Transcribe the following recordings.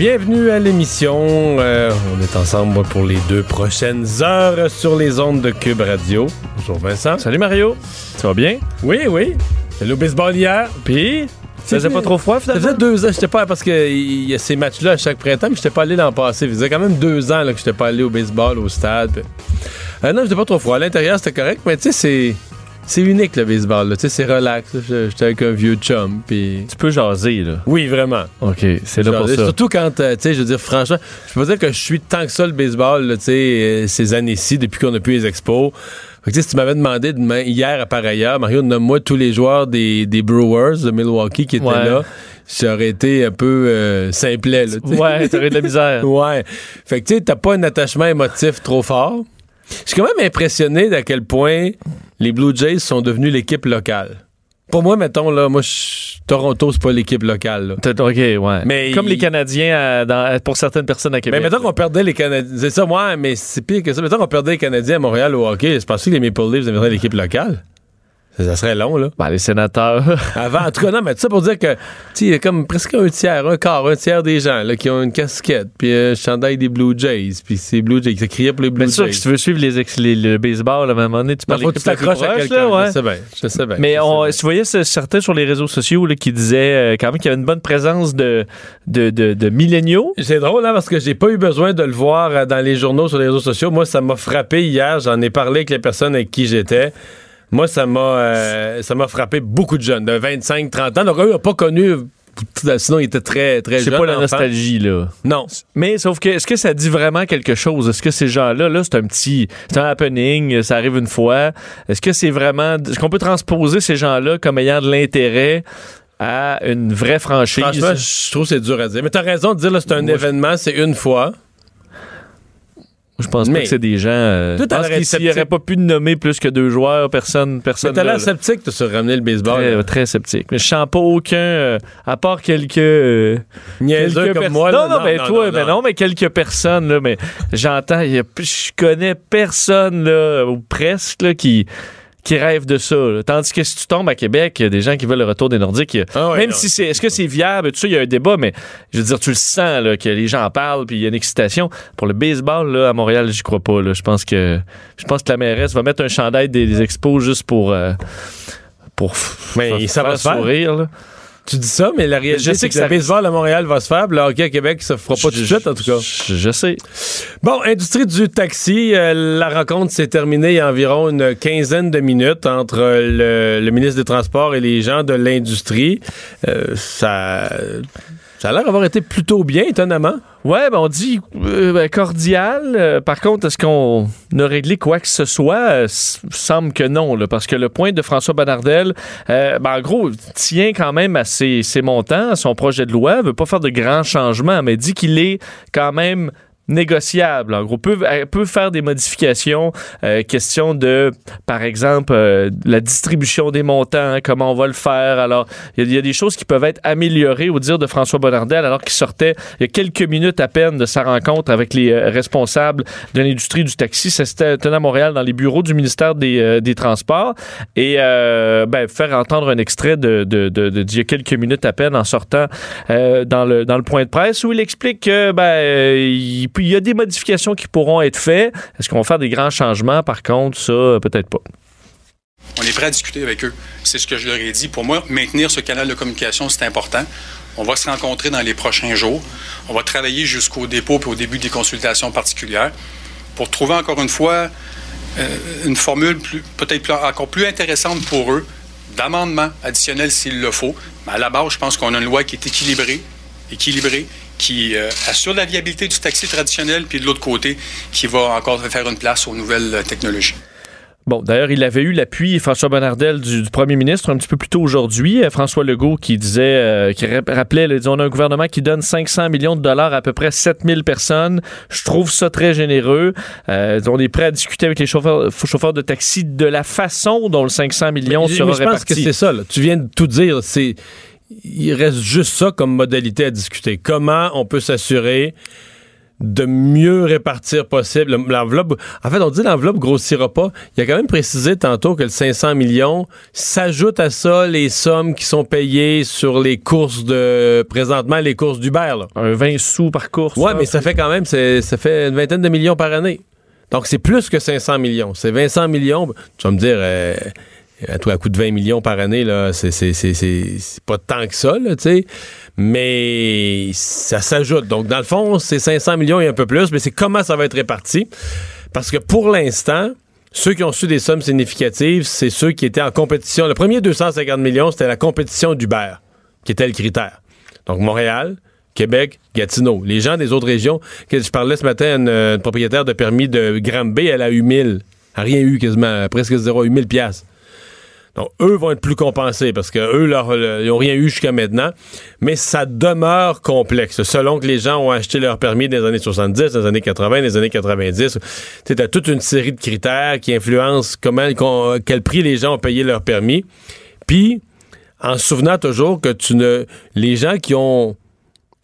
Bienvenue à l'émission. Euh, on est ensemble pour les deux prochaines heures sur les ondes de Cube Radio. Bonjour Vincent. Salut Mario. Ça va bien? Oui, oui. Salut au baseball hier? Puis, ça faisait pas trop froid Ça finalement? faisait deux ans, j'étais pas parce qu'il y a ces matchs-là à chaque printemps, mais j'étais pas allé l'an passé. Ça faisait quand même deux ans là, que j'étais pas allé au baseball, au stade. puis- Euh, non, j'étais pas trop froid. À l'intérieur, c'était correct, mais tu sais, c'est. C'est unique le baseball, là. tu sais, c'est relax. J'étais avec un vieux chum, puis. Tu peux jaser, là. Oui, vraiment. OK, c'est là pour ça. Surtout quand, euh, tu sais, je veux dire, franchement, je peux pas dire que je suis tant que ça le baseball, là, tu sais, euh, ces années-ci, depuis qu'on a pu les expos. Fait que, tu sais, si tu m'avais demandé demain, hier à par ailleurs, Mario, nomme-moi tous les joueurs des, des Brewers de Milwaukee qui étaient Ouais. là, ça aurait été un peu euh, simplet. Là, tu sais. Ouais, t'aurais de la misère. Ouais. Fait que tu sais, t'as pas un attachement émotif trop fort. Je suis quand même impressionné d'à quel point les Blue Jays sont devenus l'équipe locale. Pour moi, mettons, là, moi, je- Toronto, c'est pas l'équipe locale. là. OK, ouais. Mais Comme il- les Canadiens à- dans- pour certaines personnes à Mais Québec. mettons qu'on perdait les Canadiens. C'est ça, moi, mais c'est pire que ça. Mettons qu'on perdait les Canadiens à Montréal au hockey. C'est parce que les Maple Leafs deviendraient l'équipe locale. Ça, ça serait long, là. Ben, les sénateurs. Avant, en tout cas, non, mais tout ça pour dire que, tu sais, il y a comme presque un tiers, un quart, un tiers des gens, là, qui ont une casquette, puis un chandail des Blue Jays, puis c'est Blue Jays, qui criait pour les Blue Bien sûr Jays. que si tu veux suivre les, ex- les- le baseball, à un moment donné, tu parles faut que tu t'accroches à quelqu'un. ouais. Je sais bien, je sais bien. Mais on, voyez ce- certains sur les réseaux sociaux là, qui disaient euh, quand même qu'il y avait une bonne présence de, de, de, de milléniaux. C'est drôle, hein, parce que j'ai pas eu besoin de le voir euh, dans les journaux, sur les réseaux sociaux. Moi, ça m'a frappé hier. J'en ai parlé avec les personnes avec qui j'étais. Moi, ça m'a euh, ça m'a frappé beaucoup de jeunes, de 25, 30 ans. Donc, eux, ils n'ont pas connu. Sinon, ils étaient très, très C'est jeunes. pas la nostalgie, là. Non. Mais sauf que, est-ce que ça dit vraiment quelque chose? Est-ce que ces gens-là, là, c'est un petit, c'est un happening, ça arrive une fois. Est-ce que c'est vraiment, est-ce qu'on peut transposer ces gens-là comme ayant de l'intérêt à une vraie franchise? Franchement, je trouve que c'est dur à dire. Mais t'as raison de dire, là, c'est un Moi, événement, c'est une fois. Je pense pas mais- que c'est des gens, euh, Tout je pense à l'air qu'ils- s'il sceptique. aurait pas pu nommer plus que deux joueurs, personne, Mais personne. t'as là, l'air là. sceptique, toi, sur ramener le baseball. Très, là. très sceptique. Mais je sens pas aucun, euh, à part quelques, euh, quelques comme moi. Non, là. non, mais toi, mais non, mais quelques personnes, là, mais j'entends, je connais personne, là, ou presque, là, qui, qui rêve de ça. là. Tandis que si tu tombes à Québec, il y a des gens qui veulent le retour des Nordiques. a- Ah ouais, même non. si c'est, est-ce que c'est viable, tout ça, il y a un débat, mais je veux dire, tu le sens, là, que les gens en parlent, puis il y a une excitation. Pour le baseball, là, à Montréal, j'y crois pas, là. Je pense que, je pense que la mairesse va mettre un chandail des, des expos juste pour, euh, pour Mais ça va se faire. sourire, là. Tu dis ça, mais la réalité, Je sais que que, ça le baseball à Montréal va se faire, le hockey à Québec, ça se fera pas tout de suite, en tout cas. Je, je sais. Bon, industrie du taxi, euh, la rencontre s'est terminée il y a environ une quinzaine de minutes entre le, le ministre des Transports et les gens de l'industrie. Euh, ça, ça a l'air d'avoir été plutôt bien, étonnamment. Ouais, ben on dit euh, ben, cordial. Euh, par contre, est-ce qu'on a réglé quoi que ce soit? Euh, semble que non, parce que le point de François Bonnardel, ben, en gros, tient quand même à ses, ses montants, à son projet de loi, veut pas faire de grands changements, mais dit qu'il est quand même négociable. En gros, peut, peut faire des modifications. euh, question de, par exemple, euh, la distribution des montants, hein, comment on va le faire. Alors, il y, a- il des choses qui peuvent être améliorées au dire de François Bonnardel, alors qu'il sortait il y a quelques minutes à peine de sa rencontre avec les euh, responsables de l'industrie du taxi. Ça s'était tenu à Montréal dans les bureaux du ministère des, euh, des Transports. Et euh, ben, faire entendre un extrait de, de, de- de- d'il y a quelques minutes à peine en sortant dans, le, dans le point de presse où il explique que ben, il, puis il y a des modifications qui pourront être faites. Est-ce qu'on va faire des grands changements? Par contre, ça, peut-être pas. On est prêt à discuter avec eux. C'est ce que je leur ai dit. Pour moi, maintenir ce canal de communication, c'est important. On va se rencontrer dans les prochains jours. On va travailler jusqu'au dépôt et au début des consultations particulières pour trouver encore une fois euh, une formule peut-être encore plus intéressante pour eux, d'amendement additionnel s'il le faut. Mais à la base, je pense qu'on a une loi qui est équilibrée, équilibrée, qui euh, assure la viabilité du taxi traditionnel, puis de l'autre côté, qui va encore faire une place aux nouvelles euh, technologies. Bon, d'ailleurs, il avait eu l'appui, François Bonnardel, du, du, premier ministre un petit peu plus tôt aujourd'hui. Euh, François Legault qui disait, euh, qui rappelait, là, on a un gouvernement qui donne 500 millions de dollars à, à peu près 7000 personnes. Je trouve ça très généreux. Euh, on est prêt à discuter avec les chauffeurs, chauffeurs de taxi de la façon dont le 500 millions mais, sera mais je pense réparti. que c'est ça. Là. Tu viens de tout dire. C'est il reste juste ça comme modalité à discuter. Comment on peut s'assurer de mieux répartir possible l'enveloppe? En fait, on dit l'enveloppe grossira pas. Il a quand même précisé tantôt que le 500 millions s'ajoute à ça les sommes qui sont payées sur les courses de présentement les courses d'Uber. Un 20 sous par course. Ouais, mais ça fait quand même c'est- ça fait une vingtaine de millions par année. Donc c'est plus que 500 millions. C'est 200 millions. Tu vas me dire euh, à toi à coup de 20 millions par année là, c'est c'est c'est c'est pas tant que ça là, tu sais. Mais ça s'ajoute. Donc dans le fond, c'est 500 millions et un peu plus, mais c'est comment ça va être réparti parce que pour l'instant, ceux qui ont su des sommes significatives, c'est ceux qui étaient en compétition. Le premier 250 millions, c'était la compétition d'Uber, qui était le critère. Donc Montréal, Québec, Gatineau. Les gens des autres régions, je parlais ce matin à une, propriétaire de permis de Granby, elle a eu 1000. Elle a rien eu quasiment, presque zéro, eu 1000 piastres. Donc, eux vont être plus compensés parce que eux, leur, le- ils n'ont rien eu jusqu'à maintenant. Mais ça demeure complexe. Selon que les gens ont acheté leur permis dans les années 70, dans les années 80, dans les années 90, tu as toute une série de critères qui influencent comment, quel prix les gens ont payé leur permis. Puis, en souvenant toujours que tu ne. Les gens qui ont.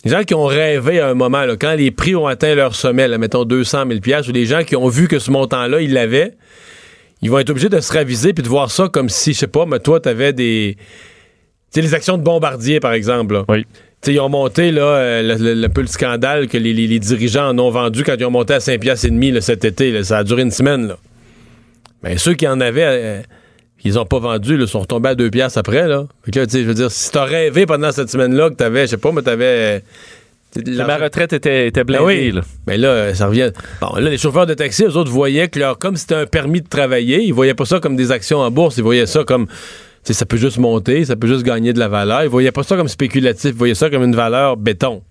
Les gens qui ont rêvé à un moment, quand les prix ont atteint leur sommet, là, mettons 200 000 piastres, ou les gens qui ont vu que ce montant-là, ils l'avaient, ils vont être obligés de se raviser puis de voir ça comme si, je sais pas, mais toi, t'avais des... Tu sais, les actions de bombardier, par exemple. là. Oui. Tu sais, ils ont monté, là, euh, le, le- le peu le scandale que les, les- les dirigeants en ont vendu quand ils ont monté à 5 piastres et demi là, cet été. là. ça a duré une semaine, là. Ben, ceux qui en avaient... euh, ils ont pas vendu, là, sont retombés à 2 piastres après, là. Fait que là, je veux dire, si t'as rêvé pendant cette semaine-là que t'avais, je sais pas, mais t'avais... euh, Ma retraite était, était blindée. ben oui. là. Mais là, ça revient. Bon, là, les chauffeurs de taxi, eux autres voyaient que leur, comme c'était un permis de travailler, ils voyaient pas ça comme des actions en bourse, ils voyaient ça comme, ça peut juste monter, ça peut juste gagner de la valeur. Ils voyaient pas ça comme spéculatif, ils voyaient ça comme une valeur béton.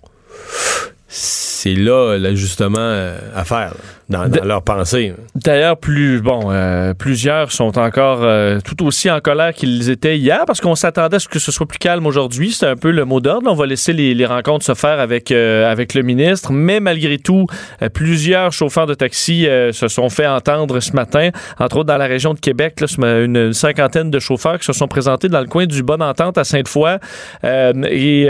C'est là l'ajustement euh, à faire, là, dans, leur pensée. D'ailleurs, plus bon, euh, plusieurs sont encore euh, tout aussi en colère qu'ils étaient hier parce qu'on s'attendait à ce que ce soit plus calme aujourd'hui. C'est un peu le mot d'ordre. On va laisser les, les rencontres se faire avec avec le ministre, mais malgré tout, plusieurs chauffeurs de taxi se sont fait entendre ce matin, entre autres dans la région de Québec. Là, une, cinquantaine de chauffeurs qui se sont présentés dans le coin du Bonne Entente à Sainte-Foy et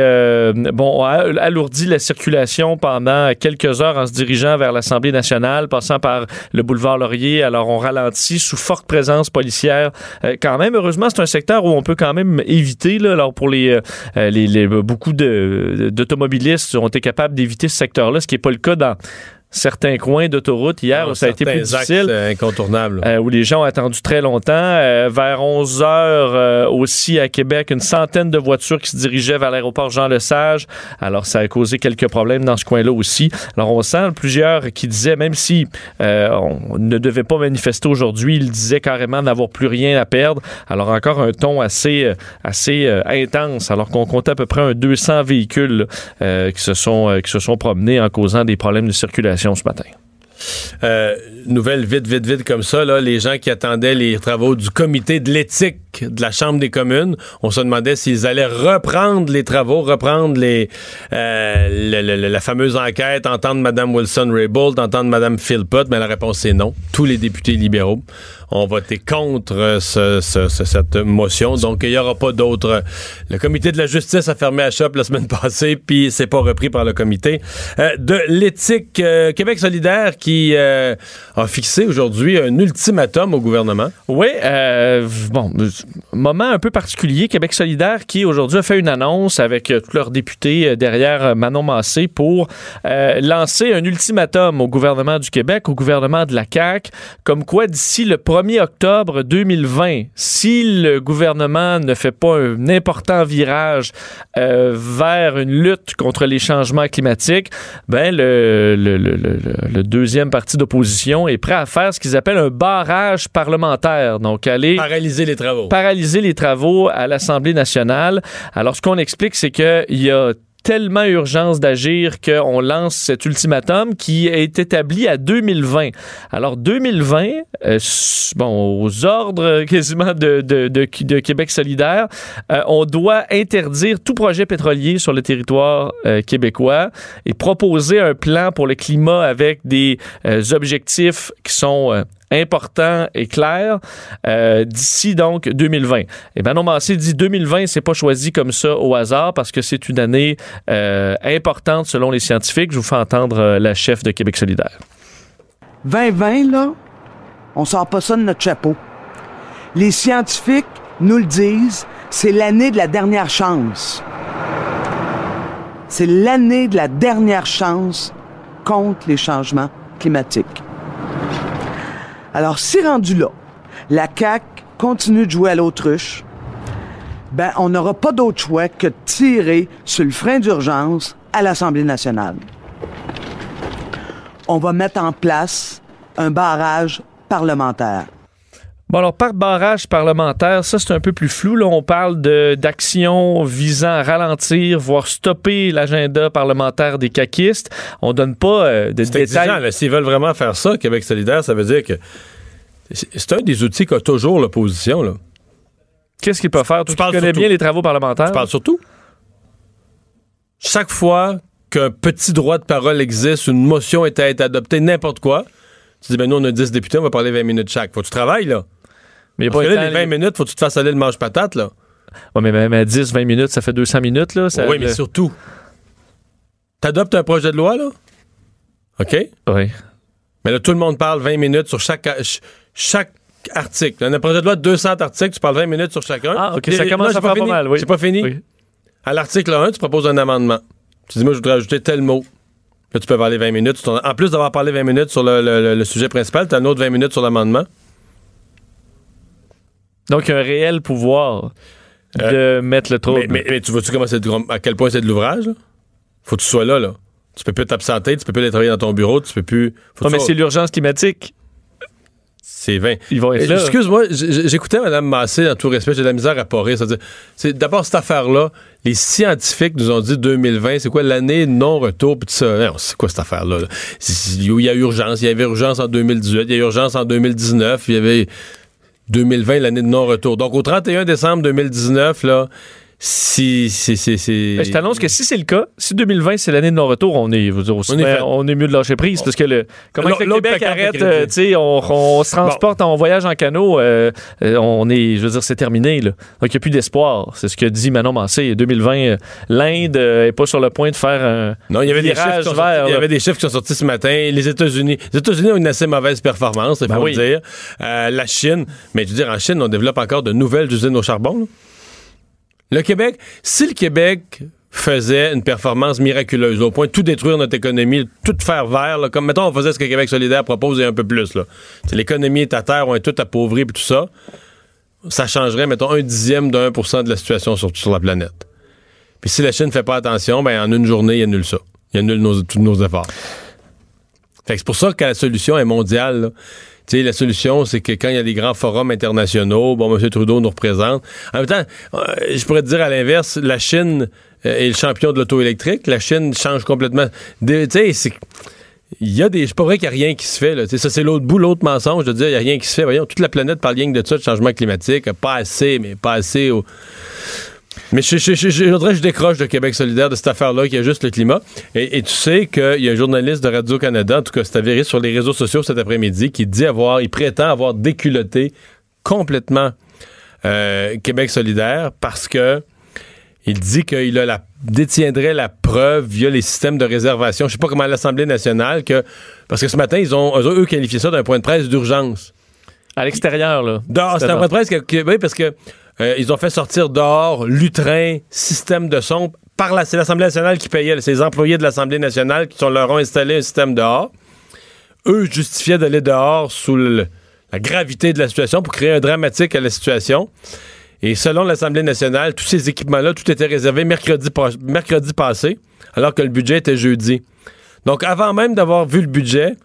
bon, a alourdi la circulation pendant quelques heures en se dirigeant vers l'Assemblée nationale, passant par le boulevard Laurier. Alors, on ralentit sous forte présence policière. Euh, quand même, heureusement, c'est un secteur où on peut quand même éviter. Alors, pour les, euh, les, les- beaucoup d'automobilistes ont été capables d'éviter ce secteur-là, ce qui n'est pas le cas dans certains coins d'autoroute. Hier, où ça a été plus difficile. euh, incontournables. Euh, où les gens ont attendu très longtemps. Euh, vers 11 heures euh, aussi à Québec, une centaine de voitures qui se dirigeaient vers l'aéroport Jean-Lesage. Alors, ça a causé quelques problèmes dans ce coin-là aussi. Alors, on sent plusieurs qui disaient, même si on ne devait pas manifester aujourd'hui, ils disaient carrément n'avoir plus rien à perdre. Alors, encore un ton assez, assez intense, alors qu'on comptait à peu près un 200 véhicules là, qui, se sont, qui se sont promenés en causant des problèmes de circulation ce matin. Euh, nouvelle vite, vite, vite comme ça, les gens qui attendaient les travaux du comité de l'éthique de la Chambre des communes, on se demandait s'ils allaient reprendre les travaux, reprendre euh, la fameuse enquête, entendre Mme Wilson-Raybould, entendre Mme Philpott, mais la réponse c'est non. Tous les députés libéraux ont voté contre euh, ce- ce- ce- cette motion, donc il n'y aura pas d'autres. Le comité de la justice a fermé à shop la semaine passée, puis c'est pas repris par le comité Euh, de l'éthique Québec solidaire qui a fixé aujourd'hui un ultimatum au gouvernement. Oui, bon, moment un peu particulier. Québec solidaire qui aujourd'hui a fait une annonce avec euh, tous leurs députés euh, derrière euh, Manon Massé pour lancer un ultimatum au gouvernement du Québec, au gouvernement de la CAQ, comme quoi d'ici le 1er octobre 2020, si le gouvernement ne fait pas un important virage vers une lutte contre les changements climatiques, ben le- le deuxième parti d'opposition est prêt à faire ce qu'ils appellent un barrage parlementaire. Donc, aller Paralyser les travaux. Paralyser les travaux à l'Assemblée nationale. Alors, ce qu'on explique, c'est qu'il y a tellement urgence d'agir qu'on lance cet ultimatum qui est établi à 2020. Alors 2020, euh, bon, aux ordres quasiment de, Québec solidaire, euh, on doit interdire tout projet pétrolier sur le territoire euh, québécois et proposer un plan pour le climat avec des euh, objectifs qui sont importants et clairs euh, d'ici donc 2020. Et Manon Massé dit 2020, c'est pas choisi comme ça au hasard parce que c'est une année euh, importante selon les scientifiques. Je vous fais entendre euh, la chef de Québec solidaire. 2020, là, on sort pas ça de notre chapeau. Les scientifiques nous le disent, c'est l'année de la dernière chance. C'est l'année de la dernière chance contre les changements climatiques. Alors, si rendu là, la CAQ continue de jouer à l'autruche, ben, on n'aura pas d'autre choix que de tirer sur le frein d'urgence à l'Assemblée nationale. On va mettre en place un barrage parlementaire. Bon, alors, par barrage parlementaire, ça, c'est un peu plus flou. Là, on parle d'actions visant à ralentir, voire stopper l'agenda parlementaire des caquistes. On donne pas euh, de détails. S'ils veulent vraiment faire ça, Québec solidaire, ça veut dire que c'est un des outils qu'a toujours l'opposition. là. Qu'est-ce qu'il peut faire? Tu parles connais bien les travaux parlementaires. Je parle surtout. Chaque fois qu'un petit droit de parole existe, une motion est à être adoptée, n'importe quoi, tu dis, ben nous, on a 10 députés, on va parler 20 minutes chaque. Faut que tu travailles, là. Mais Parce pas que là, les 20 les- minutes, faut que tu te fasses aller le manche-patate, là. Ouais, mais même à 10, 20 minutes, ça fait 200 minutes. Là, ça- oui, mais le- surtout, t'adoptes un projet de loi, là? OK? Oui. Mais là, tout le monde parle 20 minutes sur chaque, ch- chaque article. Dans un projet de loi de 200 articles, tu parles 20 minutes sur chacun. Ah, OK, Et- ça commence non, à faire pas fini. mal, oui. C'est pas fini? Oui. À l'article 1, tu proposes un amendement. Tu dis, moi, je voudrais ajouter tel mot. Là, tu peux parler 20 minutes. En plus d'avoir parlé 20 minutes sur le, le- le- le sujet principal, tu as un autre 20 minutes sur l'amendement. Donc, un réel pouvoir de mettre le trouble. Euh, Mais, mais- mais tu vois-tu comment c'est à quel point c'est de l'ouvrage? là? Faut que tu sois là, là. Tu peux plus t'absenter, tu peux plus aller travailler dans ton bureau, tu peux plus. Faut que mais c'est l'urgence climatique. c'est 20. Ils vont être là. Excuse-moi, j'écoutais Mme Massé dans tout respect, j'ai de la misère à. C'est-à-dire, c'est d'abord cette affaire-là, les scientifiques nous ont dit 2020, c'est quoi l'année non-retour, puis ça. Non, c'est quoi cette affaire-là? là? Il y a urgence, il y avait urgence en 2018, il y a urgence en 2019, il y avait 2020, l'année de non-retour. Donc au 31 décembre 2019, là, si, si, si, si- Ben, je t'annonce que si c'est le cas, si 2020 c'est l'année de non-retour, on est, dire, aussi On est on est mieux de lâcher prise parce que le, comment que le Québec arrête, euh, tu sais, on, on se transporte, on voyage en canot, euh, euh, on est, je veux dire, c'est terminé là. Donc il n'y a plus d'espoir. C'est ce que dit Manon Massé. 2020, euh, l'Inde euh, est pas sur le point de faire un. Non, il y avait des chiffres virage qui sont sortis- vers, il y avait des chiffres qui sont sortis ce matin. Les États-Unis, les États-Unis ont une assez mauvaise performance, il faut Ben oui. le dire. Euh, la Chine, mais je veux dire, en Chine, on développe encore de nouvelles usines au charbon. là. Le Québec, si le Québec faisait une performance miraculeuse, au point de tout détruire notre économie, tout faire vert, comme mettons on faisait ce que Québec solidaire propose et un peu plus. L'économie est à terre, on est tout appauvri puis tout ça. Ça changerait, mettons, un dixième pour cent de la situation sur, la planète. Puis si la Chine ne fait pas attention, ben en une journée, il annule ça. Il annule nos- tous nos efforts. Fait que c'est pour ça que la solution est mondiale. Sais, la solution, c'est que quand il y a des grands forums internationaux, bon, M. Trudeau nous représente. En même temps, euh, je pourrais te dire à l'inverse, la Chine euh, est le champion de l'auto électrique. La Chine change complètement. Tu sais, c'est. Il y a des. C'est pas qu'il n'y a rien qui se fait. Là. Ça, c'est l'autre bout, l'autre mensonge de dire il n'y a rien qui se fait. Voyons, toute la planète parle rien que de ça, de changement climatique. Pas assez, mais pas assez. au- Mais je, je, je, je, décroche de Québec solidaire de cette affaire-là, qui est juste le climat. Et, et tu sais qu'il y a un journaliste de Radio-Canada, en tout cas, c'est avéré sur les réseaux sociaux cet après-midi, qui dit avoir, il prétend avoir déculotté complètement euh, Québec solidaire parce que il dit qu'il a la, détiendrait la preuve via les systèmes de réservation. Je sais pas comment à l'Assemblée nationale que parce que ce matin ils ont eux, eux qualifié ça d'un point de presse d'urgence. À l'extérieur, là. C'est un point de presse que, que- oui, parce que euh, ils ont fait sortir dehors lutrin, système de son. Par la, c'est l'Assemblée nationale qui payait. C'est les employés de l'Assemblée nationale qui sont, leur ont installé un système dehors. Eux justifiaient d'aller dehors sous la gravité de la situation pour créer un dramatique à la situation. Et selon l'Assemblée nationale, tous ces équipements-là, tout était réservé mercredi, mercredi passé, alors que le budget était jeudi. Donc, avant même d'avoir vu le budget,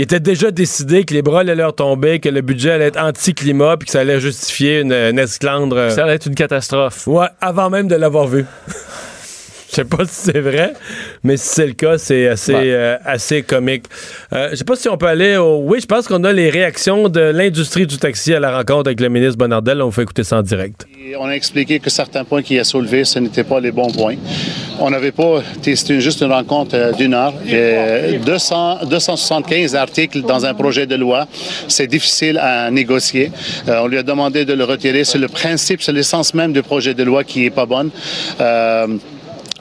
il était déjà décidé que les bras allaient leur tomber, que le budget allait être anti-climat, puis que ça allait justifier une, une esclandre. euh, Ça va être une catastrophe. Ouais, avant même de l'avoir vu. Je sais pas si c'est vrai, mais si c'est le cas, c'est assez, euh, assez comique. Euh, je sais pas si on peut aller au... Oui, je pense qu'on a les réactions de l'industrie du taxi à la rencontre avec le ministre Bonardel. On fait écouter ça en direct. Et on a expliqué que certains points qu'il a soulevés, ce n'étaient pas les bons points. On n'avait pas... C'était juste une rencontre euh, d'une heure. Et 200, 275 articles dans un projet de loi, c'est difficile à négocier. Euh, on lui a demandé de le retirer. C'est le principe, c'est l'essence même du projet de loi qui est pas bonne.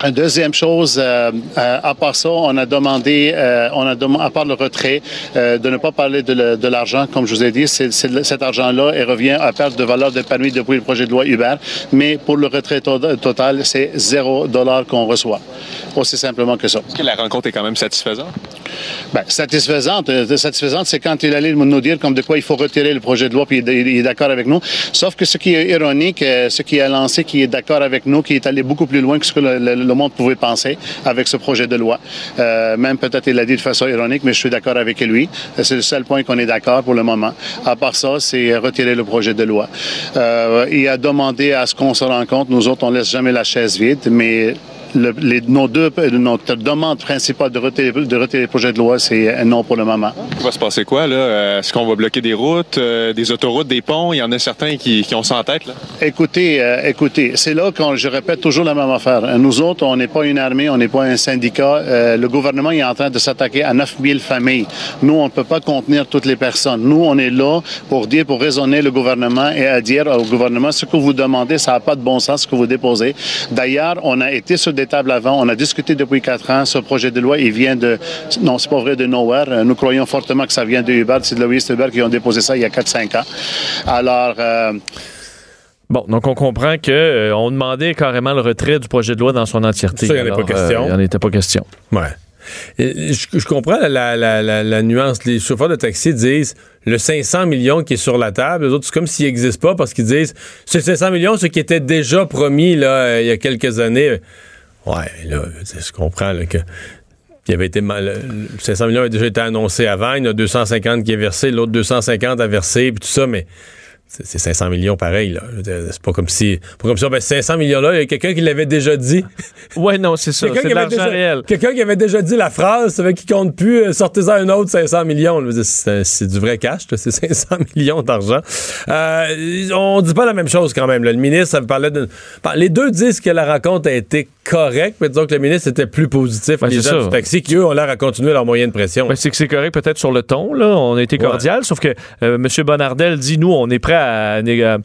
Deuxième chose, euh, euh, à part ça, on a demandé, euh, on a demandé, à part le retrait, euh, de ne pas parler de, l'argent, comme je vous ai dit, c'est, cet argent-là et revient à perte de valeur de permis depuis le projet de loi Uber. Mais pour le retrait to- total, c'est zéro dollar qu'on reçoit. Aussi simplement que ça. Est-ce que la rencontre est quand même satisfaisante? Ben, satisfaisante. euh, satisfaisante, c'est quand il allait nous dire comme de quoi il faut retirer le projet de loi, puis il, est- d'accord avec nous. Sauf que ce qui est ironique, ce qui a lancé, qui est d'accord avec nous, qui est allé beaucoup plus loin que ce que le, le- le monde pouvait penser avec ce projet de loi. Euh, même peut-être il l'a dit de façon ironique, mais je suis d'accord avec lui. C'est le seul point qu'on est d'accord pour le moment. À part ça, c'est retirer le projet de loi. Euh, il a demandé à ce qu'on se rencontre. Nous autres, on laisse jamais la chaise vide, mais le- les- nos deux, notre demande principale de retirer, de retirer le projet de loi, c'est un non pour le moment. Il va se passer quoi, là? Euh, Est-ce qu'on va bloquer des routes, euh, des autoroutes, des ponts? Il y en a certains qui, qui ont ça en tête, là. Écoutez, euh, écoutez, c'est là que je répète toujours la même affaire. Euh, Nous autres, on n'est pas une armée, on n'est pas un syndicat. Euh, le gouvernement est en train de s'attaquer à 9000 familles. Nous, on ne peut pas contenir toutes les personnes. Nous, on est là pour dire, pour raisonner le gouvernement et à dire au gouvernement ce que vous demandez, ça n'a pas de bon sens ce que vous déposez. D'ailleurs, on a été sur des tables avant, on a discuté depuis quatre ans. Ce projet de loi, il vient de, non, c'est pas vrai, de nowhere. Nous croyons fortement que ça vient de Uber. C'est de Louis Uber qui ont déposé ça il y a 4-5 ans. Alors, euh, Bon, donc on comprend que euh, on demandait carrément le retrait du projet de loi dans son entièreté. Ça, il y en euh, il n'y en était pas question. Ouais. Et Je, je comprends la, la- la- la- la nuance. Les chauffeurs de taxi disent le 500 millions qui est sur la table. Les autres, c'est comme s'il n'existe pas parce qu'ils disent c'est 500 millions, ce qui était déjà promis là, euh, il y a quelques années. Ouais, là, je comprends là, que. Il avait été mal, le 500 millions avait déjà été annoncé avant. Il y en a 250 qui est versé, l'autre 250 a versé, puis tout ça, mais c'est c'est 500 millions pareil. là. C'est pas comme si. Pas comme ça, ben 500 millions-là, il y a quelqu'un qui l'avait déjà dit. Ouais, non, c'est ça. Quelqu'un qui, avait déjà- réel. quelqu'un qui avait déjà dit la phrase, ça fait qu'il compte plus, euh, sortez-en un autre 500 millions. C'est du vrai cash, c'est 500 millions d'argent. Euh, on dit pas la même chose quand même. là. Le ministre, ça parlait de... Bon, les deux disent que la rencontre a été correcte, mais disons que le ministre était plus positif. Ben, les c'est gens ça. du taxi qui, eux, ont l'air à continuer leur moyen de pression. Ben, c'est que c'est correct peut-être sur le ton, là. On a été cordial, sauf que euh, M. Bonardel dit, nous, on est prêt à, né- à-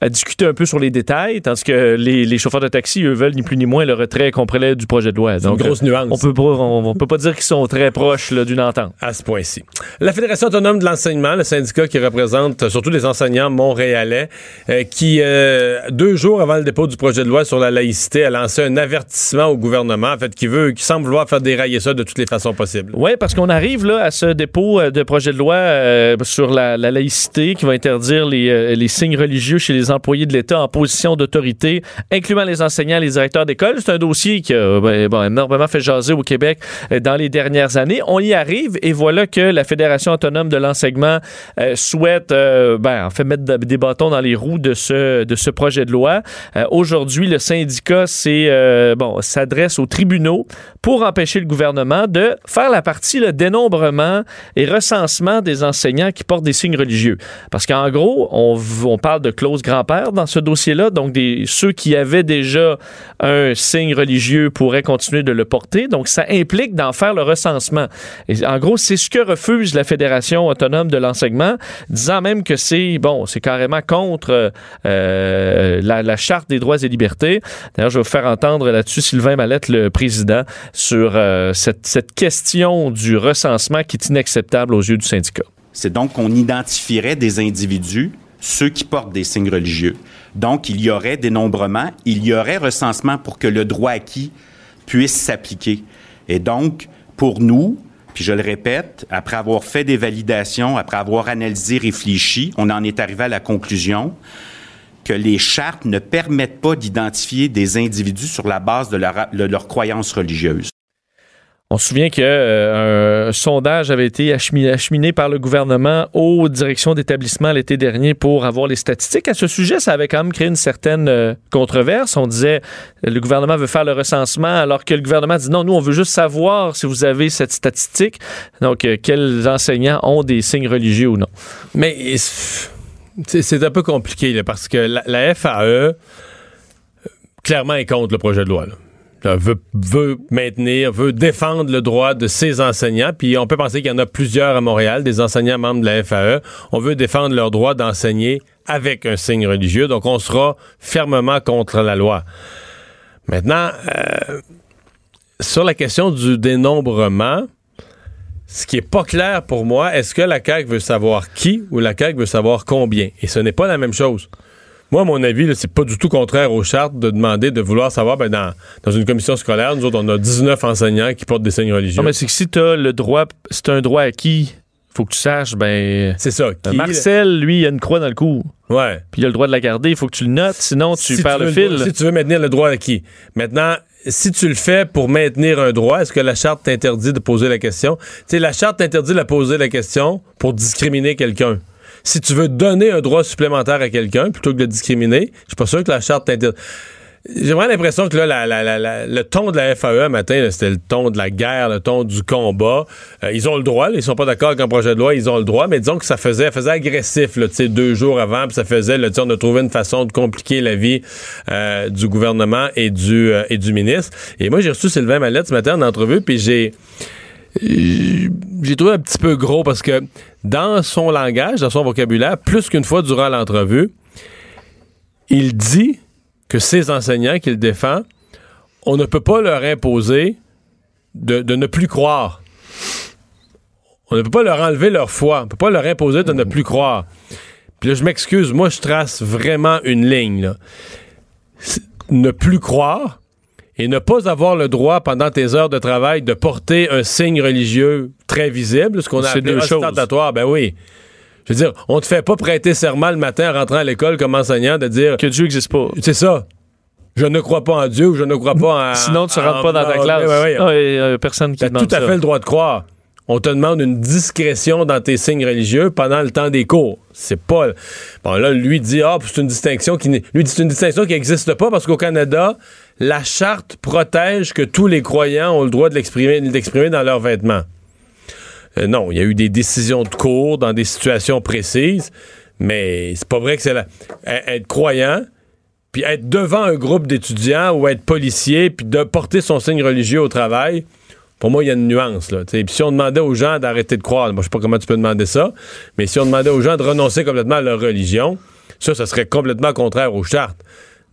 à discuter un peu sur les détails, tandis que les, les chauffeurs de taxi, eux, veulent ni plus ni moins le retrait complet du projet de loi. C'est une Donc, grosse nuance. On peut pas, on, on peut pas dire qu'ils sont très proches d'une entente. à ce point-ci. La Fédération autonome de l'enseignement, le syndicat qui représente euh, surtout les enseignants montréalais, euh, qui, euh, deux jours avant le dépôt du projet de loi sur la laïcité, a lancé un avertissement au gouvernement, en fait, qui veut, qui semble vouloir faire dérailler ça de toutes les façons possibles. Oui, parce qu'on arrive là à ce dépôt de projet de loi euh, sur la, la laïcité qui va interdire les, les signes religieux chez les employés de l'État en position d'autorité, incluant les enseignants et les directeurs d'école. C'est un dossier qui a ben, énormément fait jaser au Québec euh, dans les dernières années. On y arrive et voilà que la Fédération autonome de l'enseignement euh, souhaite, euh, ben, mettre de- des bâtons dans les roues de ce, projet de loi. Euh, Aujourd'hui, le syndicat s'adresse aux tribunaux pour empêcher le gouvernement de faire la partie le dénombrement et recensement des enseignants qui portent des signes religieux. Parce qu'en gros, on, parle de clause dans ce dossier-là, donc ceux qui avaient déjà un signe religieux pourraient continuer de le porter, donc ça implique d'en faire le recensement. En gros, c'est ce que refuse la Fédération autonome de l'enseignement, disant même que c'est, bon, c'est carrément contre euh, la, la Charte des droits et libertés. D'ailleurs, je vais vous faire entendre là-dessus Sylvain Mallette, le président, sur euh, cette, cette question du recensement qui est inacceptable aux yeux du syndicat. C'est donc qu'on identifierait des individus, ceux qui portent des signes religieux. Donc, il y aurait dénombrement, il y aurait recensement pour que le droit acquis puisse s'appliquer. Et donc, pour nous, puis je le répète, après avoir fait des validations, après avoir analysé, réfléchi, on en est arrivé à la conclusion que les chartes ne permettent pas d'identifier des individus sur la base de leur, de leur croyance religieuse. On se souvient qu'un un sondage avait été acheminé, par le gouvernement aux directions d'établissement l'été dernier pour avoir les statistiques. À ce sujet, ça avait quand même créé une certaine euh, controverse. On disait euh, le gouvernement veut faire le recensement alors que le gouvernement dit non, nous, on veut juste savoir si vous avez cette statistique. Donc, euh, quels enseignants ont des signes religieux ou non. Mais c'est un peu compliqué là, parce que la, FAE, euh, clairement, est contre le projet de loi. Veut, veut maintenir, veut défendre le droit de ses enseignants. Puis on peut penser qu'il y en a plusieurs à Montréal, des enseignants membres de la FAE. On veut défendre leur droit d'enseigner avec un signe religieux. Donc on sera fermement contre la loi. Maintenant, euh, sur la question du dénombrement, ce qui est pas clair pour moi, est-ce que la CAQ veut savoir qui ou la CAQ veut savoir combien? Et ce n'est pas la même chose. Moi, à mon avis, c'est pas du tout contraire aux chartes de demander, de vouloir savoir, ben, dans, dans une commission scolaire, nous autres, on a 19 enseignants qui portent des signes religieux. Non, mais c'est que si tu as le droit, c'est un droit acquis, faut que tu saches, ben. C'est ça. euh, qui- Marcel, lui, il a une croix dans le cou. Ouais. Puis il a le droit de la garder, il faut que tu le notes, sinon tu Si perds le fil. Si tu veux maintenir le droit acquis. Maintenant, si tu le fais pour maintenir un droit, est-ce que la charte t'interdit de poser la question? Tu sais, la charte t'interdit de poser la question pour discriminer quelqu'un. Si tu veux donner un droit supplémentaire à quelqu'un plutôt que de le discriminer, je suis pas sûr que la charte t'interdit. J'ai vraiment l'impression que là, la- le ton de la FAE matin, c'était le ton de la guerre, le ton du combat. Euh, ils ont le droit, là, ils sont pas d'accord avec un projet de loi, ils ont le droit, mais disons que ça faisait, faisait agressif, deux jours avant, puis ça faisait, là, on a trouvé une façon de compliquer la vie euh, du gouvernement et du, euh, et du ministre. Et moi, j'ai reçu Sylvain Mallette ce matin en entrevue, puis j'ai j'ai trouvé un petit peu gros parce que dans son langage, dans son vocabulaire, plus qu'une fois durant l'entrevue, il dit que ses enseignants qu'il défend, on ne peut pas leur imposer de, de ne plus croire. On ne peut pas leur enlever leur foi. On ne peut pas leur imposer de ne plus croire. Puis là, je m'excuse, moi, je trace vraiment une ligne. là. Ne plus croire et ne pas avoir le droit pendant tes heures de travail de porter un signe religieux très visible, ce qu'on a C'est appelé ostentatoire. Ben oui. Je veux dire, on te fait pas prêter serment le matin en rentrant à l'école comme enseignant de dire Que Dieu n'existe pas. c'est ça. Je ne crois pas en Dieu ou je ne crois pas en. Sinon, tu ne rentres en- pas dans ta classe. Ouais, ouais. Ah, personne qui T'as demande tout à ça. fait le droit de croire. On te demande une discrétion dans tes signes religieux pendant le temps des cours. C'est pas. Bon, là, lui dit, ah, c'est une distinction qui. Lui dit, c'est une distinction qui n'existe pas parce qu'au Canada, la charte protège que tous les croyants ont le droit de l'exprimer, de l'exprimer dans leurs vêtements. Euh, non, il y a eu des décisions de cours dans des situations précises, mais c'est pas vrai que c'est la. e- Être croyant, puis être devant un groupe d'étudiants ou être policier, puis de porter son signe religieux au travail, pour moi, il y a une nuance. Là, puis si on demandait aux gens d'arrêter de croire, moi, je sais pas comment tu peux demander ça, mais si on demandait aux gens de renoncer complètement à leur religion, ça, ça serait complètement contraire aux chartes.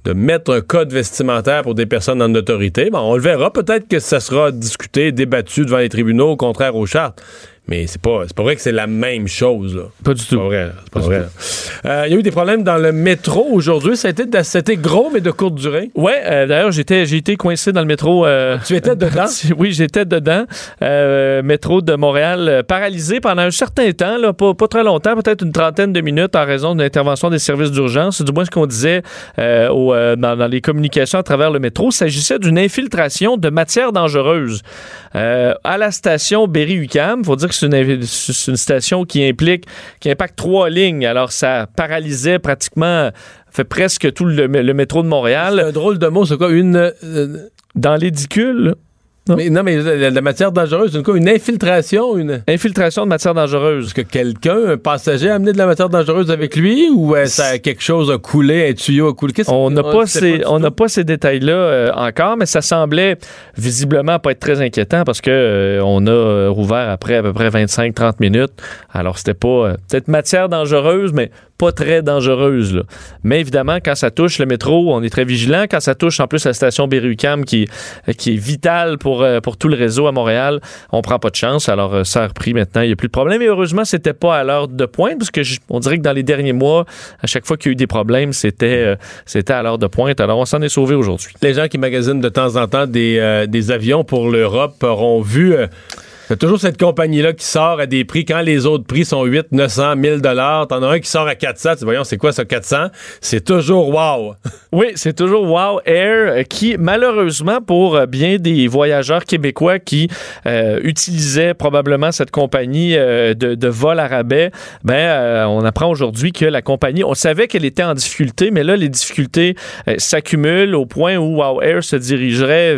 De mettre un code vestimentaire pour des personnes en autorité, bon, on le verra. Peut-être que ça sera discuté, débattu devant les tribunaux, au contraire aux chartes. Mais c'est pas, pas vrai que c'est la même chose. Là. Pas du tout. C'est pas vrai. Euh, Il y a eu des problèmes dans le métro aujourd'hui. C'était gros, mais de courte durée. Ouais, euh, d'ailleurs, j'étais, j'ai été coincé dans le métro. euh, Tu étais dedans? oui, j'étais dedans. Euh, métro de Montréal paralysé pendant un certain temps, là, pas, pas très longtemps, peut-être une trentaine de minutes en raison de l'intervention des services d'urgence. C'est du moins ce qu'on disait au, dans, dans les communications à travers le métro. Il s'agissait d'une infiltration de matières dangereuses. À la station Berry-UQAM, il faut dire que c'est une, station qui implique, qui impacte trois lignes. Alors, ça paralysait pratiquement, fait presque tout le, le métro de Montréal. Un drôle de mot, c'est quoi? Une. euh, Dans l'édicule, Non. mais, non, mais la, la matière dangereuse, c'est une quoi? Une infiltration? Une? infiltration de matière dangereuse. Est-ce que quelqu'un, un passager, a amené de la matière dangereuse avec lui ou euh, ça, quelque chose a coulé, un tuyau a coulé? On n'a pas, ces, on n'a pas ces détails-là euh, encore, mais ça semblait visiblement pas être très inquiétant parce que euh, on a euh, rouvert après à peu près 25-30 minutes. Alors c'était pas euh, peut-être matière dangereuse, mais pas très dangereuse. là. Mais évidemment, quand ça touche le métro, on est très vigilant. Quand ça touche en plus la station Berry-UQAM qui, qui est vitale pour, euh, pour tout le réseau à Montréal, on prend pas de chance. Alors euh, ça a repris maintenant, il n'y a plus de problème. Et heureusement, c'était pas à l'heure de pointe parce que je- on dirait que dans les derniers mois, à chaque fois qu'il y a eu des problèmes, c'était euh, à l'heure de pointe. Alors on s'en est sauvé aujourd'hui. Les gens qui magasinent de temps en temps des, avions pour l'Europe auront vu T'as toujours cette compagnie-là qui sort à des prix quand les autres prix sont 8, 900, 1000 dollars. T'en as un qui sort à 400. Tu voyons, c'est quoi ça, 400? C'est toujours wow. Oui, c'est toujours Wow Air euh, qui, malheureusement, pour euh, bien des voyageurs québécois qui euh, utilisaient probablement cette compagnie de, vol à rabais, ben, on apprend aujourd'hui que la compagnie, on savait qu'elle était en difficulté, mais là, les difficultés s'accumulent au point où Wow Air se dirigerait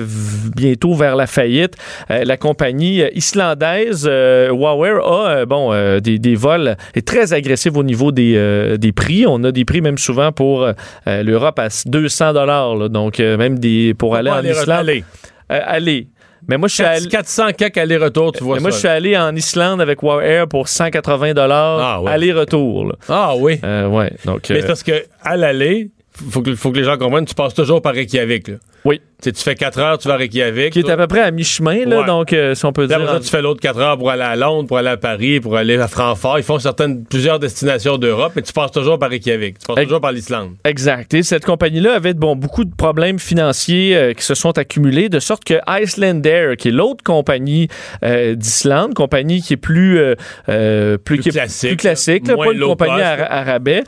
bientôt vers la faillite. La compagnie euh, islandaise euh, Air a euh, bon, euh, des, des vols est très agressif au niveau des, des prix. On a des prix même souvent pour l'Europe à 200 dollars, donc même des pour aller en Islande. aller. Aller. Mais moi, je suis allé. 400 quelques aller-retour, tu vois Mais moi, je suis allé en Islande avec Wow Air pour 180 dollars Ah, ouais. aller-retour. Ah oui. Euh, ouais, donc. Mais euh, parce que à l'aller, faut que, faut que les gens comprennent, tu passes toujours par Reykjavik. Là. Oui. Tu fais 4 heures, tu vas à Reykjavik. qui est à peu près à mi-chemin, là, Ouais. donc euh, si on peut dire. après ça, tu fais l'autre 4 heures pour aller à Londres, pour aller à Paris, pour aller à Francfort. Ils font certaines, plusieurs destinations d'Europe, mais tu passes toujours par Reykjavik. Tu passes toujours par l'Islande. Exact. Et cette compagnie-là avait bon, beaucoup de problèmes financiers euh, qui se sont accumulés, de sorte que Icelandair, qui est l'autre compagnie euh, d'Islande, compagnie qui est plus, plus, Plus qui est classique, plus classique, là, moins pas une compagnie à, là. à rabais,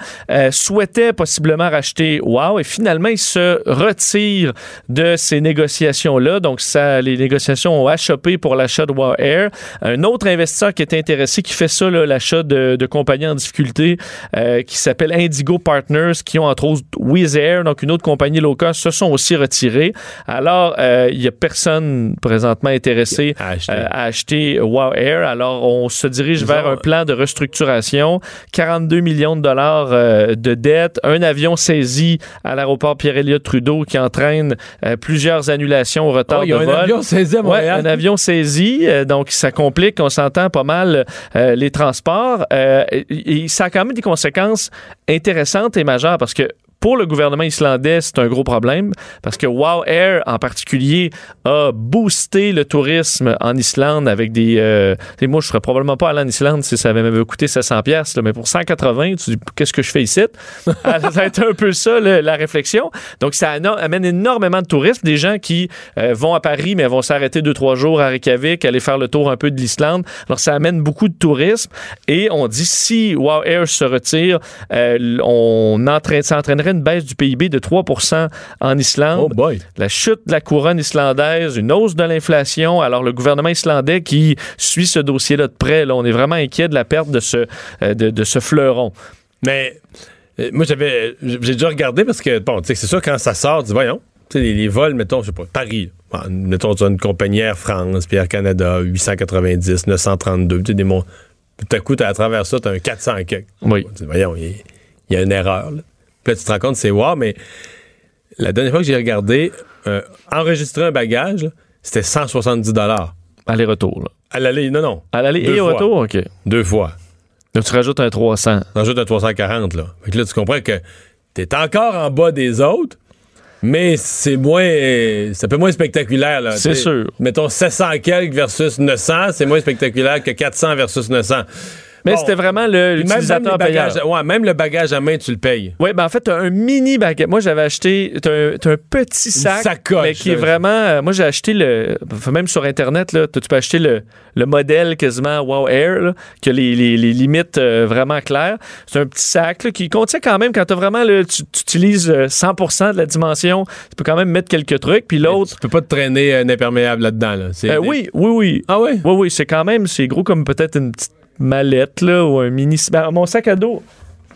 souhaitait possiblement racheter Wow et finalement il se retire de ces négociations-là. Donc ça, les négociations ont achoppé pour l'achat de Wow Air. Un autre investisseur qui est intéressé, qui fait ça, l'achat de, de compagnies en difficulté, euh, qui s'appelle Indigo Partners, qui ont entre autres Wizz Air, donc une autre compagnie low cost, se sont aussi retirés. Alors, euh, il y a personne présentement intéressé À acheter. euh, à acheter Wow Air. Alors, on se dirige Ils vers ont- un plan de restructuration, 42 millions de dollars euh, de dettes, un avion saisi à l'aéroport Pierre-Éliott Trudeau qui entraîne euh, plusieurs annulations au retard Oh, il y a de un vol. avion saisi à Ouais, un avion saisi, euh, donc ça complique, on s'entend pas mal euh, les transports. euh, et, et ça a quand même des conséquences intéressantes et majeures parce que pour le gouvernement islandais, c'est un gros problème parce que Wow Air en particulier a boosté le tourisme en Islande avec des. Euh, moi, je serais probablement pas allé en Islande si ça avait même coûté 700 pièces, mais pour 180, tu dis qu'est-ce que je fais ici? Ah, Ça a été un peu ça la réflexion. Donc ça amène énormément de touristes, des gens qui euh, vont à Paris mais vont s'arrêter deux trois jours à Reykjavik, aller faire le tour un peu de l'Islande. Alors ça amène beaucoup de tourisme et on dit si Wow Air se retire, euh, on entraîne, ça une baisse du PIB de 3 en Islande. Oh boy. La chute de la couronne islandaise, une hausse de l'inflation. Alors, le gouvernement islandais qui suit ce dossier-là de près, là, on est vraiment inquiet de la perte de ce, euh, de, de ce fleuron. Mais euh, moi, j'avais, j'ai déjà regardé parce que, bon, tu sais, c'est sûr, quand ça sort, dis, voyons, tu sais, les, les vols, mettons, je sais pas, Paris. Bon, mettons, tu as une compagnie Air France, puis Air Canada, 890, 932, tu sais, des mots. Tout à coup, à travers ça, tu as un 400 quelques. Oui. Tu dis, voyons, il y, il y a une erreur, là. Puis là, tu te rends compte, c'est wow, mais la dernière fois que j'ai regardé, euh, enregistrer un bagage, c'était 170 Aller-retour. là. À l'aller, non, non. À l'aller et au fois. retour, OK. Deux fois. Donc, tu rajoutes un 300. T'en rajoutes un 340, là. Fait que là, tu comprends que t'es encore en bas des autres, mais c'est moins. C'est un peu moins spectaculaire, là. C'est sûr. Mettons 700 quelques versus 900, c'est moins spectaculaire que 400 versus 900. Mais Bon. c'était vraiment l'utilisateur bagages, ouais, même le bagage à main, tu le payes. Oui, ben en fait, t'as un mini bagage. Moi, j'avais acheté. T'as un, t'as un petit sac. sacoche, Mais qui est vraiment. euh, moi, j'ai acheté le. Même sur Internet, là, tu peux acheter le, le modèle quasiment Wow Air, là, qui a les, les- les limites euh, vraiment claires. C'est un petit sac là, qui contient quand même, quand t'as vraiment. là, tu, tu utilises euh, 100 de la dimension, tu peux quand même mettre quelques trucs. Puis l'autre. Tu peux pas te traîner un imperméable là-dedans, là. Euh, oui, oui, oui. Ah ouais? Oui, oui, c'est quand même. C'est gros comme peut-être une petite mallette, là, ou un mini. ben, mon sac à dos.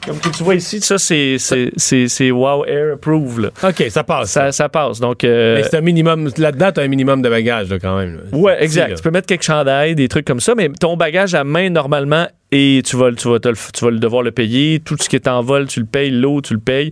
Comme que tu vois ici, ça, c'est, c'est, c'est, c'est Wow Air Approve, là. OK, ça passe. Ça, ça passe. Donc, euh, Mais c'est un minimum. Là-dedans, t'as un minimum de bagages, là, quand même. là. ouais, exact. petit. Tu peux mettre quelques chandails, des trucs comme ça, mais ton bagage à main, normalement, et tu vas, tu vas, te le- tu vas le devoir le payer. Tout ce qui est en vol, tu le payes. L'eau, tu le payes.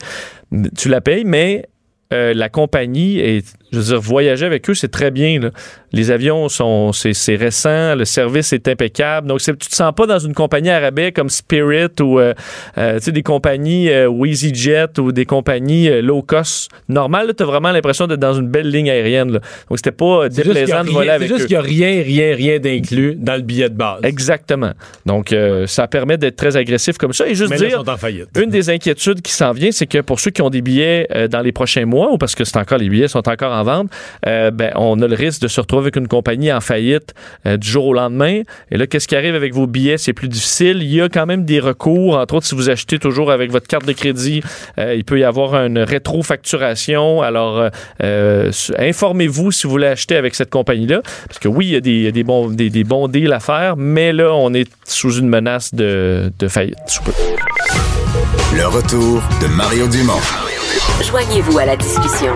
Tu la payes, mais euh, la compagnie, et, je veux dire, voyager avec eux, c'est très bien. là. Les avions sont, c'est, c'est récent, le service est impeccable. Donc, tu te sens pas dans une compagnie à rabais comme Spirit ou euh, euh, tu sais, des compagnies euh, ou EasyJet ou des compagnies euh, low cost. Normal, tu as vraiment l'impression d'être dans une belle ligne aérienne. là. Donc, c'était pas juste déplaisant de voler c'est avec juste eux. qu'il n'y a rien, rien, rien d'inclus dans le billet de base. Exactement. Donc, euh, ça permet d'être très agressif comme ça. Et juste Mais là, dire, sont en faillite. une des inquiétudes qui s'en vient, c'est que pour ceux qui ont des billets euh, dans les prochains mois, ou parce que c'est encore les billets sont encore en en vente, euh, ben, on a le risque de se retrouver avec une compagnie en faillite euh, du jour au lendemain. Et là, qu'est-ce qui arrive avec vos billets? C'est plus difficile. Il y a quand même des recours. Entre autres, si vous achetez toujours avec votre carte de crédit, euh, il peut y avoir une rétrofacturation. Alors, informez-vous si vous voulez acheter avec cette compagnie-là. Parce que oui, il y a des, bons, des, des bons deals à faire, mais là, on est sous une menace de, de faillite. Le retour de Mario Dumont. Joignez-vous à la discussion.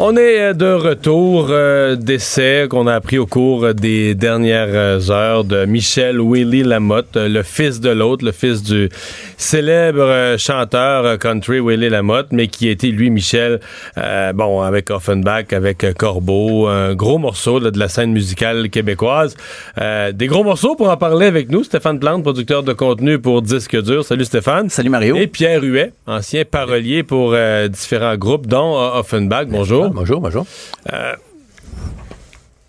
On est euh, de retour euh, d'essai qu'on a appris au cours des dernières euh, heures de Michel Willy Lamotte, le fils de l'autre, le fils du célèbre chanteur country Willy Lamotte, mais qui était lui Michel, euh, bon avec Offenbach, avec Corbeau, un gros morceau là, de la scène musicale québécoise. Euh, des gros morceaux pour en parler avec nous, Stéphane Plante, producteur de contenu pour Disque Dur. Salut Stéphane. Salut Mario. Et Pierre Huet, ancien parolier pour différents groupes, dont Offenbach. Bonjour. Bonjour, bonjour. Euh,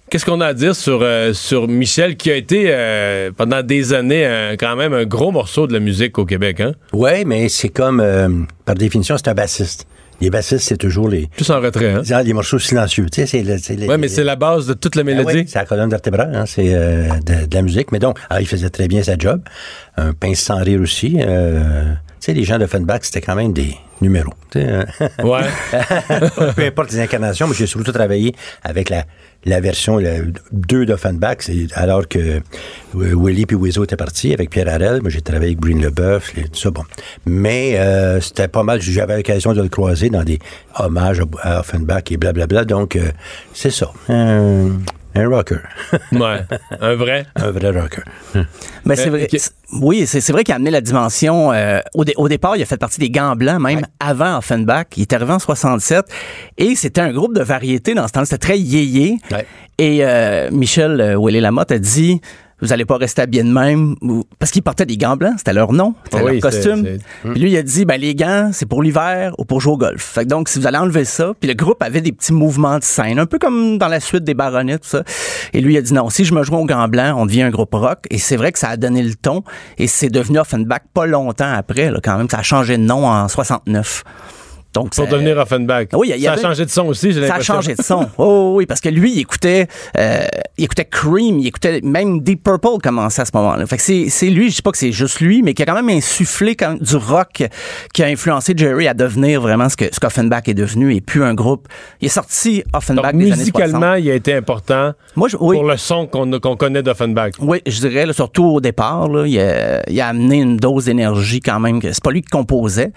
Qu'est-ce qu'on a à dire sur, euh, sur Michel, qui a été euh, pendant des années quand même un gros morceau de la musique au Québec, hein? Oui, mais c'est comme, par définition, c'est un bassiste. Les bassistes, c'est toujours les. Plus en retrait, hein? Les morceaux silencieux. Tu sais, c'est Ouais, mais c'est la base de toute la Ah mélodie. oui, c'est la colonne vertébrale, hein, c'est de, de la musique. Mais donc, alors, il faisait très bien sa job. Un pince sans rire aussi. Tu sais, les gens de Funback, c'était quand même des numéros. hein. Ouais. Peu importe les incarnations, mais j'ai surtout travaillé avec la, la version 2 d'Offenbach, alors que Willy puis Wizo étaient partis avec Pierre Harel. Moi, j'ai travaillé avec Breen Leboeuf, les- tout ça, bon. Mais euh, c'était pas mal, j'avais l'occasion de le croiser dans des hommages à à Offenbach et blablabla. Donc, euh, c'est ça. Un, rocker. ouais. Un vrai? un vrai rocker. Mais c'est vrai. c'est- Oui, c'est vrai qu'il a amené la dimension. euh, au, dé- au départ, il a fait partie des Gants Blancs, même avant Offenbach. Il est arrivé en 67. Et c'était un groupe de variété dans ce temps-là. C'était très yéyé. Et euh, Michel euh, Willy Lamotte a dit vous allez pas rester habillés de même parce qu'ils portaient des gants blancs, c'était leur nom, c'était Ah leur costume. Puis lui il a dit ben les gants, c'est pour l'hiver ou pour jouer au golf. Fait que donc si vous allez enlever ça, puis le groupe avait des petits mouvements de scène, un peu comme dans la suite des Baronnets tout ça. Et lui il a dit non, si je me joins aux gants blancs, on devient un groupe rock et c'est vrai que ça a donné le ton et c'est devenu Offenbach pas longtemps après là, quand même, ça a changé de nom en 69. Donc, Pour ça- devenir Offenbach. Oui, il y ça avait- a changé de son aussi, j'ai ça a l'impression. changé de son. Oh oui, parce que lui, il écoutait, euh, il écoutait Cream, il écoutait même Deep Purple commençait à ce moment-là. Fait que c'est, lui, je sais pas que c'est juste lui, mais qui a quand même insufflé quand même du rock qui a influencé Jerry à devenir vraiment ce que ce qu'Offenbach est devenu et plus un groupe. Il est sorti Offenbach Donc, des années musicalement, 60. il a été important Moi, je- oui. pour le son qu'on qu'on connaît d'Offenbach. Oui, je dirais, là, surtout au départ, là, il, a, il a amené une dose d'énergie quand même. C'est pas lui qui composait,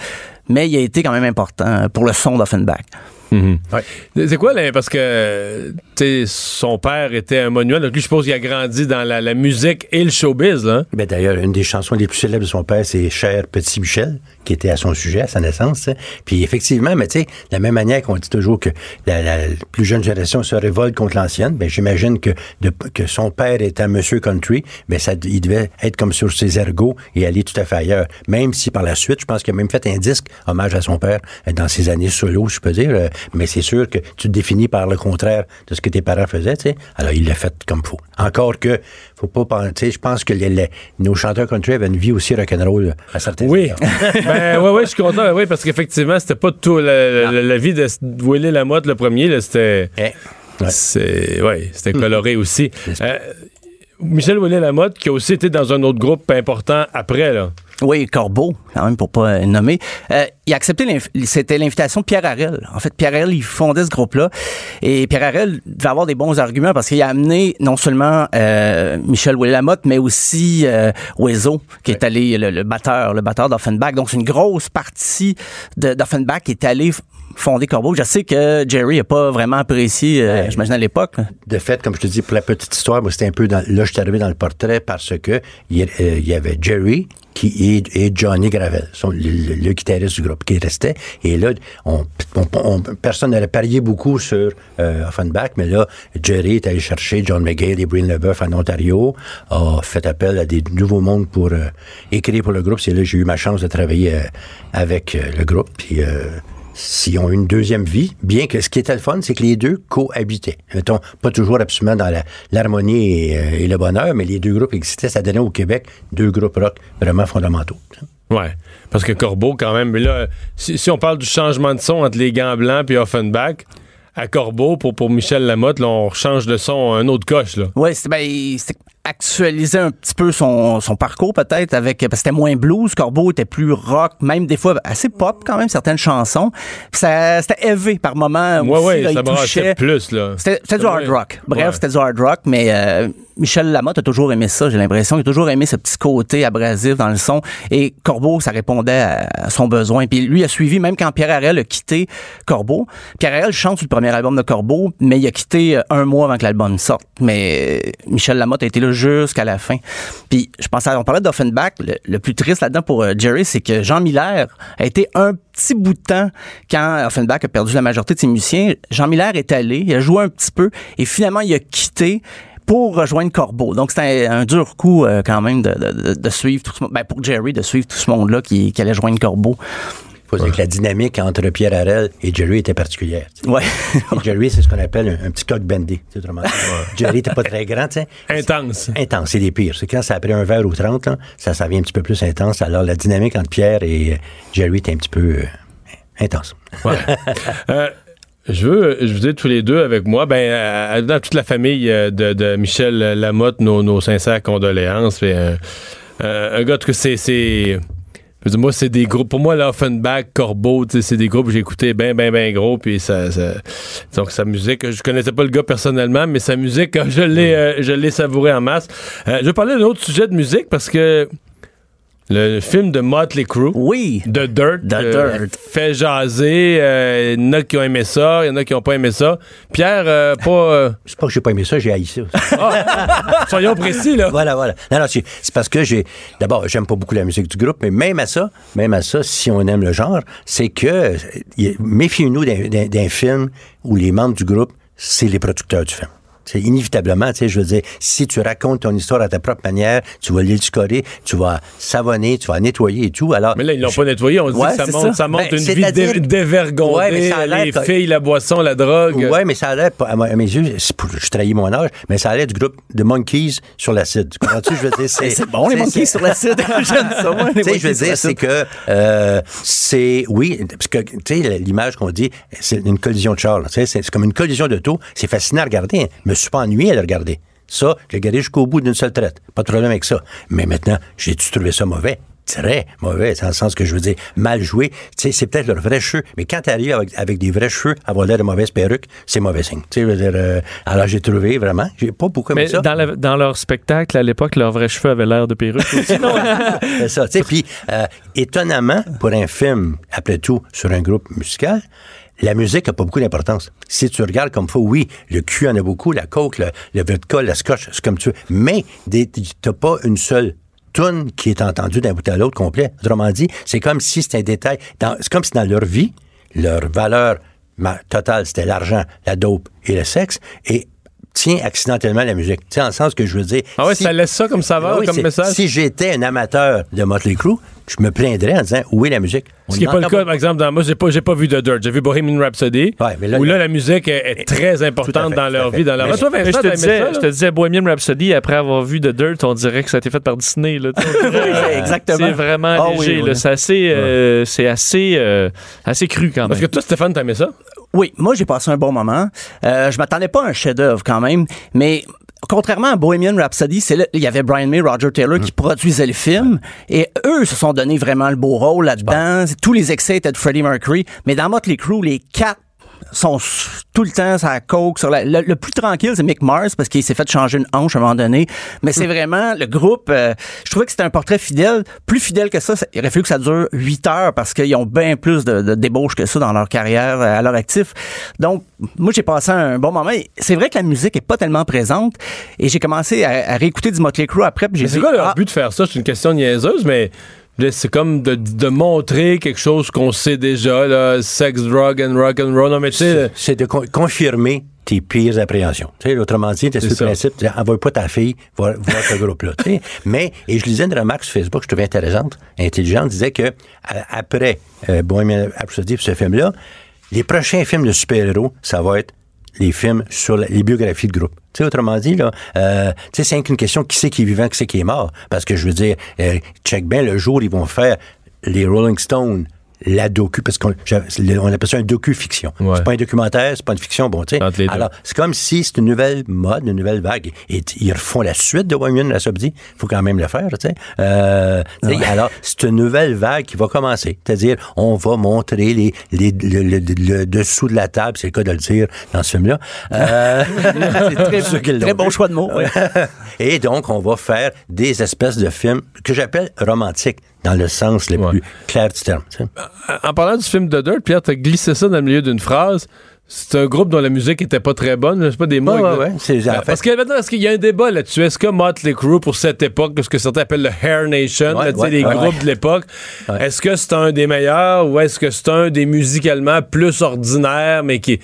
mais il a été quand même important pour le son d'Offenbach. C'est quoi, là, parce que son père était un monument. Donc, lui, je suppose qu'il a grandi dans la, la musique et le showbiz. Là. Ben, D'ailleurs, une des chansons les plus célèbres de son père, c'est Cher Petit Michel, qui était à son sujet, à sa naissance. Puis effectivement, mais tu sais, de la même manière qu'on dit toujours que la, la plus jeune génération se révolte contre l'ancienne, ben, j'imagine que, de- que son père était un monsieur country, ben, ça, il devait être comme sur ses ergots et aller tout à fait ailleurs. Même si par la suite, je pense qu'il a même fait un disque hommage à son père euh, dans ses années solo, je peux dire. euh, Mais c'est sûr que tu te définis par le contraire de ce que tes parents faisaient, tu sais. Alors, il l'a fait comme faut. Encore que, faut pas penser, tu sais, je pense que les- les- nos chanteurs country avaient une vie aussi rock'n'roll à certains Oui. ben, ouais, ouais, je suis content. parce qu'effectivement, c'était pas tout. La, la- la vie de Willy Lamotte, le premier, c'était. C'est, ouais, c'était coloré aussi. Euh, Michel Willy Lamotte, qui a aussi été dans un autre groupe important après, là. Oui, Corbeau, quand même, pour pas euh, nommer. Euh, il a accepté, c'était l'invitation de Pierre Harel. En fait, Pierre Harel, il fondait ce groupe-là. Et Pierre Harel devait avoir des bons arguments parce qu'il a amené non seulement euh, Michel Lamotte, mais aussi euh, qui est allé, le, le batteur, le batteur d'Offenbach. Donc, c'est une grosse partie d'Offenbach qui est allé f- fonder Corbeau. Je sais que Jerry n'a pas vraiment apprécié, euh, j'imagine à l'époque. De fait, comme je te dis, pour la petite histoire, moi, c'était un peu dans, là, je suis arrivé dans le portrait parce que il y, euh, il y avait Jerry qui et, Johnny Gravel, le, guitariste du groupe qui restait. Et là, on, on- on- personne n'aurait parié beaucoup sur euh, Offenbach, mais là, Jerry est allé chercher John McGill et Breen Leboeuf en Ontario, a fait appel à des nouveaux mondes pour euh, écrire pour le groupe. C'est là que j'ai eu ma chance de travailler euh, avec euh, le groupe. Puis, s'ils ont une deuxième vie, bien que ce qui était le fun, c'est que les deux cohabitaient. Mettons, pas toujours absolument dans la- l'harmonie et, euh, et le bonheur, mais les deux groupes existaient. Ça donnait au Québec deux groupes rock vraiment fondamentaux. Ouais. Parce que Corbeau, quand même, mais là, si, si on parle du changement de son entre les gants blancs et Offenbach, à Corbeau, pour, pour Michel Lamotte, là, on change de son un autre coche, là. Oui, c'était ben, c'était actualiser un petit peu son, son parcours peut-être avec parce que c'était moins blues, Corbeau était plus rock, même des fois assez pop quand même certaines chansons. Puis ça c'était élevé par moments Ouais, aussi, ouais, là, ça il touchait. plus, là. C'était du hard rock. Bref, Ouais. c'était du hard rock, mais euh, Michel Lamotte a toujours aimé ça, j'ai l'impression. Il a toujours aimé ce petit côté abrasif dans le son. Et Corbeau, ça répondait à, son besoin. Puis lui a suivi, même quand Pierre Harel a quitté Corbeau. Pierre Harel chante sur le premier album de Corbeau, mais il a quitté euh, un mois avant que l'album sorte. Mais euh, Michel Lamotte a été là jusqu'à la fin. Puis je pensais, on parlait d'Offenbach. Le, le plus triste là-dedans pour euh, Jerry, c'est que Jean Miller a été un petit bout de temps quand Offenbach a perdu la majorité de ses musiciens. Jean Miller est allé, il a joué un petit peu et finalement il a quitté pour rejoindre Corbeau. Donc c'était un, un dur coup euh, quand même de, de- suivre tout ce monde, ben, pour Jerry de suivre tout ce monde-là qui, qui allait joindre Corbeau. faut dire que la dynamique entre Pierre Harel et Jerry était particulière. Ouais. Et Jerry, c'est ce qu'on appelle un, un petit coq bandé. autrement. Jerry n'était pas très grand, tu sais. Intense. Intense, c'est les pires. C'est quand ça a pris un verre ou 30, là, ça, ça devient un petit peu plus intense. Alors, la dynamique entre Pierre et Jerry était un petit peu euh, intense. Ouais. Euh, je veux, je vous ai tous les deux avec moi, ben, euh, dans toute la famille euh, de, de Michel Lamotte, nos, nos sincères condoléances. Euh, euh, un gars que c'est, c'est, moi, c'est des groupes. Pour moi, là, Offenbach, Corbeau, c'est des groupes que j'ai écouté bien, bien, bien gros. Puis ça, ça- donc sa musique, je connaissais pas le gars personnellement, mais sa musique, je l'ai, euh, je l'ai savouré en masse. Euh, je vais parler d'un autre sujet de musique parce que le film de Motley Crue. Oui. The Dirt. The euh, Dirt. fait jaser. euh, Il y en a qui ont aimé ça, il y en a qui n'ont pas aimé ça. Pierre, euh, pas. euh, C'est pas que j'ai pas aimé ça, j'ai haï ça. soyons précis, là. Voilà, voilà. Non, non, c'est c'est parce que j'ai. D'abord, j'aime pas beaucoup la musique du groupe, mais même à ça, même à ça, si on aime le genre, c'est que. euh, Méfiez-nous d'un film où les membres du groupe, c'est les producteurs du film. C'est inévitablement, tu sais, je veux dire, si tu racontes ton histoire à ta propre manière, tu vas l'édulcorer, tu vas savonner, tu vas nettoyer et tout. Alors, Mais là, ils l'ont pas nettoyé. On dit Ouais, que ça monte, ça. ça monte Ben, une vie dé- dévergondée. Ouais, mais ça les que- filles, la boisson, la drogue. Ouais, mais ça allait, pas- à mes yeux, je trahis mon âge, mais ça allait du groupe de Monkeys sur l'acide. Tu comprends-tu? Je veux dire, c'est. C'est bon, les c'est- monkeys c'est- sur l'acide. J'aime ça, moi, les je veux dire, c'est que euh, c'est oui, parce que tu sais l'image qu'on dit, c'est une collision de char. là. Tu sais, C'est c'est comme une collision d'auto. C'est fascinant à regarder. hein. Suis pas ennuyé à le regarder. Ça, je l'ai regardé jusqu'au bout d'une seule traite. Pas de problème avec ça. Mais maintenant, j'ai-tu trouvé ça mauvais? Très mauvais, dans le sens que je veux dire, mal joué. Tu sais, c'est peut-être leur vrai cheveux, mais quand tu arrives avec, avec des vrais cheveux, avoir l'air de mauvaise perruque, c'est mauvais signe. Tu sais, je veux dire, euh, alors j'ai trouvé vraiment, j'ai pas beaucoup aimé Mais ça. dans, la- dans leur spectacle, à l'époque, leurs vrais cheveux avaient l'air de perruques aussi. non? C'est ça, tu sais. Puis, euh, étonnamment, pour un film, après tout, sur un groupe musical, la musique n'a pas beaucoup d'importance. Si tu regardes comme faut, oui, le cul en a beaucoup, la coke, le, le vodka, la scotch, c'est comme tu veux. Mais t'as pas une seule tune qui est entendue d'un bout à l'autre complet. Autrement dit, c'est comme si c'était un détail. C'est comme si dans leur vie, leur valeur totale, c'était l'argent, la dope et le sexe. Et tient accidentellement la musique. Tu sais, en le sens que je veux dire. Ah ouais, si- ça laisse ça comme saveur, Ah oui, comme c'est- message? Si j'étais un amateur de Motley Crue, je me plaindrais en disant où est la musique? On Ce qui n'est pas le cas, par exemple, dans moi, j'ai pas, j'ai pas vu The Dirt. J'ai vu Bohemian Rhapsody. mais là, où là, la musique est, est très importante fait, dans leur vie, dans leur Mais toi, Mais Vincent, je, te disais, ça, je te disais Bohemian Rhapsody, après avoir vu The Dirt, on dirait que ça a été fait par Disney. Là, Oui, exactement. C'est vraiment Ah léger. oui, oui. C'est assez, euh, c'est assez, euh, assez cru quand même. Parce que toi, Stéphane, t'aimais ça? Oui, moi j'ai passé un bon moment. Euh, je m'attendais pas à un chef-d'œuvre quand même, mais contrairement à Bohemian Rhapsody, c'est là il y avait Brian May, Roger Taylor qui produisaient le film. Et eux se sont donné vraiment le beau rôle là-dedans. Tous les excès étaient de Freddie Mercury, mais dans Motley Crue, les quatre sont tout le temps sur la coke. Sur la- le, le plus tranquille, c'est Mick Mars parce qu'il s'est fait changer une hanche à un moment donné. Mais c'est vraiment le groupe. euh, je trouvais que c'était un portrait fidèle. Plus fidèle que ça, il aurait fallu que ça dure huit heures parce qu'ils ont bien plus de, de débauches que ça dans leur carrière euh, à leur actif. Donc, moi, j'ai passé un bon moment. C'est vrai que la musique est pas tellement présente et j'ai commencé à, à réécouter du Motley Crue après. c'est quoi leur ah, but de faire ça? C'est une question niaiseuse, mais c'est comme de, de montrer quelque chose qu'on sait déjà, là, sex, drug and rock and roll. Non, mais tu sais, C'est de con- confirmer tes pires appréhensions. Tu sais, autrement dit, C'est le ça. principe, envoie pas ta fille voir, voir ce groupe-là. tu sais. Mais, et je lisais une remarque sur Facebook, je trouvais intéressante, intelligente, disait que à- après euh, Bohemian Rhapsody, ce film-là, les prochains films de super-héros, ça va être les films sur les biographies de groupe. Tu sais, autrement dit, là, euh, c'est une question qui c'est qui est vivant, qui c'est qui est mort. Parce que je veux dire, euh, check bien, le jour, ils vont faire les Rolling Stones, la docu, parce qu'on on appelle ça un docu-fiction. C'est pas un documentaire, c'est pas une fiction, bon, tu sais. Alors, c'est comme si c'est une nouvelle mode, une nouvelle vague. Et ils refont la suite de Bohemian Rhapsody. Il faut quand même le faire, tu sais. Euh, Ouais. Alors, c'est une nouvelle vague qui va commencer. C'est-à-dire, on va montrer les, les- le, le- le dessous de la table, c'est le cas de le dire dans ce film-là. Euh, C'est très- bon choix de mots. Et donc, on va faire des espèces de films que j'appelle romantiques, dans le sens le plus clair du terme. En parlant du film de Dirt, Pierre, t'as glissé ça dans le milieu d'une phrase. C'est un groupe dont la musique était pas très bonne. Je sais pas des mots. Exacts. ouais, ouais. C'est- en Euh, fait- Parce que maintenant, est-ce qu'il y a un débat là-dessus? Est-ce que Motley Crue, pour cette époque, ce que certains appellent le Hair Nation, Ouais, là, les groupes de l'époque, est-ce que c'est un des meilleurs ou est-ce que c'est un des musicalement plus ordinaires, mais qui.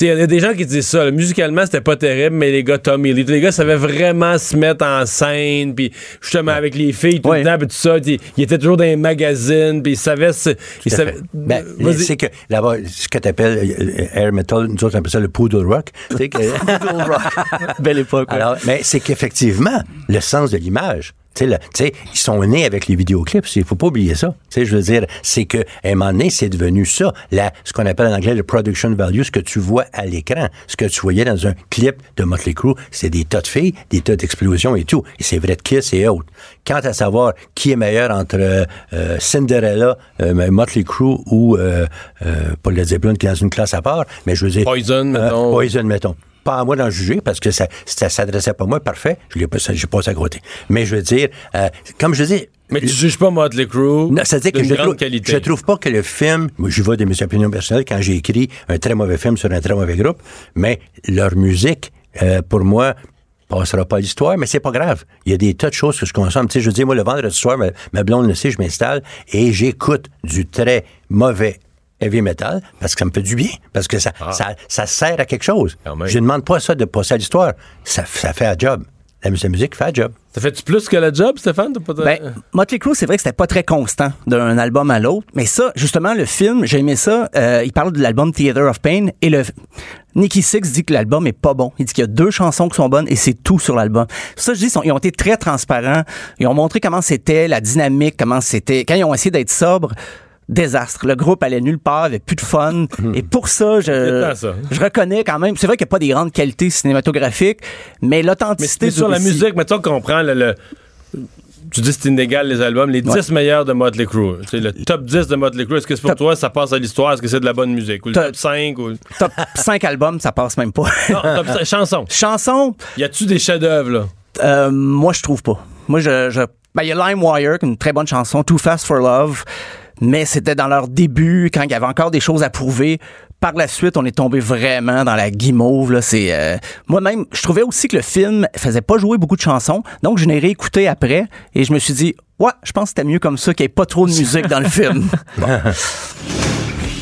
Il y a des gens qui disent ça. là, musicalement, c'était pas terrible, mais les gars, Tommy Lee, les gars savaient vraiment se mettre en scène, puis justement avec les filles tout le temps, puis tout ça, ils étaient toujours dans les magazines, puis ils savaient. se- Ils savaient. Ben, Vas-y. c'est que là-bas, ce que tu appelles air metal, nous autres on appelle ça le poodle rock. Tu sais que- Belle époque. ouais. Alors, mais c'est qu'effectivement, le sens de l'image. Tu sais, ils sont nés avec les vidéoclips. Il faut pas oublier ça. Tu sais, je veux dire, c'est que à un moment donné, c'est devenu ça, la, ce qu'on appelle en anglais le production value, ce que tu vois à l'écran, ce que tu voyais dans un clip de Motley Crue, c'est des tas de filles, des tas d'explosions et tout. Et c'est vrai de Kiss et autres. Quant à savoir qui est meilleur entre euh, euh, Cinderella, euh, Motley Crue ou Paul Led Zeppelin qui est dans une classe à part, mais je veux dire Poison, mettons. Poison, mettons. Pas à moi d'en juger parce que ça, ça s'adressait pas à moi, parfait. Je l'ai pas, j'ai passé à côté. Mais je veux dire, euh, comme je dis. Mais tu juges pas Motley Crue. Non, c'est-à-dire que je trouve, qualité. je trouve pas que le film, moi, je vais de mes opinions personnelles quand j'ai écrit un très mauvais film sur un très mauvais groupe, mais leur musique, euh, pour moi, passera pas à l'histoire, mais c'est pas grave. Il y a des tas de choses que je consomme. Tu sais, je veux dire, moi, le vendredi soir, ma, ma blonde le sait, je m'installe et j'écoute du très mauvais heavy metal parce que ça me fait du bien, parce que ça, ça, ça sert à quelque chose. Je ne demande pas ça de passer à l'histoire. Ça, ça fait un job. La, la musique fait un job. Ça fait-tu plus que le job, Stéphane? Ben, Motley Crue, c'est vrai que c'était pas très constant d'un album à l'autre, mais ça, justement, le film, j'ai aimé ça. euh, il parle de l'album Theater of Pain et le Nicky Six dit que l'album est pas bon. Il dit qu'il y a deux chansons qui sont bonnes et c'est tout sur l'album. Ça, je dis, ils ont été très transparents. Ils ont montré comment c'était, la dynamique, comment c'était. Quand ils ont essayé d'être sobres, désastre. Le groupe allait nulle part, avait plus de fun. Et pour ça, je, ça. je reconnais quand même. C'est vrai qu'il n'y a pas des grandes qualités cinématographiques, mais l'authenticité sur la récit- musique, mettons qu'on prend le, le- Tu dis que c'est inégal les albums, les 10 Ouais. meilleurs de Motley Crue. C'est le top 10 de Motley Crue. Est-ce que c'est pour toi, ça passe à l'histoire? Est-ce que c'est de la bonne musique? Ou le Top- top 5? Ou... top 5 albums, ça passe même pas. Non, top 5, chanson. Chanson, Y a-tu des chefs-d'œuvre, là? euh, moi je trouve pas. Moi je, je ben, il y a LimeWire, qui est une très bonne chanson, Too Fast for Love, mais c'était dans leur début quand il y avait encore des choses à prouver. Par la suite, on est tombé vraiment dans la guimauve. Là. C'est euh, moi-même, je trouvais aussi que le film faisait pas jouer beaucoup de chansons, donc je l'ai réécouté après et je me suis dit, ouais, je pense que c'était mieux comme ça qu'il n'y ait pas trop de musique dans le film. Bon.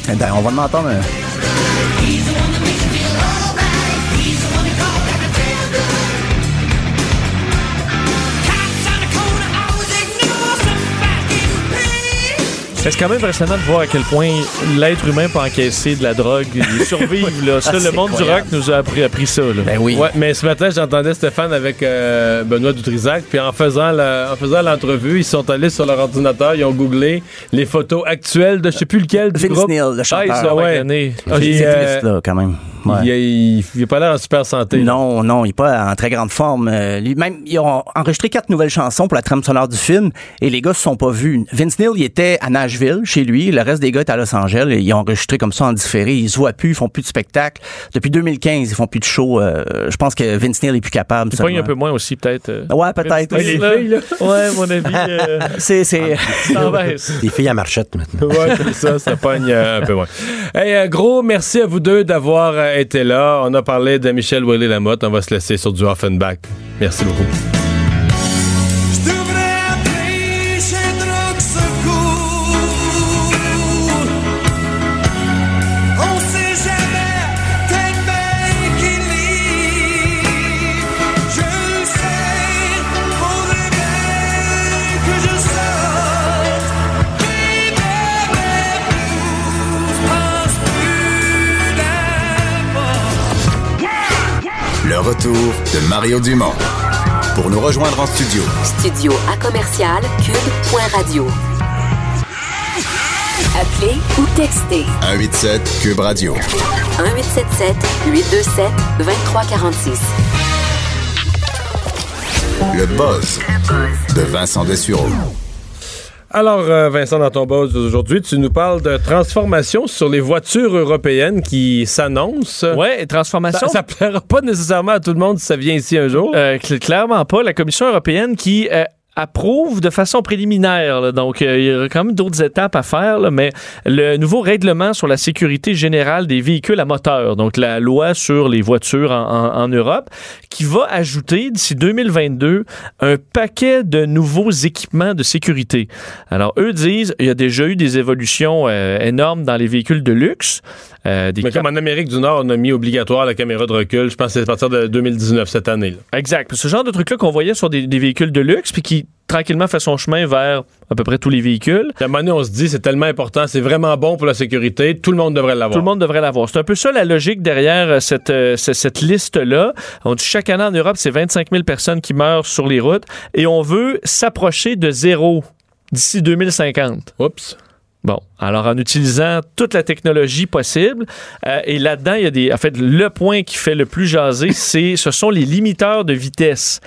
Eh ben, on va en entendre. un- C'est quand même impressionnant de voir à quel point l'être humain peut encaisser de la drogue et survivre. Là. Ça, Ah, le monde du rock nous a appris, appris ça. Là. Ben oui. Ouais, mais ce matin, j'entendais Stéphane avec euh, Benoît Dutrisac, puis en faisant la- en faisant l'entrevue, ils sont allés sur leur ordinateur, ils ont googlé les photos actuelles de je sais plus lequel du Vince groupe. Neil, le chanteur. Ah, ouais. Magané. Ah, Puis, c'est euh, triste, là, quand même. Ouais. il, a pas l'air en super santé. Non, non, il est pas en très grande forme. Euh, même, ils ont enregistré quatre nouvelles chansons pour la trame sonore du film et les gars se sont pas vus. Vince Neil, il était à Nashville, chez lui. Le reste des gars étaient à Los Angeles ils ont enregistré comme ça en différé. Ils se voient plus, ils font plus de spectacles. Depuis 2015, ils font plus de shows. Euh, je pense que Vince Neil est plus capable. Il pogne un peu moins aussi, peut-être. euh. Ouais, peut-être. Ouais, les filles, là. Ouais, mon avis. euh, C'est, c'est... ça baisse. Les filles à marchette maintenant. Ouais, c'est ça, ça pogne euh, un peu moins. Hey, gros merci à vous deux d'avoir euh, été là. On a parlé de Michel Willy-Lamotte. On va se laisser sur du Offenbach. Merci beaucoup. Retour de Mario Dumont. Pour nous rejoindre en studio, Studio à commercial cube.radio. Appelez ou textez 187 Cube Radio. 1877 827 2346. Le buzz de Vincent Dessureau. Alors, euh, Vincent, dans ton buzz aujourd'hui, tu nous parles de transformation sur les voitures européennes qui s'annoncent. Ouais, transformation. Ça, ça plaira pas nécessairement à tout le monde si ça vient ici un jour. Euh, cl- clairement pas. La Commission européenne qui euh, approuve de façon préliminaire. donc, euh, il y aura quand même d'autres étapes à faire, mais le nouveau règlement sur la sécurité générale des véhicules à moteur, donc la loi sur les voitures en Europe, qui va ajouter d'ici 2022 un paquet de nouveaux équipements de sécurité. Alors, eux disent, il y a déjà eu des évolutions euh, énormes dans les véhicules de luxe. Euh, des Mais comme en Amérique du Nord, on a mis obligatoire la caméra de recul, je pense que c'est à partir de 2019, cette année. là. Exact. Ce genre de truc-là qu'on voyait sur des, des véhicules de luxe, puis qui tranquillement fait son chemin vers à peu près tous les véhicules. À un moment donné, on se dit, c'est tellement important, c'est vraiment bon pour la sécurité, tout le monde devrait l'avoir. Tout le monde devrait l'avoir. C'est un peu ça la logique derrière euh, cette, euh, ce- cette liste-là. On dit chaque année en Europe, c'est 25 000 personnes qui meurent sur les routes et on veut s'approcher de zéro d'ici 2050. Oups. Bon, alors en utilisant toute la technologie possible, euh, et là-dedans, il y a des. En fait, le point qui fait le plus jaser, c'est ce sont les limiteurs de vitesse.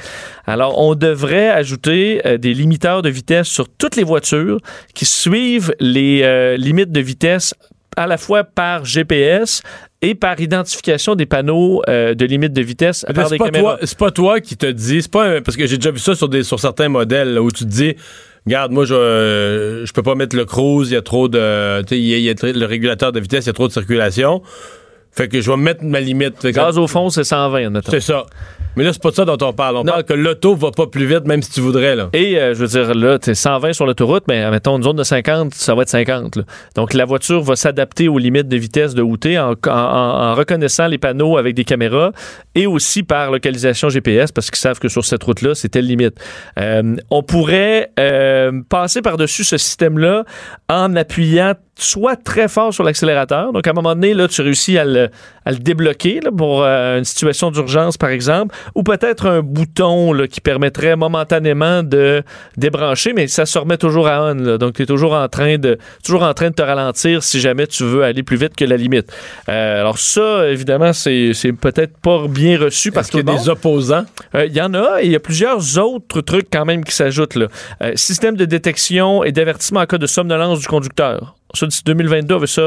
Alors, on devrait ajouter euh, des limiteurs de vitesse sur toutes les voitures qui suivent les euh, limites de vitesse à la fois par GPS et par identification des panneaux euh, de limite de vitesse par des pas, caméras. c'est pas toi qui te dis, c'est pas un- parce que j'ai déjà vu ça sur, des, sur certains modèles là, où tu te dis, regarde, moi je, euh, je peux pas mettre le cruise, il y a trop de, tu sais, le régulateur de vitesse, il y a trop de circulation. Fait que je vais mettre ma limite. Gaz au fond, c'est 120, mettons. C'est ça. Mais là, c'est pas de ça dont on parle. On parle que l'auto va pas plus vite, même si tu voudrais. Là. Et euh, je veux dire, là, tu 120 sur l'autoroute, mais mettons une zone de 50, ça va être 50. là. Donc la voiture va s'adapter aux limites de vitesse de en, en- en reconnaissant les panneaux avec des caméras et aussi par localisation GPS parce qu'ils savent que sur cette route-là, c'est telle limite. Euh, on pourrait euh, passer par-dessus ce système-là en appuyant soit très fort sur l'accélérateur. Donc, à un moment donné, là, tu réussis à le, à le débloquer là, pour euh, une situation d'urgence, par exemple, ou peut-être un bouton là, qui permettrait momentanément de débrancher, mais ça se remet toujours à on. là. Donc, tu es toujours en, train de, toujours en train de te ralentir si jamais tu veux aller plus vite que la limite. Euh, alors, ça, évidemment, c'est peut-être pas bien reçu par Est-ce tout qu'il y a des opposants? Euh, Il y en a et il y a plusieurs autres trucs quand même qui s'ajoutent. système de détection et d'avertissement en cas de somnolence du conducteur. Ça, d'ici 2022, avec ça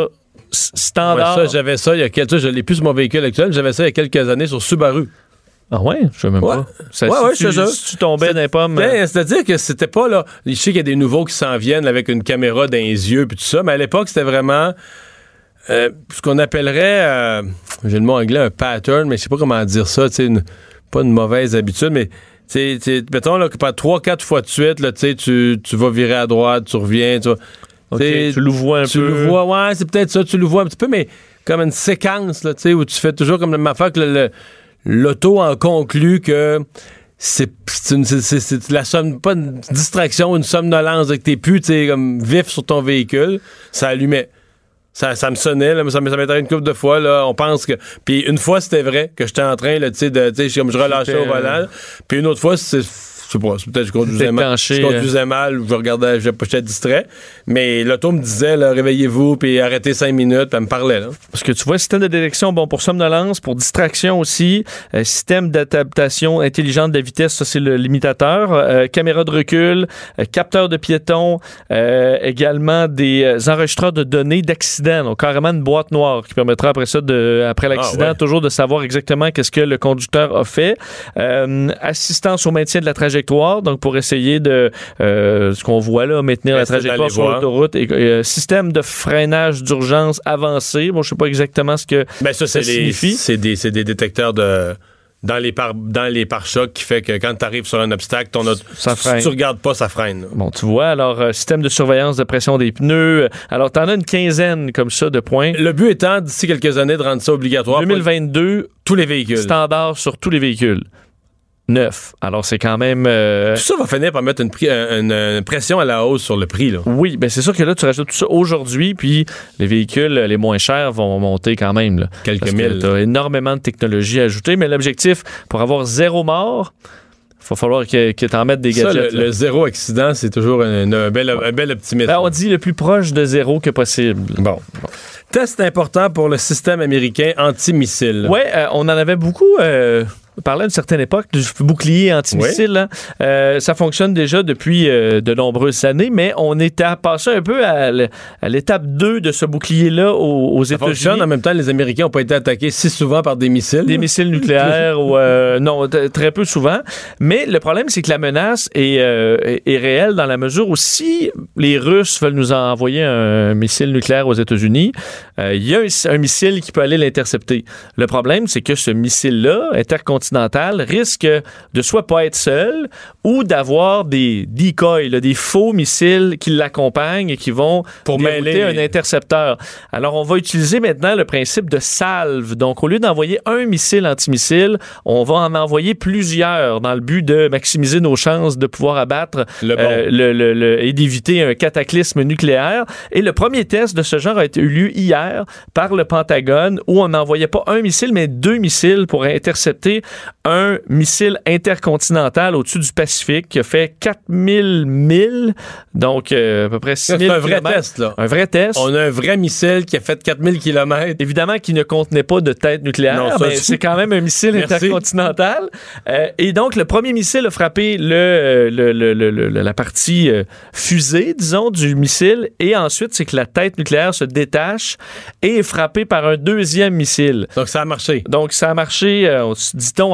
s- Ouais, standard. ça, j'avais ça il y a quelques Je l'ai plus sur mon véhicule actuel. J'avais ça il y a quelques années sur Subaru. ah ouais? Je sais même Ouais. pas. Ça, Ouais, si, ouais, tu, je sais si tu tombais dans les pommes... euh, Ben, C'est-à-dire que c'était pas là. Je sais qu'il y a des nouveaux qui s'en viennent avec une caméra dans les yeux puis tout ça, mais à l'époque, c'était vraiment euh, ce qu'on appellerait, euh, j'ai le mot anglais, un pattern, mais je sais pas comment dire ça, tu pas une mauvaise habitude, mais tu mettons là, que par trois, quatre fois de suite, là, tu vas virer à droite, tu reviens, tu vas- tu tu le vois un tu peu. le vois, ouais, c'est peut-être ça, tu le vois un petit peu, mais comme une séquence, là, tu sais, où tu fais toujours comme la même affaire que l'auto en conclut que c'est la somme, pas une distraction, une somnolence, que t'es plus, tu sais, comme vif sur ton véhicule, ça allumait. Ça, ça me sonnait, là, ça, ça m'est arrivé une couple de fois, là, on pense que... Puis une fois, c'était vrai, que j'étais en train, là, tu sais, de, tu sais, je- comme je relâchais au C'était, volant, euh, puis une autre fois, c'est... Je sais pas, peut-être que je conduisais mal. Déclenché, Je conduisais mal, je regardais, j'étais distrait. Mais l'auto me disait, réveillez-vous, puis arrêtez cinq minutes, puis elle me parlait, là. Parce que tu vois, système de détection, bon, pour somnolence, pour distraction aussi, euh, système d'adaptation intelligente de vitesse, ça c'est le limitateur, euh, caméra de recul, euh, capteur de piétons, euh, également des euh, enregistreurs de données d'accident, donc carrément une boîte noire qui permettra après ça, de, après l'accident, ouais. toujours de savoir exactement qu'est-ce que le conducteur a fait. Euh, assistance au maintien de la trajectoire, donc pour essayer de, euh, ce qu'on voit là, maintenir la trajectoire sur l'autoroute, et, euh, système de freinage d'urgence avancé, bon, je sais pas exactement ce que Ben ça, ça signifie. c'est des, détecteurs de dans les par dans les pare-chocs qui fait que quand tu arrives sur un obstacle, ton auto, Ça si freine. tu regardes pas, ça freine. Bon, tu vois, alors, euh, système de surveillance de pression des pneus. Alors, t'en as une quinzaine comme ça de points. Le but étant d'ici quelques années de rendre ça obligatoire pour 2022, tous les véhicules. standard sur tous les véhicules. Neuf. Alors, c'est quand même... euh, Tout ça va finir par mettre une, pri- une- une pression à la hausse sur le prix. Là. Oui, ben c'est sûr que là, tu rajoutes tout ça aujourd'hui, puis les véhicules les moins chers vont monter quand même. Là, Quelques Parce mille. t'as énormément de technologie à ajouter, mais l'objectif, pour avoir zéro mort, il va falloir que, que tu en mettes des Ça, gadgets. le, là. le zéro accident, c'est toujours un, un bel, un bel optimisme. Ben, on dit le plus proche de zéro que possible. Bon. Test important pour le système américain antimissile. Ouais, euh, on en avait beaucoup euh, parlé à une certaine époque du bouclier antimissile. là. Euh, ça fonctionne déjà depuis euh, de nombreuses années, mais on est à passer un peu à, l'étape 2 de ce bouclier-là aux, aux Ça fonctionne. États-Unis. En même temps, les Américains n'ont pas été attaqués si souvent par des missiles. Des missiles nucléaires ou euh, non très peu souvent mais le problème c'est que la menace est, réelle dans la mesure où si les Russes veulent nous envoyer un missile nucléaire aux États-Unis il y a un, un missile qui peut aller l'intercepter le problème c'est que ce missile là risque de soit pas être seul ou d'avoir des decoys là, des faux missiles qui l'accompagnent et qui vont Pour mêler un intercepteur. Alors, on va utiliser maintenant le principe de salve. Donc, au lieu d'envoyer un missile antimissile, on va en envoyer plusieurs dans le but de maximiser nos chances de pouvoir abattre Le bon. euh, le- le- le- et d'éviter un cataclysme nucléaire. Et le premier test de ce genre a été eu lieu hier par le Pentagone où on n'envoyait pas un missile, mais deux missiles pour intercepter un missile intercontinental au-dessus du Pacifique qui a fait 4000 milles, donc euh, à peu près 6000 C'est un vrai test, là. Un vrai test. On a un vrai missile qui a fait 4000 km. Évidemment qui ne contenait pas de tête nucléaire, Non, mais c'est- quand même un missile intercontinental. Euh, et donc, le premier missile a frappé le, le- le- le- le- la partie euh, fusée, disons, du missile. Et ensuite, c'est que la tête nucléaire se détache et est frappée par un deuxième missile. Donc, ça a marché. Donc, ça a marché, euh,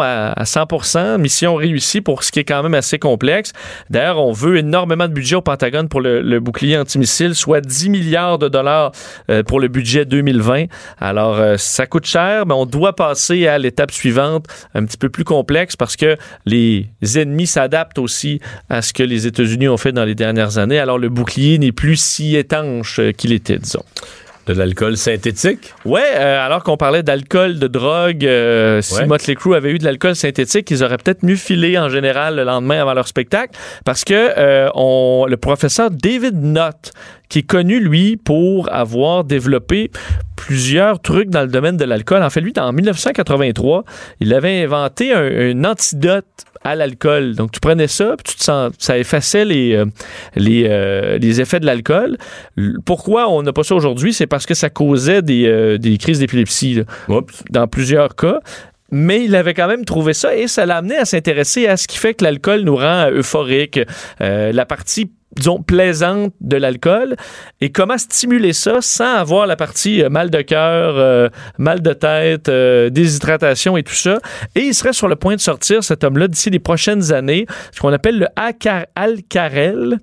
à, à 100 Mission réussie pour ce qui est quand même assez complexe. D'ailleurs, on veut énormément de budget au Pentagone pour le, le bouclier antimissile, soit 10 milliards de dollars euh, pour le budget 2020. Alors, euh, ça coûte cher, mais on doit passer à l'étape suivante, un petit peu plus complexe, parce que les ennemis s'adaptent aussi à ce que les États-Unis ont fait dans les dernières années. Alors, le bouclier n'est plus si étanche euh, qu'il était, disons. De l'alcool synthétique? Ouais, euh, alors qu'on parlait d'alcool, de drogue, euh, si. Motley Crue avait eu de l'alcool synthétique, ils auraient peut-être mieux filé en général le lendemain avant leur spectacle, parce que euh, on, le professeur David Knott, qui est connu lui pour avoir développé plusieurs trucs dans le domaine de l'alcool. En fait, lui, en 1983, il avait inventé un, un antidote à l'alcool. Donc, tu prenais ça, puis tu te sens, ça effaçait les, euh, les, euh, les effets de l'alcool. Pourquoi on n'a pas ça aujourd'hui? C'est parce que ça causait des, euh, des crises d'épilepsie dans plusieurs cas. Mais il avait quand même trouvé ça et ça l'a amené à s'intéresser à ce qui fait que l'alcool nous rend euphorique. Euh, la partie disons, plaisante de l'alcool et comment stimuler ça sans avoir la partie euh, mal de cœur, euh, mal de tête, euh, déshydratation et tout ça? Et il serait sur le point de sortir, cet homme-là, d'ici les prochaines années, ce qu'on appelle le Alcarel,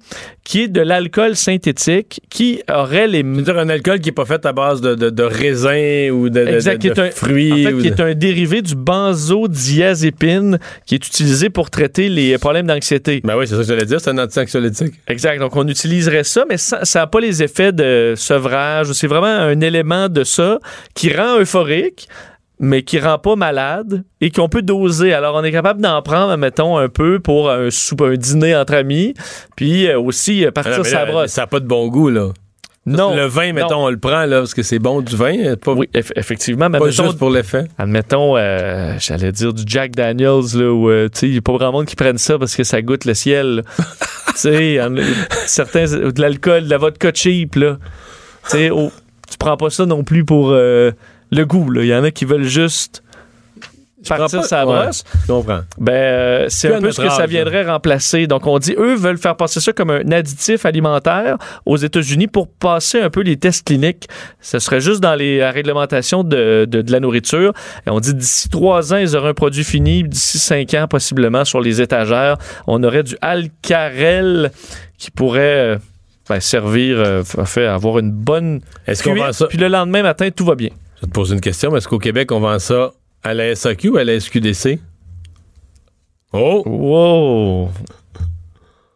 qui est de l'alcool synthétique qui aurait les... C'est-à-dire un alcool qui n'est pas fait à base de, de, de raisin ou de, de- Exact, de- qui est de un, fruits. en fait, ou qui est un dérivé du benzodiazépine qui est utilisé pour traiter les problèmes d'anxiété. Ben oui, c'est ça que j'allais dire, c'est un anti-anxiolytique. Exact. Donc, on utiliserait ça, mais ça n'a pas les effets de sevrage. C'est vraiment un élément de ça qui rend euphorique, mais qui rend pas malade et qu'on peut doser. Alors, on est capable d'en prendre, mettons, un peu pour un, soupe, un dîner entre amis, puis euh, aussi euh, Ah partir sa là, brosse. Ça n'a pas de bon goût, là. Non. Le vin, non. mettons, on le prend, là, parce que c'est bon du vin. Pas, Oui, eff- effectivement. Mais pas juste pour l'effet. Admettons, euh, j'allais dire du Jack Daniels, là, où, euh, tu sais, il n'y a pas vraiment de monde qui prenne ça parce que ça goûte le ciel. tu sais, certains, de l'alcool, de la vodka cheap, là. Tu sais, oh, tu prends pas ça non plus pour euh, le goût, là. Il y en a qui veulent juste partir pas- sa ouais. brosse. Je comprends. Ben, euh, c'est un peu ce que ça viendrait remplacer. Donc, on dit, eux veulent faire passer ça comme un additif alimentaire aux États-Unis pour passer un peu les tests cliniques. Ce serait juste dans les la réglementations de, de, de la nourriture. Et on dit d'ici trois ans, ils auraient un produit fini. D'ici cinq ans, possiblement, sur les étagères, on aurait du Alcarel qui pourrait euh, ben, servir, euh, fait, avoir une bonne Est-ce qu'on ça? Puis le lendemain matin, tout va bien. Je te poser une question. Est-ce qu'au Québec, on vend ça à la SAQ ou à la SQDC? Oh! Wow!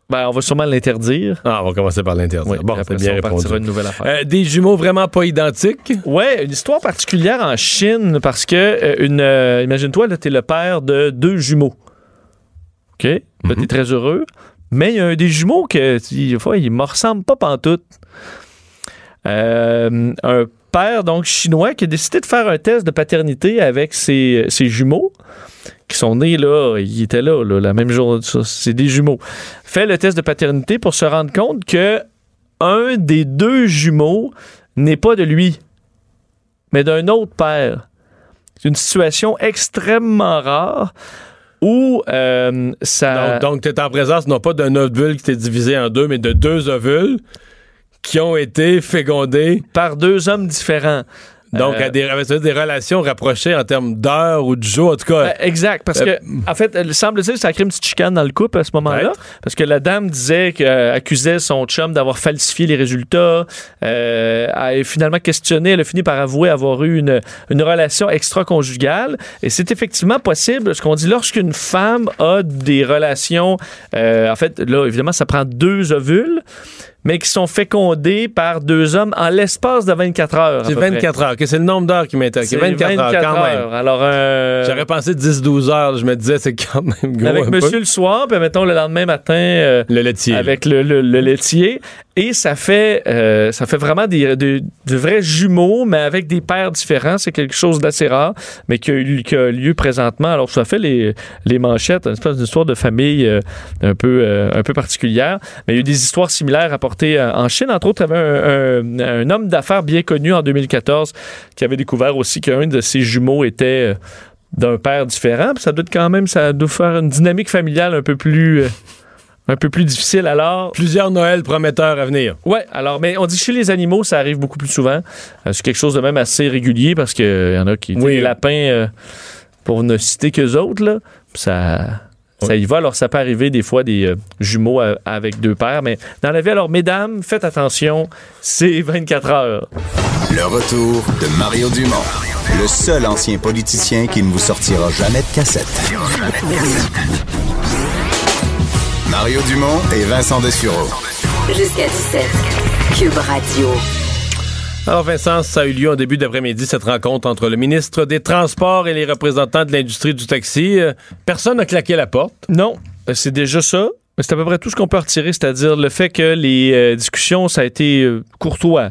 Ben, on va sûrement l'interdire. Ah, on va commencer par l'interdire. Oui, bon, c'est ça, bien répondu. une nouvelle affaire. Euh, des jumeaux vraiment pas identiques? Ouais, une histoire particulière en Chine parce que, euh, une, euh, imagine-toi, là, t'es le père de deux jumeaux. OK? Là, t'es très heureux. Mais il y a un des jumeaux que, fois, il me ressemble pas pantoute. Un père, donc, chinois, qui a décidé de faire un test de paternité avec ses, ses jumeaux, qui sont nés là, ils étaient là, là, la même journée, c'est des jumeaux. Fait le test de paternité pour se rendre compte que un des deux jumeaux n'est pas de lui, mais d'un autre père. C'est une situation extrêmement rare où euh, ça... Donc, donc tu es en présence non pas d'un ovule qui t'est divisé en deux, mais de deux ovules qui ont été fécondés. par deux hommes différents. Donc, Euh, à des, avec des relations rapprochées en termes d'heures ou de jours, en tout cas. Euh, exact, parce que, en fait, elle semble-t-il, ça a créé une petite chicane dans le couple à ce moment-là, parce que la dame disait qu'elle accusait son chum d'avoir falsifié les résultats, euh, elle a finalement questionné, elle a fini par avouer avoir eu une, une relation extra-conjugale, et c'est effectivement possible, ce qu'on dit, lorsqu'une femme a des relations, euh, en fait, là, évidemment, ça prend deux ovules, mais qui sont fécondés par deux hommes en l'espace de 24 heures. à C'est peu près. 24 heures. que C'est le nombre d'heures qui m'intéresse. C'est 24, heures quand heures. même. Alors, euh, J'aurais pensé 10-12 heures. Je me disais, c'est quand même gros. avec un monsieur peu. le soir, puis mettons le lendemain matin euh, Le laitier. avec le, le- le laitier. Et ça fait, euh, ça fait vraiment des, de, de vrais jumeaux, mais avec des pères différents. C'est quelque chose d'assez rare, mais qui a, eu- qui a lieu présentement. Alors, ça fait les, les manchettes, une espèce d'histoire de famille un, peu, un peu particulière. Mais il y a eu des histoires similaires rapportées euh, en Chine. Entre autres, il y avait un, un- un homme d'affaires bien connu en 2014 qui avait découvert aussi qu'un de ses jumeaux était... euh, d'un père différent, puis ça doit être quand même, ça doit faire une dynamique familiale un peu plus, euh, un peu plus difficile. Alors, Plusieurs Noëls prometteurs à venir. ouais, alors, mais on dit chez les animaux, ça arrive beaucoup plus souvent. Euh, c'est quelque chose de même assez régulier parce qu'il y en a qui, Oui. les lapins, euh, pour ne citer qu'eux autres, là, ça, ça y va. Alors, ça peut arriver des fois des euh, jumeaux euh, avec deux pères, mais dans la vie, alors, mesdames, faites attention, c'est 24 heures. Le retour de Mario Dumont, le seul ancien politicien qui ne vous sortira jamais de cassette. Mario Dumont et Vincent Dessureau. Jusqu'à 17. Cube Radio. Alors, Vincent, ça a eu lieu en début d'après-midi, cette rencontre entre le ministre des Transports et les représentants de l'industrie du taxi. Euh, Personne n'a claqué la porte. Non, euh, c'est déjà ça. C'est à peu près tout ce qu'on peut retirer, c'est-à-dire le fait que les euh, discussions, ça a été courtois.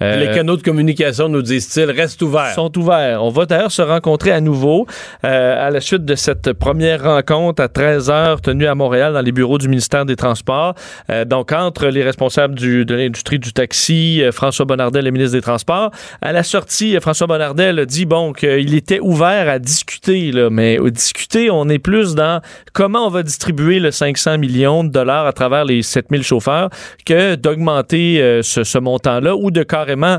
Euh, Les canaux de communication, nous disent-ils, restent ouverts. sont ouverts. On va d'ailleurs se rencontrer à nouveau euh, à la suite de cette première rencontre à 13h tenue à Montréal dans les bureaux du ministère des Transports. Euh, donc, entre les responsables du- de l'industrie du taxi, euh, François Bonnardel, le ministre des Transports. À la sortie, euh, François Bonnardel dit bon qu'il était ouvert à discuter, là, mais au discuter, on est plus dans comment on va distribuer le 500 millions de dollars à travers les 7000 chauffeurs que d'augmenter ce, ce montant-là ou de carrément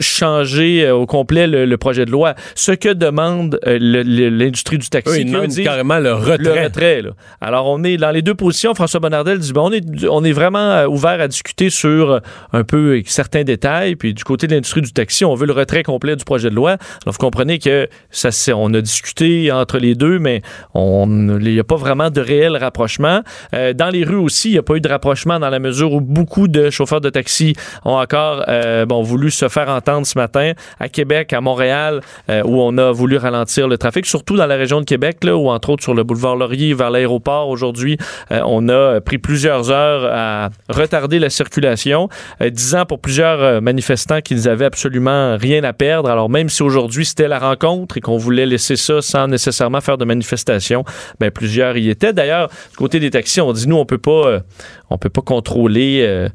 changer euh, au complet le, le projet de loi. Ce que demande euh, l'industrie du taxi. Eux, ils demandent carrément le retrait. le retrait. là. Alors, on est dans les deux positions. François Bonnardel dit bon, on, est, on est vraiment euh, ouvert à discuter sur un peu certains détails. Puis du côté de l'industrie du taxi, on veut le retrait complet du projet de loi. Alors, vous comprenez que ça, on a discuté entre les deux, mais il n'y a pas vraiment de réel rapprochement. Euh, dans les rues aussi, il n'y a pas eu de rapprochement dans la mesure où beaucoup de chauffeurs de taxi ont encore euh, bon, voulu se faire entendre ce matin à Québec, à Montréal, euh, où on a voulu ralentir le trafic, surtout dans la région de Québec, là, où entre autres sur le boulevard Laurier vers l'aéroport aujourd'hui, euh, on a pris plusieurs heures à retarder la circulation, euh, disant pour plusieurs manifestants qu'ils n'avaient absolument rien à perdre. Alors même si aujourd'hui c'était la rencontre et qu'on voulait laisser ça sans nécessairement faire de manifestation, ben plusieurs y étaient. D'ailleurs, du côté des taxis, on dit nous on peut pas, on peut pas contrôler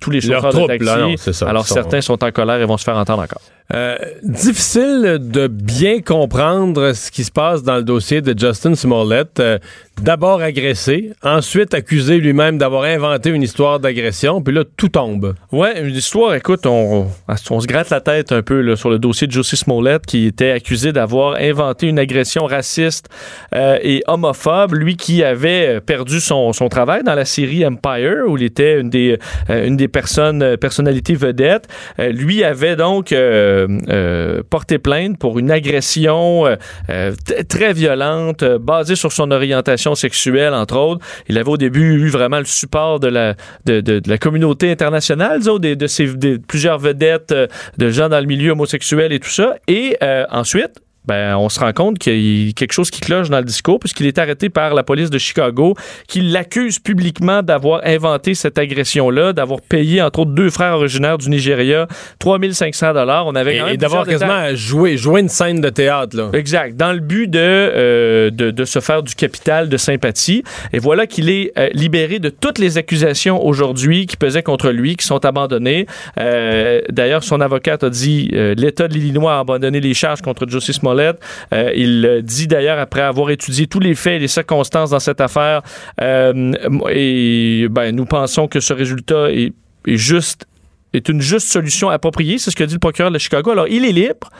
tous les chauffeurs de troupes, taxi. là, non, c'est ça. Alors sont- certains sont en colère et vont se faire entendre encore. Euh, difficile de bien comprendre ce qui se passe dans le dossier de Justin Smollett. Euh, D'abord agressé, ensuite accusé lui-même d'avoir inventé une histoire d'agression, puis là, tout tombe. Ouais, une histoire, écoute, on, se gratte la tête un peu sur le dossier de Josie Smollett qui était accusé d'avoir inventé une agression raciste euh, et homophobe. Lui qui avait perdu son, son travail dans la série Empire où il était une des, une des personnes, personnalités vedettes. Lui avait donc euh, euh, porté plainte pour une agression euh, euh, très violente basée sur son orientation sexuelle, entre autres. Il avait au début eu vraiment le support de la, communauté internationale, disons, de, plusieurs vedettes, de gens dans le milieu homosexuel et tout ça. Et ensuite, ben, on se rend compte qu'il y a quelque chose qui cloche dans le discours, puisqu'il est arrêté par la police de Chicago, qui l'accuse publiquement d'avoir inventé cette agression-là, d'avoir payé, entre autres, deux frères originaires du Nigeria 3500 dollars. On avait Et, et d'avoir quasiment joué, joué une scène de théâtre, là. Exact, dans le but de, euh, de, de se faire du capital de sympathie. Et voilà qu'il est euh, libéré de toutes les accusations aujourd'hui qui pesaient contre lui, qui sont abandonnées. Euh, D'ailleurs, son avocate a dit l'État de l'Illinois a abandonné les charges contre Josie Smollett. Euh, il dit d'ailleurs après avoir étudié tous les faits et les circonstances dans cette affaire. Euh, et ben, nous pensons que ce résultat est, est juste est une juste solution appropriée. C'est ce que dit le procureur de Chicago. Alors, il est libre.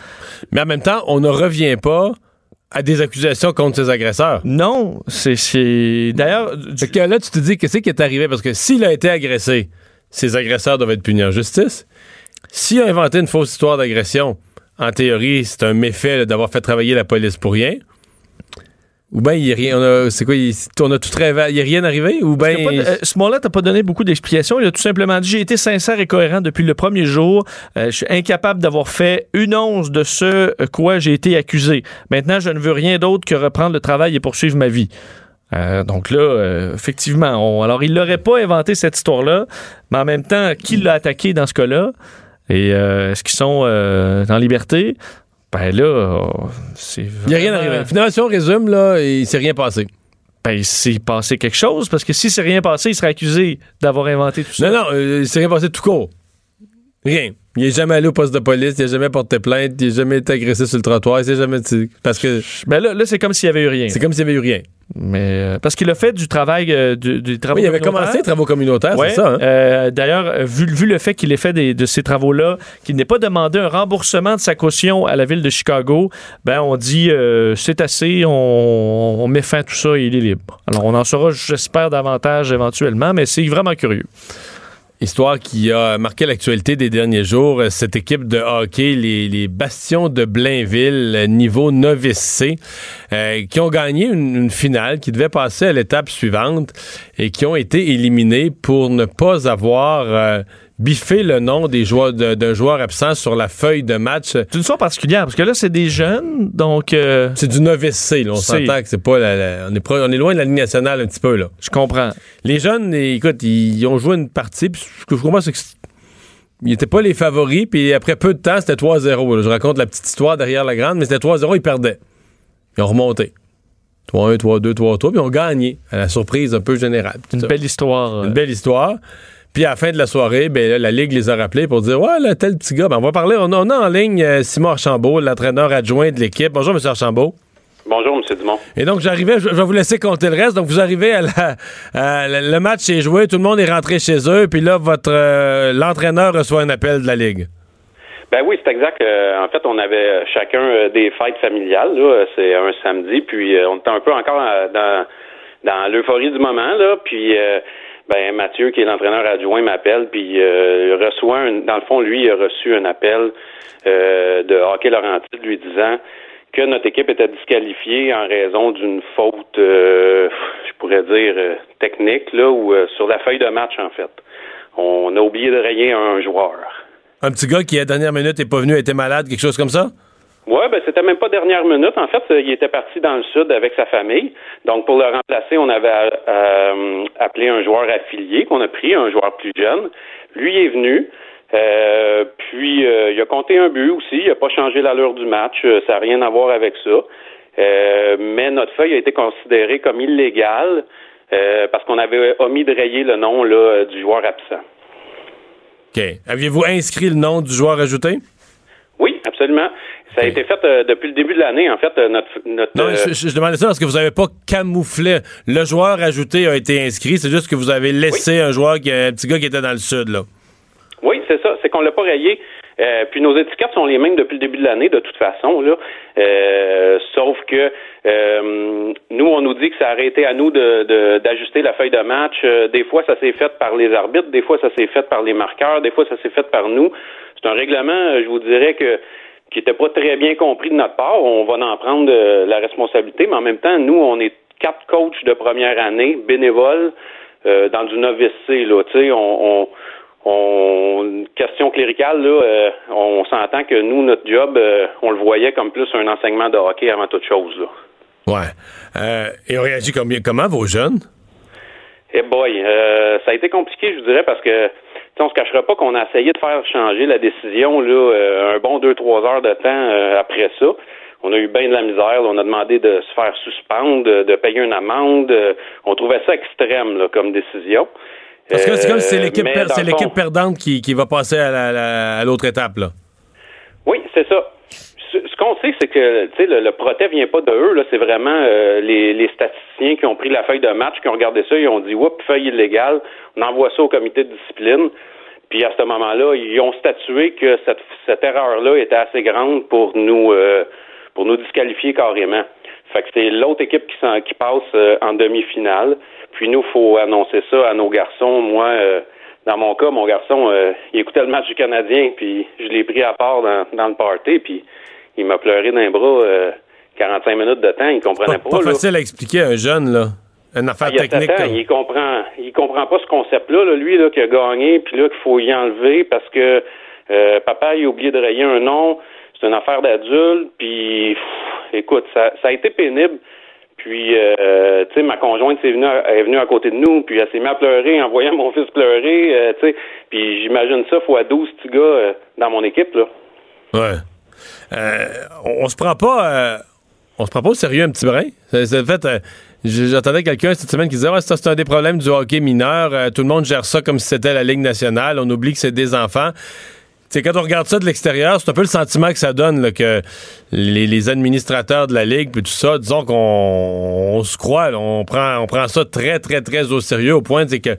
Mais en même temps, on ne revient pas à des accusations contre ses agresseurs. Non, c'est... D'ailleurs... Que là, tu te dis, qu'est-ce qui est arrivé? Parce que s'il a été agressé, ses agresseurs doivent être punis en justice. S'il a inventé une fausse histoire d'agression, en théorie, c'est un méfait d'avoir fait travailler la police pour rien. Ou bien, il y a rien. On a, c'est quoi? il- on a tout rêvé. Il n'y a rien arrivé? Ou bien. Euh, Smollett n'a pas donné beaucoup d'explications. Il a tout simplement dit J'ai été sincère et cohérent depuis le premier jour. Euh, je suis incapable d'avoir fait une once de ce quoi j'ai été accusé. Maintenant, je ne veux rien d'autre que reprendre le travail et poursuivre ma vie. Euh, donc là, euh, effectivement, on- alors il n'aurait pas inventé cette histoire-là, mais en même temps, qui l'a attaqué dans ce cas-là? Et euh, est-ce qu'ils sont euh, en liberté? Ben là, c'est. Il n'y a rien arrivé. Finalement, si on résume, là, il s'est rien passé. Ben, il s'est passé quelque chose, parce que si c'est rien passé, il serait accusé d'avoir inventé tout ça. Non, non, euh, il s'est rien passé tout court. Rien. Il n'est jamais allé au poste de police, il n'a jamais porté plainte, il n'a jamais été agressé sur le trottoir, il s'est jamais. Parce que. Ben là, là c'est comme s'il y avait eu rien. C'est comme s'il n'y avait eu rien. Mais euh, parce qu'il a fait du travail, euh, du, du travaux Oui, il avait commencé les travaux communautaires, Ouais. c'est ça. hein? Euh, D'ailleurs, euh, vu, vu le fait qu'il ait fait des- de ces travaux-là, qu'il n'ait pas demandé un remboursement de sa caution à la ville de Chicago, ben on dit c'est assez, on, on met fin à tout ça et il est libre. Alors on en saura, j'espère, davantage éventuellement, mais c'est vraiment curieux. Histoire qui a marqué l'actualité des derniers jours. Euh, Cette équipe de hockey, les, Bastions de Blainville, euh, niveau novice C, euh, qui ont gagné une, finale, qui devait passer à l'étape suivante et qui ont été éliminés pour ne pas avoir biffé le nom des joueurs de- d'un joueur absent sur la feuille de match. C'est une histoire particulière parce que là, c'est des jeunes, donc. euh, C'est du novice C, là. On s'entend que c'est pas la, la- on, est pro- on est loin de la Ligue nationale un petit peu, là. Je comprends. Les jeunes, écoute, ils ont joué une partie, puis ce que je comprends, c'est que ils n'étaient pas les favoris, puis après peu de temps, c'était 3-0. là. Je raconte la petite histoire derrière la grande, mais c'était 3-0, ils perdaient. Ils ont remonté. 3-1, 3-2, 3-3, puis ils ont gagné, à la surprise un peu générale. Une Ça. belle histoire. euh. Une belle histoire. Puis à la fin de la soirée, ben, là, la Ligue les a rappelés pour dire Ouais, là, tel petit gars, ben, on va parler. On a, on a en ligne euh, Simon Archambault, l'entraîneur adjoint de l'équipe. Bonjour, M. Archambault. Bonjour, M. Dumont. Et donc, j'arrivais, je je vais vous laisser compter le reste. Donc, vous arrivez à la, à la- le match est joué, tout le monde est rentré chez eux, puis là, votre euh, l'entraîneur reçoit un appel de la Ligue. Ben oui, c'est exact. Euh, en fait, on avait chacun des fêtes familiales. Là. C'est un samedi, puis on était un peu encore dans, dans l'euphorie du moment. Là. Puis, euh, ben Mathieu, qui est l'entraîneur adjoint, m'appelle, puis euh, reçoit, un, dans le fond, lui, il a reçu un appel euh, de Hockey Laurentide lui disant que notre équipe était disqualifiée en raison d'une faute, euh, je pourrais dire, euh, technique, là, ou euh, sur la feuille de match, en fait. On a oublié de rayer un joueur. Un petit gars qui, à la dernière minute, est pas venu, était malade, quelque chose comme ça? Ouais, ben c'était même pas dernière minute. En fait, il était parti dans le sud avec sa famille. Donc pour le remplacer, on avait euh, appelé un joueur affilié qu'on a pris, un joueur plus jeune. Lui est venu. Euh, puis euh, il a compté un but aussi. Il n'a pas changé l'allure du match. Euh, Ça n'a rien à voir avec ça. Euh, mais notre feuille a été considérée comme illégale euh, parce qu'on avait omis de rayer le nom là, du joueur absent. OK. Aviez-vous inscrit le nom du joueur ajouté? Oui, absolument. Ça a été fait euh, depuis le début de l'année, en fait, euh, notre, notre Non, euh, je, demandais ça parce que vous n'avez pas camouflé. Le joueur ajouté a été inscrit, c'est juste que vous avez laissé un joueur, qui, un petit gars qui était dans le sud, là. Oui, c'est ça. C'est qu'on l'a pas rayé. Puis nos étiquettes sont les mêmes depuis le début de l'année, de toute façon. Là. Sauf que nous, on nous dit que ça aurait été à nous de- de- d'ajuster la feuille de match. Des fois, ça s'est fait par les arbitres, des fois, ça s'est fait par les marqueurs, des fois, ça s'est fait par nous. C'est un règlement, je vous dirais que qui n'était pas très bien compris de notre part. On va en prendre euh, la responsabilité, mais en même temps, nous, on est quatre coachs de première année, bénévoles, euh, dans du novice C. Là, Tu sais, on, on, on question cléricale, là, euh, on s'entend que nous, notre job, euh, on le voyait comme plus un enseignement de hockey avant toute chose. Là. Ouais. Et on réagit combien, comment, vos jeunes? Eh boy, ça a été compliqué, je vous dirais, parce que on se cachera pas qu'on a essayé de faire changer la décision là, un bon deux, trois heures de temps après ça. On a eu bien de la misère. on a demandé de se faire suspendre, de, payer une amende. on trouvait ça extrême là, comme décision. Parce que c'est comme si c'est l'équipe, perdante qui, qui, va passer à, l'autre étape, là. Oui, c'est ça. Ce, qu'on sait, c'est que le, le protet vient pas de eux, là, c'est vraiment euh, les, statisticiens qui ont pris la feuille de match, qui ont regardé ça, ils ont dit Oups, feuille illégale, on envoie ça au comité de discipline. Puis à ce moment-là, ils ont statué que cette, cette erreur-là était assez grande pour nous euh, pour nous disqualifier carrément. Fait que c'est l'autre équipe qui, qui passe euh, en demi-finale. Puis nous, faut annoncer ça à nos garçons. Moi, euh, dans mon cas, mon garçon, euh, il écoutait le match du Canadien, puis je l'ai pris à part dans, dans le party, puis il m'a pleuré d'un bras 45 minutes de temps. Il comprenait pas. Pas, pas facile à expliquer à un jeune, là. Une affaire il technique. il comprend, il comprend pas ce concept-là, là, lui, là, qui a gagné, puis là, qu'il faut y enlever parce que papa, il a oublié de rayer un nom. C'est une affaire d'adulte, puis écoute, ça, ça a été pénible. Puis, euh, tu sais, ma conjointe est venue, est venue à côté de nous, puis elle s'est mise à pleurer en voyant mon fils pleurer, euh, tu sais. Puis j'imagine ça fois 12 petits gars euh, dans mon équipe, là. Ouais. On, se prend pas... on se prend pas au sérieux un petit brin. C'est fait... J'entendais quelqu'un cette semaine qui disait ouais, c'est un des problèmes du hockey mineur. tout le monde gère ça comme si c'était la Ligue nationale. On oublie que c'est des enfants c'est quand on regarde ça de l'extérieur, c'est un peu le sentiment que ça donne que les, administrateurs de la ligue puis tout ça, disons qu'on se croit, on prend on prend ça très très très au sérieux au point que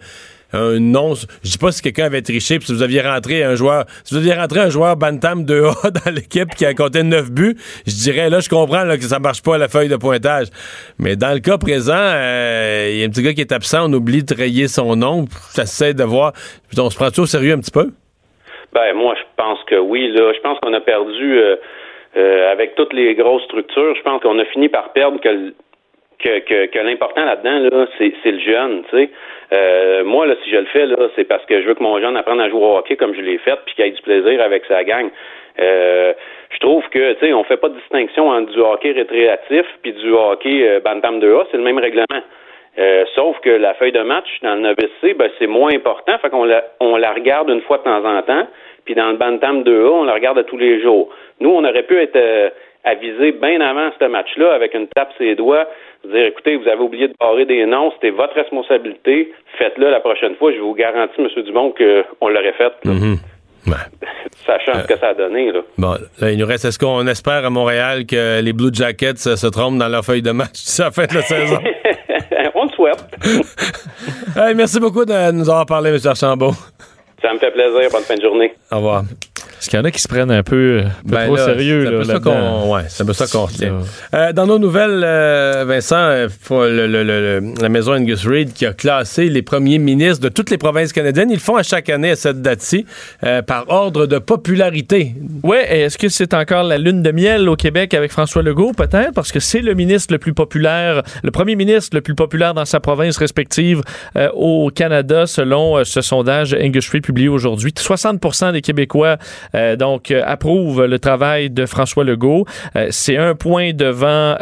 un non, je dis pas si quelqu'un avait triché puis si vous aviez rentré un joueur, si vous aviez rentré un joueur Bantam 2A dans l'équipe qui a compté 9 buts, je dirais là je comprends que ça marche pas à la feuille de pointage. Mais dans le cas présent, euh, il y a un petit gars qui est absent, on oublie de rayer son nom, ça essaie de voir, on se prend tout au sérieux un petit peu? Ben moi, je pense que oui. Là, je pense qu'on a perdu euh, euh, avec toutes les grosses structures. Je pense qu'on a fini par perdre que l'important là-dedans, là, c'est, c'est le jeune, tu sais. Euh, moi, là, si je le fais, là, c'est parce que je veux que mon jeune apprenne à jouer au hockey comme je l'ai fait, puis qu'il ait du plaisir avec sa gang. je trouve que, tu sais, on fait pas de distinction entre du hockey récréatif puis du hockey Bantam 2A, c'est le même règlement. sauf que la feuille de match dans le novice ben, c'est moins important, fait qu'on la, on la regarde une fois de temps en temps. Puis dans le Bantam 2A, on le regarde tous les jours. Nous, on aurait pu être euh, avisé bien avant ce match-là avec une tape ses doigts, dire écoutez, vous avez oublié de barrer des noms, c'était votre responsabilité, faites-le la prochaine fois. Je vous garantis, M. Dumont, qu'on l'aurait fait. Mm-hmm. Sachant ce que ça a donné. Là. Bon, là, il nous reste, est-ce qu'on espère à Montréal que les Blue Jackets se trompent dans leur feuille de match d'ici la fin de la saison? On le souhaite. merci beaucoup de nous avoir parlé, M. Archambault. Ça me fait plaisir. Bonne fin de journée. Au revoir. Est-ce qu'il y en a qui se prennent un peu, ben trop sérieux? C'est un peu ça qu'on retient. Euh, dans nos nouvelles, euh, Vincent, euh, le, le, le, la maison Angus Reid qui a classé les premiers ministres de toutes les provinces canadiennes. Ils le font à chaque année à cette date-ci par ordre de popularité. Oui, est-ce que c'est encore la lune de miel au Québec avec François Legault? Peut-être, parce que c'est le ministre le plus populaire, le premier ministre le plus populaire dans sa province respective au Canada, selon ce sondage Angus Reid publié aujourd'hui. 60% des Québécois euh, donc, euh, approuve le travail de François Legault. Euh, c'est un point devant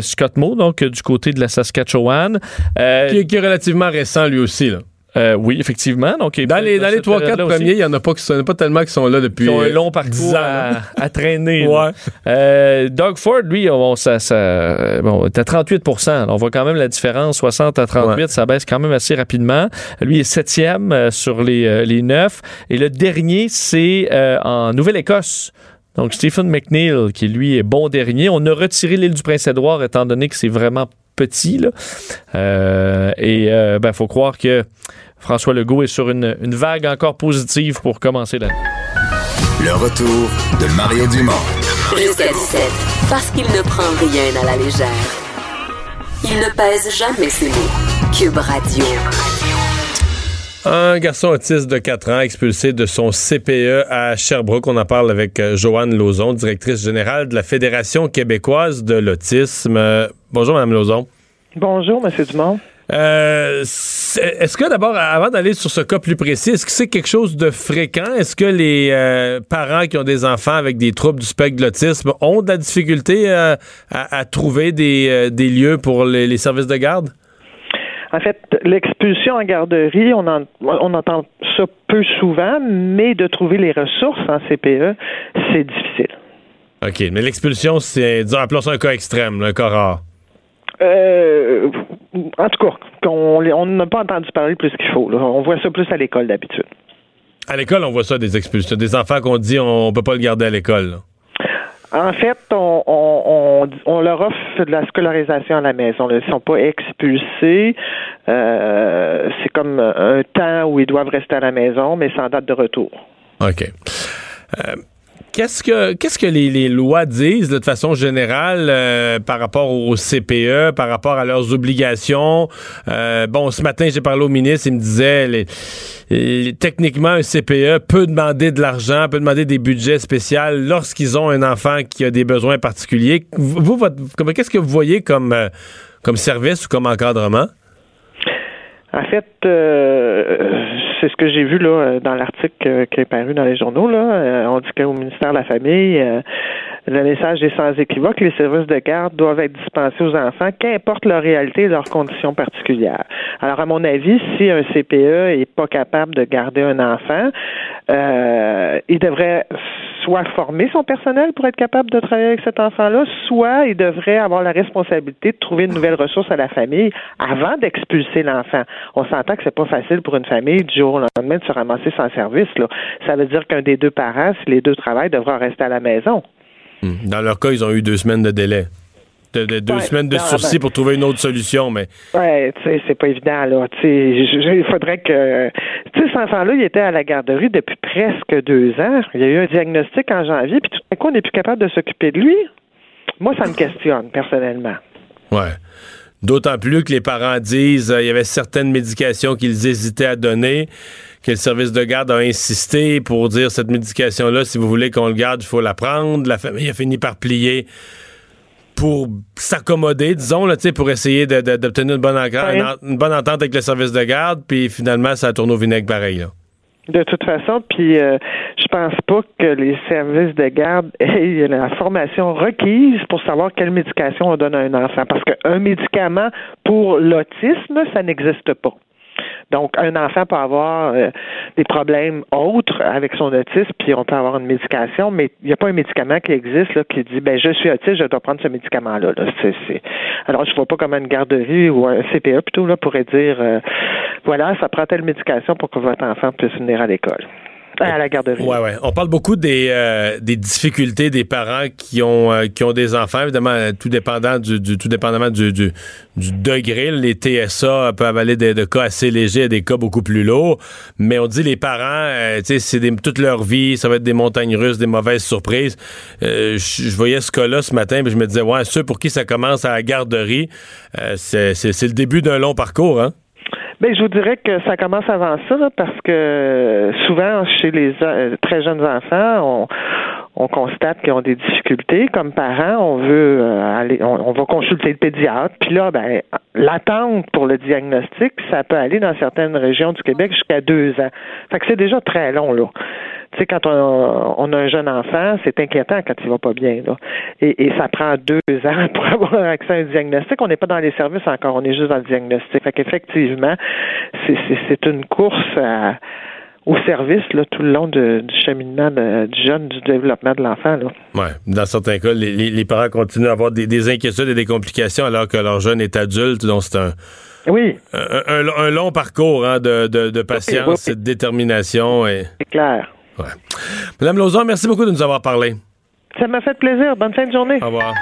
Scott Moe, donc du côté de la Saskatchewan. Qui, est relativement récent lui aussi, là. Oui, effectivement. Donc, dans les, dans les 3-4 premiers, il n'y en a pas, qui sont, pas tellement qui sont là depuis. Ils ont un long parcours à, traîner. Doug Ford, lui, on, ça, ça, bon, est à 38% On voit quand même la différence, 60 à 38, ça baisse quand même assez rapidement. Lui est septième sur les, les 9. Et le dernier, c'est en Nouvelle-Écosse. Donc, Stephen McNeil, qui lui est bon dernier. On a retiré l'île du Prince-Édouard, étant donné que c'est vraiment petit. Là. et il ben, faut croire que François Legault est sur une, vague encore positive pour commencer l'année. Le retour de Mario Dumont. Jusqu'à 17, parce qu'il ne prend rien à la légère. Il ne pèse jamais ses mots. Cube Radio. Un garçon autiste de 4 ans expulsé de son CPE à Sherbrooke. On en parle avec euh, Joanne Lauzon, directrice générale de la Fédération québécoise de l'autisme. Bonjour, Mme Lauzon. Bonjour, M. Dumont. Euh, est-ce que d'abord, avant d'aller sur ce cas plus précis, est-ce que c'est quelque chose de fréquent? Est-ce que les euh, parents qui ont des enfants avec des troubles du spectre de l'autisme ont de la difficulté euh, à, à trouver des, des lieux pour les, les services de garde? En fait, l'expulsion en garderie, on, en- on entend ça peu souvent, mais de trouver les ressources en CPE, c'est difficile. OK, mais l'expulsion, c'est, disons, appelons ça un cas extrême, là, un cas rare. Euh, en tout cas, qu'on- on n'a pas entendu parler plus qu'il faut. là. On voit ça plus à l'école d'habitude. À l'école, on voit ça, des expulsions. Des enfants qu'on dit on peut pas le garder à l'école. En fait, on, on, on, on leur offre de la scolarisation à la maison. Ils ne sont pas expulsés. Euh, c'est comme un temps où ils doivent rester à la maison, mais sans date de retour. OK. Euh, Qu'est-ce que qu'est-ce que les, lois disent de façon générale euh, par rapport au CPE, par rapport à leurs obligations? Euh, bon, ce matin, j'ai parlé au ministre, il me disait techniquement, un CPE peut demander de l'argent, peut demander des budgets spéciaux lorsqu'ils ont un enfant qui a des besoins particuliers. Vous, qu'est-ce que vous voyez comme, euh, comme service ou comme encadrement? En fait, euh, c'est ce que j'ai vu là euh, dans l'article euh, qui est paru dans les journaux. Là, Euh, on dit qu'au ministère de la Famille, le message est sans équivoque. Les services de garde doivent être dispensés aux enfants, qu'importe leur réalité et leurs conditions particulières. Alors, à mon avis, si un CPE est pas capable de garder un enfant, euh, il devrait soit former son personnel pour être capable de travailler avec cet enfant-là, soit il devrait avoir la responsabilité de trouver une nouvelle ressource à la famille avant d'expulser l'enfant. On s'entend que c'est pas facile pour une famille du jour au lendemain de se ramasser sans service. Là. Ça veut dire qu'un des deux parents, si les deux travaillent, devra rester à la maison. Hmm. Dans leur cas, ils ont eu deux semaines de délai. De- de- deux Ouais, semaines de non, sursis ben- pour trouver une autre solution, mais Ouais, tu sais, c'est pas évident, là. Tu sais, il faudrait que. Tu sais, cet enfant-là, il était à la garderie depuis presque deux ans. Il y a eu un diagnostic en janvier, puis tout à coup, on n'est plus capable de s'occuper de lui. Moi, ça me questionne, personnellement. Ouais. D'autant plus que les parents disent qu'il y avait certaines médications qu'ils hésitaient à donner, que le service de garde a insisté pour dire cette médication-là, si vous voulez qu'on le garde, il faut la prendre. La famille a fini par plier pour s'accommoder, disons, là, pour essayer d'obtenir une, bonne une une entente avec le service de garde, puis finalement, ça tourne au vinaigre pareil. Là. De toute façon, puis euh, je pense pas que les services de garde aient la formation requise pour savoir quelle médication on donne à un enfant. Parce qu'un médicament pour l'autisme, ça n'existe pas. Donc, un enfant peut avoir euh, des problèmes autres avec son autisme, puis on peut avoir une médication, mais il n'y a pas un médicament qui existe là, qui dit ben je suis autiste, je dois prendre ce médicament-là. Là. Alors, je vois pas comment une garderie ou un CPE plutôt là pourrait dire euh, voilà, ça prend telle médication pour que votre enfant puisse venir à l'école. À la. On parle beaucoup des, euh, des difficultés des parents qui ont, euh, qui ont des enfants, évidemment, euh, tout dépendant du, du- tout dépendamment du, du, degré. Les TSA peuvent aller de, de cas assez légers à des cas beaucoup plus lourds. Mais on dit les parents, tu sais, c'est des- toute leur vie, ça va être des montagnes russes, des mauvaises surprises. Je voyais ce cas-là ce matin, puis je me disais, ouais, ceux pour qui ça commence à la garderie, c'est le début d'un long parcours, hein? Ben, je vous dirais que ça commence avant ça, là, parce que souvent, chez les euh, très jeunes enfants, on, on constate qu'ils ont des difficultés. Comme parents, on veut euh, aller, on, on va consulter le pédiatre. Puis là, ben, l'attente pour le diagnostic, ça peut aller dans certaines régions du Québec jusqu'à deux ans. Fait que c'est déjà très long, là. Tu sais, quand on, on a un jeune enfant, c'est inquiétant quand il va pas bien, là. Et, et ça prend deux ans pour avoir accès à un diagnostic. On n'est pas dans les services encore, on est juste dans le diagnostic. Fait qu'effectivement, c'est- une course à- au service là, tout le long de- du cheminement de- du jeune, du développement de l'enfant. Ouais, dans certains cas, les, les- les parents continuent à avoir des, des inquiétudes et des complications alors que leur jeune est adulte. Donc, c'est un, Oui, un, un- un long parcours hein, de, de- de patience oui, et de détermination. Et... c'est clair. Madame Lauzon, merci beaucoup de nous avoir parlé. Ça m'a fait plaisir. Bonne fin de journée. Au revoir.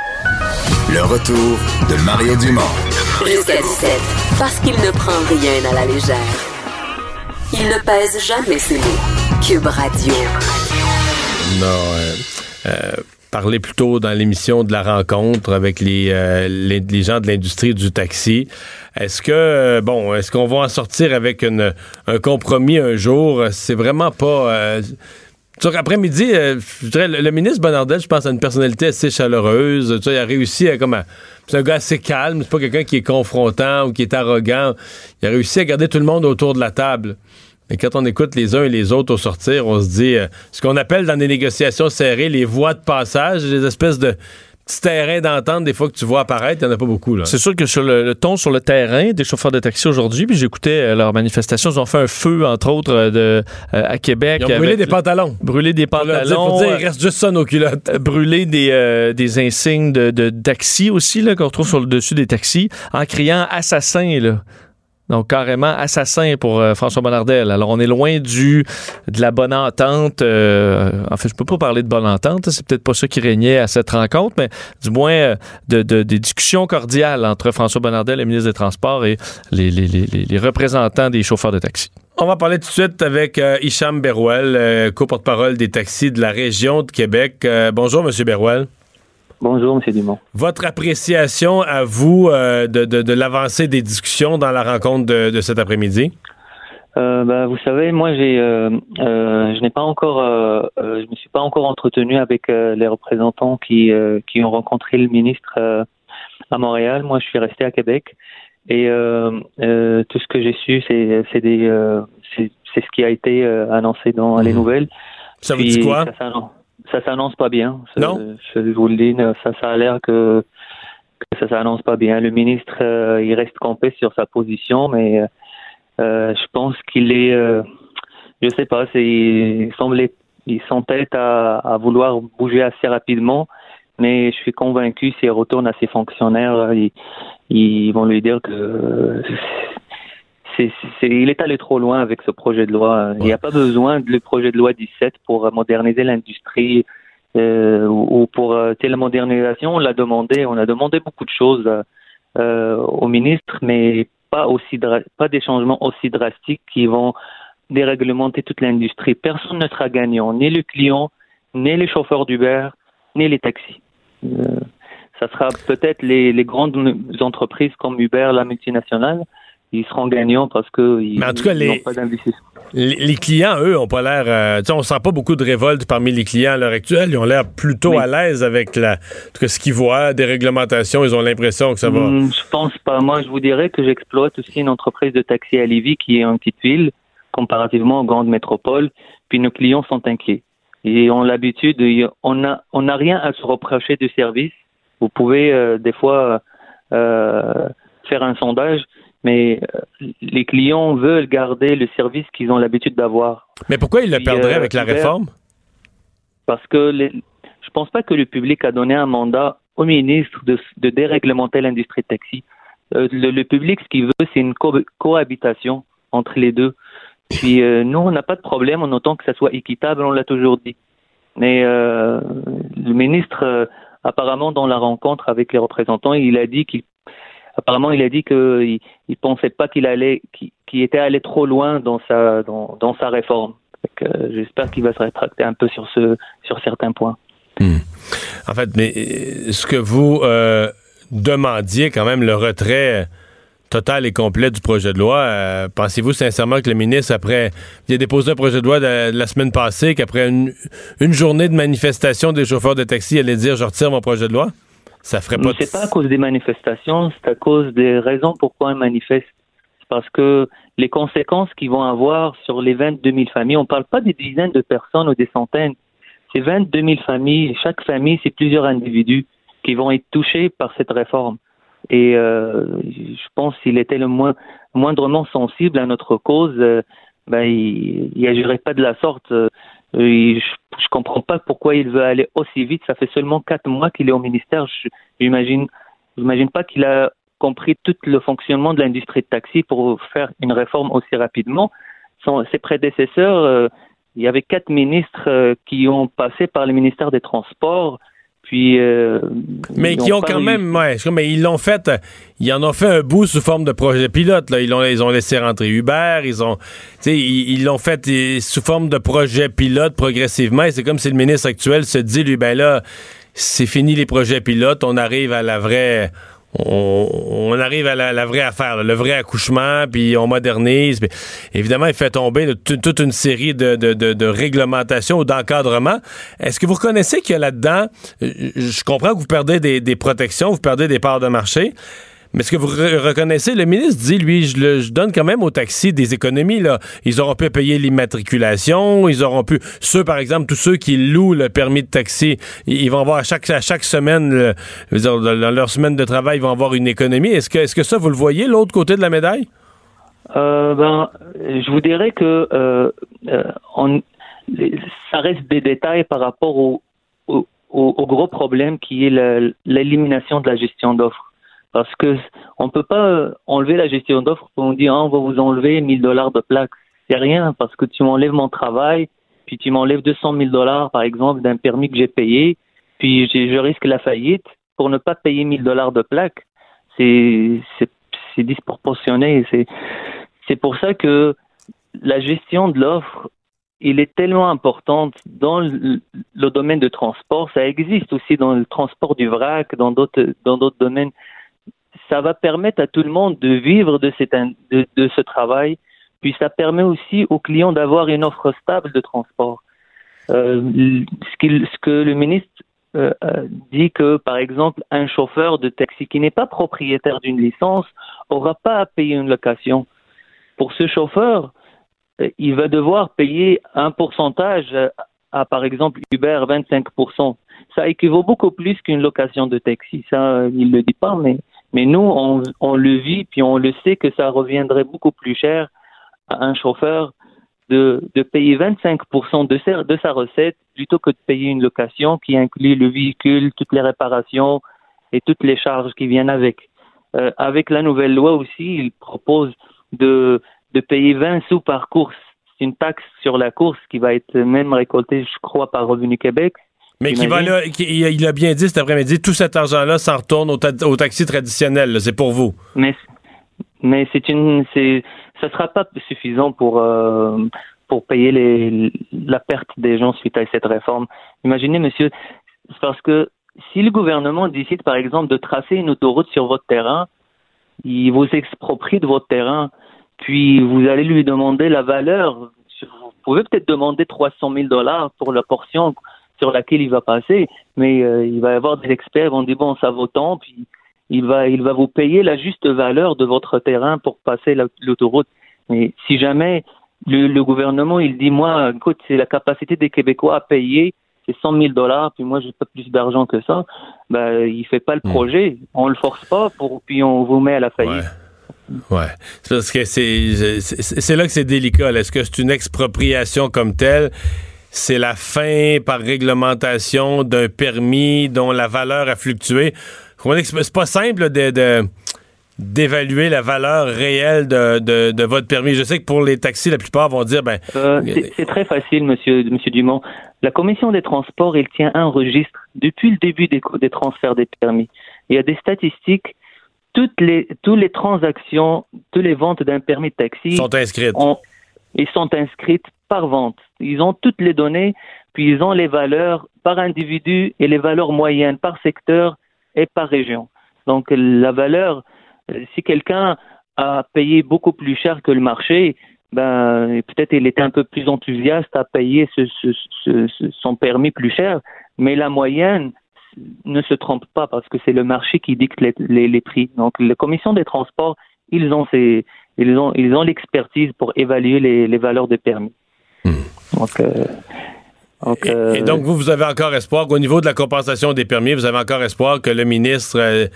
Le retour de Mario Dumont. Jusqu'à 17, parce qu'il ne prend rien à la légère. Il ne pèse jamais ses mots. Cube Radio. Non, euh, euh, parler plus tôt dans l'émission de la rencontre avec les, euh, les, les gens de l'industrie du taxi. Est-ce que, euh, bon, est-ce qu'on va en sortir avec un compromis un jour? C'est vraiment pas... euh, vois, après-midi, euh, je dirais, le, ministre Bonardel, je pense, a une personnalité assez chaleureuse. Tu vois, il a réussi à, comme, c'est un gars assez calme. C'est pas quelqu'un qui est confrontant ou qui est arrogant. Il a réussi à garder tout le monde autour de la table. Mais quand on écoute les uns et les autres au sortir, on se dit, euh, ce qu'on appelle dans des négociations serrées, les voies de passage, les espèces de petits terrains d'entente, des fois que tu vois apparaître, il n'y en a pas beaucoup. C'est sûr que sur le, le ton sur le terrain des chauffeurs de taxi aujourd'hui, puis j'écoutais euh, leur manifestation, ils ont fait un feu, entre autres, euh, de, euh, à Québec. Ils ont brûlé des pantalons. Brûlé des pantalons. pour dire, il reste juste ça nos culottes. brûler des, des insignes de, de taxi aussi, qu'on retrouve sur le dessus des taxis, en criant assassin, là. Donc, carrément assassin pour euh, François Bonnardel. Alors, on est loin du de la bonne entente. euh, en fait, je peux pas parler de bonne entente. C'est peut-être pas ça qui régnait à cette rencontre, mais du moins euh, de, de- des discussions cordiales entre François Bonnardel, le ministre des Transports, et les, les- les- représentants des chauffeurs de taxi. On va parler tout de suite avec Hicham Berouel, co-porte-parole des taxis de la région de Québec. Bonjour, Monsieur Berouel. Bonjour, M. Dumont. Votre appréciation à vous euh, de, de- de l'avancée des discussions dans la rencontre de, de cet après-midi? Euh, bah, vous savez, moi, j'ai, euh, je n'ai pas encore, je me suis pas encore entretenu avec les représentants qui, qui ont rencontré le ministre à Montréal. Moi, je suis resté à Québec et tout ce que j'ai su, c'est, c'est des, c'est, c'est ce qui a été annoncé dans les nouvelles. Ça vous dit quoi? Ça ça s'annonce pas bien. Non? Je, vous le dis, ça, ça a l'air que, que ça s'annonce pas bien. Le ministre, euh, il reste campé sur sa position, mais euh, euh, je pense qu'il est, euh, je sais pas, il semble, il s'entête à, à vouloir bouger assez rapidement, mais je suis convaincu s'il retourne à ses fonctionnaires, ils, ils vont lui dire que c'est, il est allé trop loin avec ce projet de loi. Il n'y a pas besoin de le projet de loi 17 pour moderniser l'industrie euh, ou ou pour euh, la modernisation. On l'a demandé, on a demandé beaucoup de choses euh, euh, au ministre, mais pas aussi pas des changements aussi drastiques qui vont déréglementer toute l'industrie. Personne ne sera gagnant, ni le client, ni les chauffeurs d'Uber, ni les taxis. Euh, ça sera peut-être les, les grandes entreprises comme Uber, la multinationale, ils seront gagnants parce que ils Mais en tout cas, ils les- n'ont pas d'investissement. Les, les clients, eux, ont pas l'air. euh, on sent pas beaucoup de révolte parmi les clients à l'heure actuelle. Ils ont l'air plutôt à l'aise avec la, tout ce qu'ils voient, des réglementations. Ils ont l'impression que ça va. Hmm, je pense pas. Moi, je vous dirais que j'exploite aussi une entreprise de taxi à Lévis qui est une petite ville comparativement aux grandes métropoles. Puis nos clients sont inquiets. Et ont l'habitude, de- on n'a on n'a rien à se reprocher du service. Vous pouvez euh, des fois euh, faire un sondage, mais euh, les clients veulent garder le service qu'ils ont l'habitude d'avoir. Mais pourquoi ils le Puis, perdraient euh, avec la réforme? parce que les, je pense pas que le public a donné un mandat au ministre de, de déréglementer l'industrie de taxi. Euh, le, le public, ce qu'il veut, c'est une co- cohabitation entre les deux. Puis euh, nous, on n'a pas de problème en autant que ça soit équitable, on l'a toujours dit. Mais le ministre, apparemment, dans la rencontre avec les représentants, il a dit qu'il apparemment il a dit qu'il il pensait pas qu'il allait qu'il était allé trop loin dans sa dans, sa réforme. Euh, J'espère qu'il va se rétracter un peu sur ce sur certains points. En fait, mais euh, ce que vous euh, demandiez, quand même, le retrait total et complet du projet de loi, pensez-vous sincèrement que le ministre, après, il a déposé un projet de loi la semaine passée, qu'après une, une journée de manifestation des chauffeurs de taxi, allait dire je retire mon projet de loi? Ça ferait pas C'est pas à cause des manifestations, c'est à cause des raisons pourquoi ils manifestent. C'est parce que les conséquences qu'ils vont avoir sur les 22 000 familles, on parle pas des dizaines de personnes ou des centaines, c'est 22 000 familles. Chaque famille, c'est plusieurs individus qui vont être touchés par cette réforme. Et euh, je pense s'il était le moins moindrement sensible à notre cause, euh, ben il, il agirait pas de la sorte. Euh, je, je comprends pas pourquoi il veut aller aussi vite. Ça fait seulement quatre mois qu'il est au ministère. J'imagine, j'imagine pas qu'il a compris tout le fonctionnement de l'industrie de taxi pour faire une réforme aussi rapidement. Ses prédécesseurs, euh, il y avait quatre ministres euh, qui ont passé par le ministère des Transports, puis euh, Mais qui ont quand même, ouais, mais ils l'ont fait, ils en ont fait un bout sous forme de projet pilote. Là. Ils, l'ont, ils ont laissé rentrer Uber, ils ont, tu sais, ils ils l'ont fait euh, sous forme de projet pilote progressivement. Et c'est comme si le ministre actuel se dit, lui, ben là, c'est fini les projets pilotes, on arrive à la vraie, on, arrive à la, vraie affaire, le vrai accouchement, puis on modernise. puis évidemment, il fait tomber toute une série de, de, de, de réglementations ou d'encadrements. Est-ce que vous reconnaissez qu'il y a là-dedans, euh, je comprends que vous perdez des protections, vous perdez des parts de marché, mais est-ce que vous re- reconnaissez, le ministre dit, lui, je, le- je donne quand même aux taxis des économies. Là. Ils auront pu payer l'immatriculation, ils auront pu, ceux par exemple, tous ceux qui louent le permis de taxi, ils, vont avoir à chaque, à chaque semaine, dans leur semaine de travail, ils vont avoir une économie. Est-ce que, est-ce que ça, vous le voyez, l'autre côté de la médaille? Euh, ben, je vous dirais que euh, euh, on- ça reste des détails par rapport au, au, au- gros problème qui est l'élimination de la gestion d'offres. Parce que on peut pas euh, enlever la gestion d'offres pour on dit ah, on va vous enlever 1000 dollars de plaques. C'est rien parce que tu m'enlèves mon travail, puis tu m'enlèves 200 000 dollars par exemple d'un permis que j'ai payé, puis je risque la faillite pour ne pas payer 1000 dollars de plaques. C'est disproportionné. C'est c'est pour ça que la gestion de l'offre, il est tellement importante dans le, domaine de transport. Ça existe aussi dans le transport du vrac, dans d'autres domaines. Ça va permettre à tout le monde de vivre de, ce travail. Puis ça permet aussi aux clients d'avoir une offre stable de transport. Euh, ce, que le ministre euh, dit que, par exemple, un chauffeur de taxi qui n'est pas propriétaire d'une licence aura pas à payer une location. Pour ce chauffeur, euh, il va devoir payer un pourcentage à, par exemple, Uber 25%. Ça équivaut beaucoup plus qu'une location de taxi. Ça, il le dit pas, mais, mais nous, on, le vit, puis on le sait que ça reviendrait beaucoup plus cher à un chauffeur de, de payer 25% de sa, de sa recette plutôt que de payer une location qui inclut le véhicule, toutes les réparations et toutes les charges qui viennent avec. Euh, avec la nouvelle loi aussi, il propose de, de payer 20 sous par course. C'est une taxe sur la course qui va être même récoltée, je crois, par Revenu Québec. Mais qui va là, qui- il, a bien dit cet après-midi, tout cet argent-là s'en retourne au, ta- au taxi traditionnel. C'est pour vous. Mais mais c'est une c'est ça sera pas suffisant pour euh, pour payer les la perte des gens suite à cette réforme. Imaginez monsieur c'est parce que si le gouvernement décide par exemple de tracer une autoroute sur votre terrain, il vous exproprie de votre terrain, puis vous allez lui demander la valeur. Vous pouvez peut-être demander 300 000 dollars pour la portion sur laquelle il va passer, mais euh, il va y avoir des experts qui vont dire bon ça vaut tant, puis il va il va vous payer la juste valeur de votre terrain pour passer la- l'autoroute. Mais si jamais le, le gouvernement il dit moi écoute c'est la capacité des Québécois à payer c'est 100 000 dollars puis moi j'ai pas plus d'argent que ça, ben il fait pas le projet, on le force pas pour puis on vous met à la faillite. Ouais. C'est parce que c'est là que c'est délicat. Est-ce que c'est une expropriation comme telle? C'est la fin par réglementation d'un permis dont la valeur a fluctué. C'est pas simple là, de, de- d'évaluer la valeur réelle de, de- de votre permis. Je sais que pour les taxis, la plupart vont dire ben Euh, c'est- très facile, monsieur, monsieur Dumont. La commission des transports, elle tient un registre depuis le début des, transferts des permis. Il y a des statistiques. Toutes les, toutes les transactions, toutes les ventes d'un permis de taxi sont inscrites. ont- ils sont inscrites par vente. Ils ont toutes les données, puis ils ont les valeurs par individu et les valeurs moyennes par secteur et par région. Donc la valeur, euh, si quelqu'un a payé beaucoup plus cher que le marché, ben peut-être il était un peu plus enthousiaste à payer son permis plus cher, mais la moyenne ne se trompe pas parce que c'est le marché qui dicte les prix. Donc la commission des transports, ils ont ces, ils ont ils ont l'expertise pour évaluer les, les valeurs des permis. Donc, euh, donc, euh, Et donc, vous, vous avez encore espoir qu'au niveau de la compensation des permis, vous avez encore espoir que le ministre euh,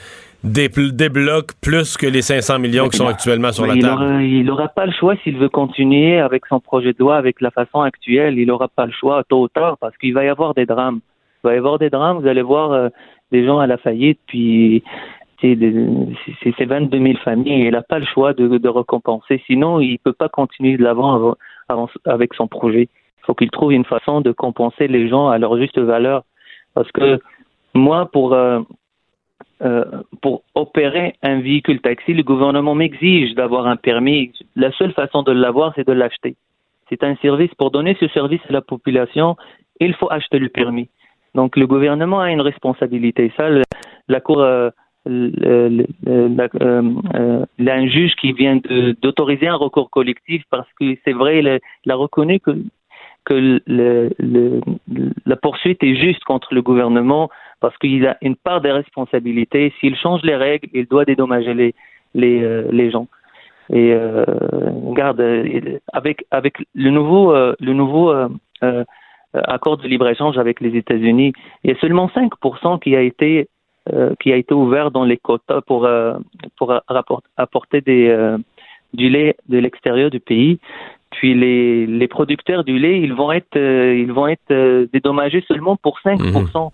dépl- débloque plus que les 500 millions qui sont actuellement sur la il table? aura- il n'aura pas le choix s'il veut continuer avec son projet de loi avec la façon actuelle. Il n'aura pas le choix tôt ou tard parce qu'il va y avoir des drames. Il va y avoir des drames. Vous allez voir euh, des gens à la faillite, puis c'est c'est 22 000 familles. Il n'a pas le choix de, de récompenser. Sinon, il peut pas continuer de l'avant avant- avant- avec son projet. Il faut qu'il trouve une façon de compenser les gens à leur juste valeur. Parce que moi, pour euh, euh, pour opérer un véhicule taxi, le gouvernement m'exige d'avoir un permis. La seule façon de l'avoir, c'est de l'acheter. C'est un service. Pour donner ce service à la population, il faut acheter le permis. Donc le gouvernement a une responsabilité. Ça, la Cour, euh, euh, euh, il un juge qui vient d'autoriser un recours collectif parce que c'est vrai, il a, reconnu que, que le, le- la poursuite est juste contre le gouvernement parce qu'il a une part des responsabilités. S'il change les règles, il doit dédommager les, les, euh, les gens. Et euh, regarde, avec avec le nouveau le nouveau accord de libre échange avec les États-Unis, il y a seulement 5% qui a été qui a été ouvert dans les quotas pour euh, pour apporter des euh, du lait de l'extérieur du pays. Puis les les producteurs du lait, ils vont être euh, ils vont être euh, dédommagés seulement pour 5%.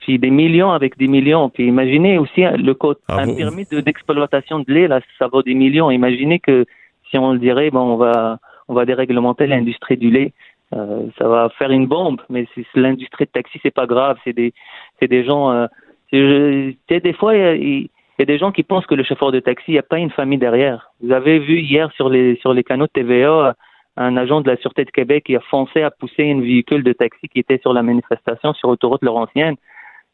Puis des millions avec des millions. Puis imaginez aussi hein, le code, Ah, un permis de- d'exploitation de lait, là, ça vaut des millions. Imaginez que si on le dirait, bon, on va, on va déréglementer l'industrie du lait, euh, ça va faire une bombe. Mais si l'industrie de taxi, c'est pas grave. C'est des, c'est des gens. Euh, des fois, il y a- des gens qui pensent que le chauffeur de taxi, il n'y a pas une famille derrière. Vous avez vu hier sur les sur les canaux de TVA un agent de la Sûreté de Québec qui a foncé à pousser un véhicule de taxi qui était sur la manifestation sur l'autoroute Laurentienne.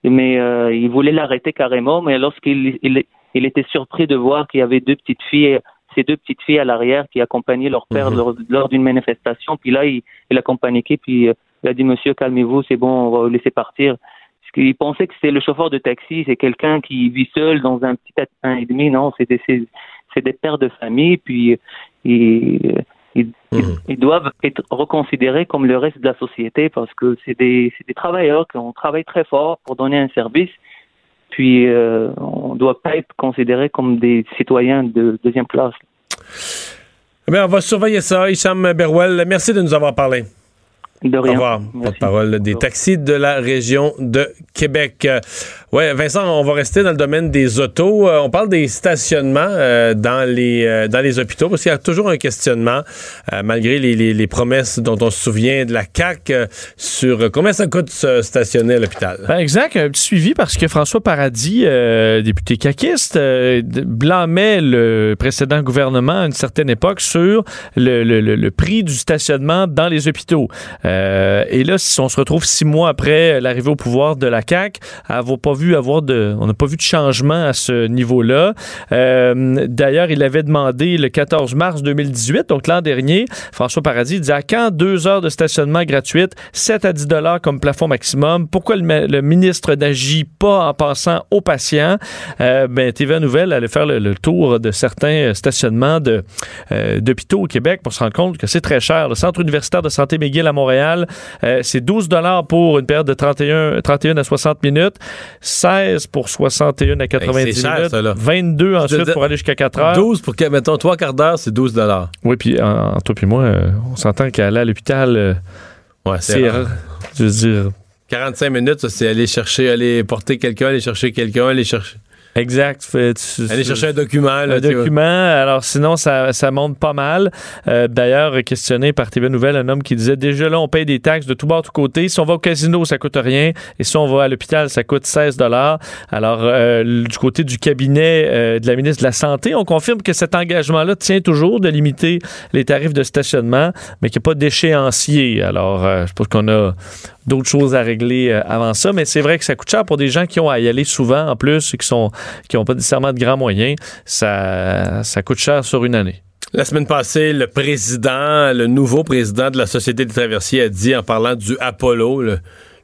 Mais euh, il voulait l'arrêter carrément, mais lorsqu'il il, il était surpris de voir qu'il y avait deux petites filles, ces deux petites filles à l'arrière qui accompagnaient leur père lors, lors d'une manifestation. Puis là, il, il a paniqué, puis euh, il a dit Monsieur, calmez-vous, c'est bon, on va vous laisser partir. Parce qu'il pensait que c'était le chauffeur de taxi, c'est quelqu'un qui vit seul dans un petit un et demi. Non, c'est des, c'est, c'est des pères de famille, puis ils, ils, ils doivent être reconsidérés comme le reste de la société parce que c'est des, c'est des travailleurs qui ont travaillé très fort pour donner un service. Puis euh, on ne doit pas être considérés comme des citoyens de deuxième classe. Eh bien, on va surveiller ça. Hicham Berwell, merci de nous avoir parlé. De rien. Au revoir. Porte-parole des taxis de la région de Québec. Ouais, Vincent, on va rester dans le domaine des autos. Euh, on parle des stationnements euh, dans les euh, dans les hôpitaux parce qu'il y a toujours un questionnement, malgré les, les- promesses dont on se souvient de la CAC sur combien ça coûte se stationner à l'hôpital? Ben, exact, un petit suivi parce que François Paradis, député caquiste, blâmait le précédent gouvernement à une certaine époque sur le, le- le- prix du stationnement dans les hôpitaux. Et là, si on se retrouve six mois après l'arrivée au pouvoir de la CAQ, avoir pas vu avoir de, on n'a pas vu de changement à ce niveau-là. Euh, D'ailleurs, il avait demandé le 14 mars 2018, donc l'an dernier, François Paradis disait à quand deux heures de stationnement gratuite, 7 à 10 dollars comme plafond maximum? Pourquoi le, ministre n'agit pas en pensant aux patients? Euh, Ben TVA Nouvelle allait faire le, tour de certains stationnements de euh, d'hôpitaux au Québec pour se rendre compte que c'est très cher. Le Centre universitaire de santé McGill à Montréal, euh, c'est 12 dollars pour une période de 31, 31 à 60 minutes, 16 pour 61 à 90 Hey, c'est cher, minutes, ça, là. 22 Je ensuite dire, pour aller jusqu'à 4 heures. 12 pour, mettons, trois quarts d'heure, c'est 12 Oui, puis en, en toi puis moi, euh, on s'entend qu'aller à l'hôpital, euh, Ouais, c'est. Je veux dire, 45 minutes, c'est aller chercher, aller porter quelqu'un, aller chercher quelqu'un, aller chercher. Exact. Tu- Aller chercher un document. Là, un vois. document. Alors sinon, ça, ça monte pas mal. Euh, D'ailleurs, questionné par TV Nouvelle, un homme qui disait déjà là, on paye des taxes de tout bord, tout côté. Si on va au casino, ça coûte rien. Et si on va à l'hôpital, ça coûte 16 dollars. Alors, euh, du côté du cabinet euh, de la ministre de la Santé, on confirme que cet engagement-là tient toujours de limiter les tarifs de stationnement, mais qu'il n'y a pas d'échéancier. Alors, je pense qu'on a d'autres choses à régler euh, avant ça, mais c'est vrai que ça coûte cher pour des gens qui ont à y aller souvent en plus et qui qui n'ont pas nécessairement de grands moyens. Ça, ça coûte cher sur une année. La semaine passée, le président, le nouveau président de la Société des traversiers a dit, en parlant du Apollo,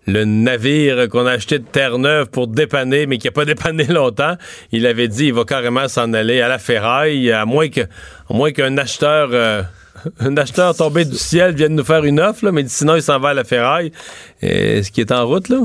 le, navire qu'on a acheté de Terre-Neuve pour dépanner, mais qui n'a pas dépanné longtemps, il avait dit il va carrément s'en aller à la ferraille, à moins que, à moins qu'un acheteur... euh, un acheteur tombé du ciel vienne nous faire une offre, là, mais sinon il s'en va à la ferraille. Est-ce qu'il est en route, là?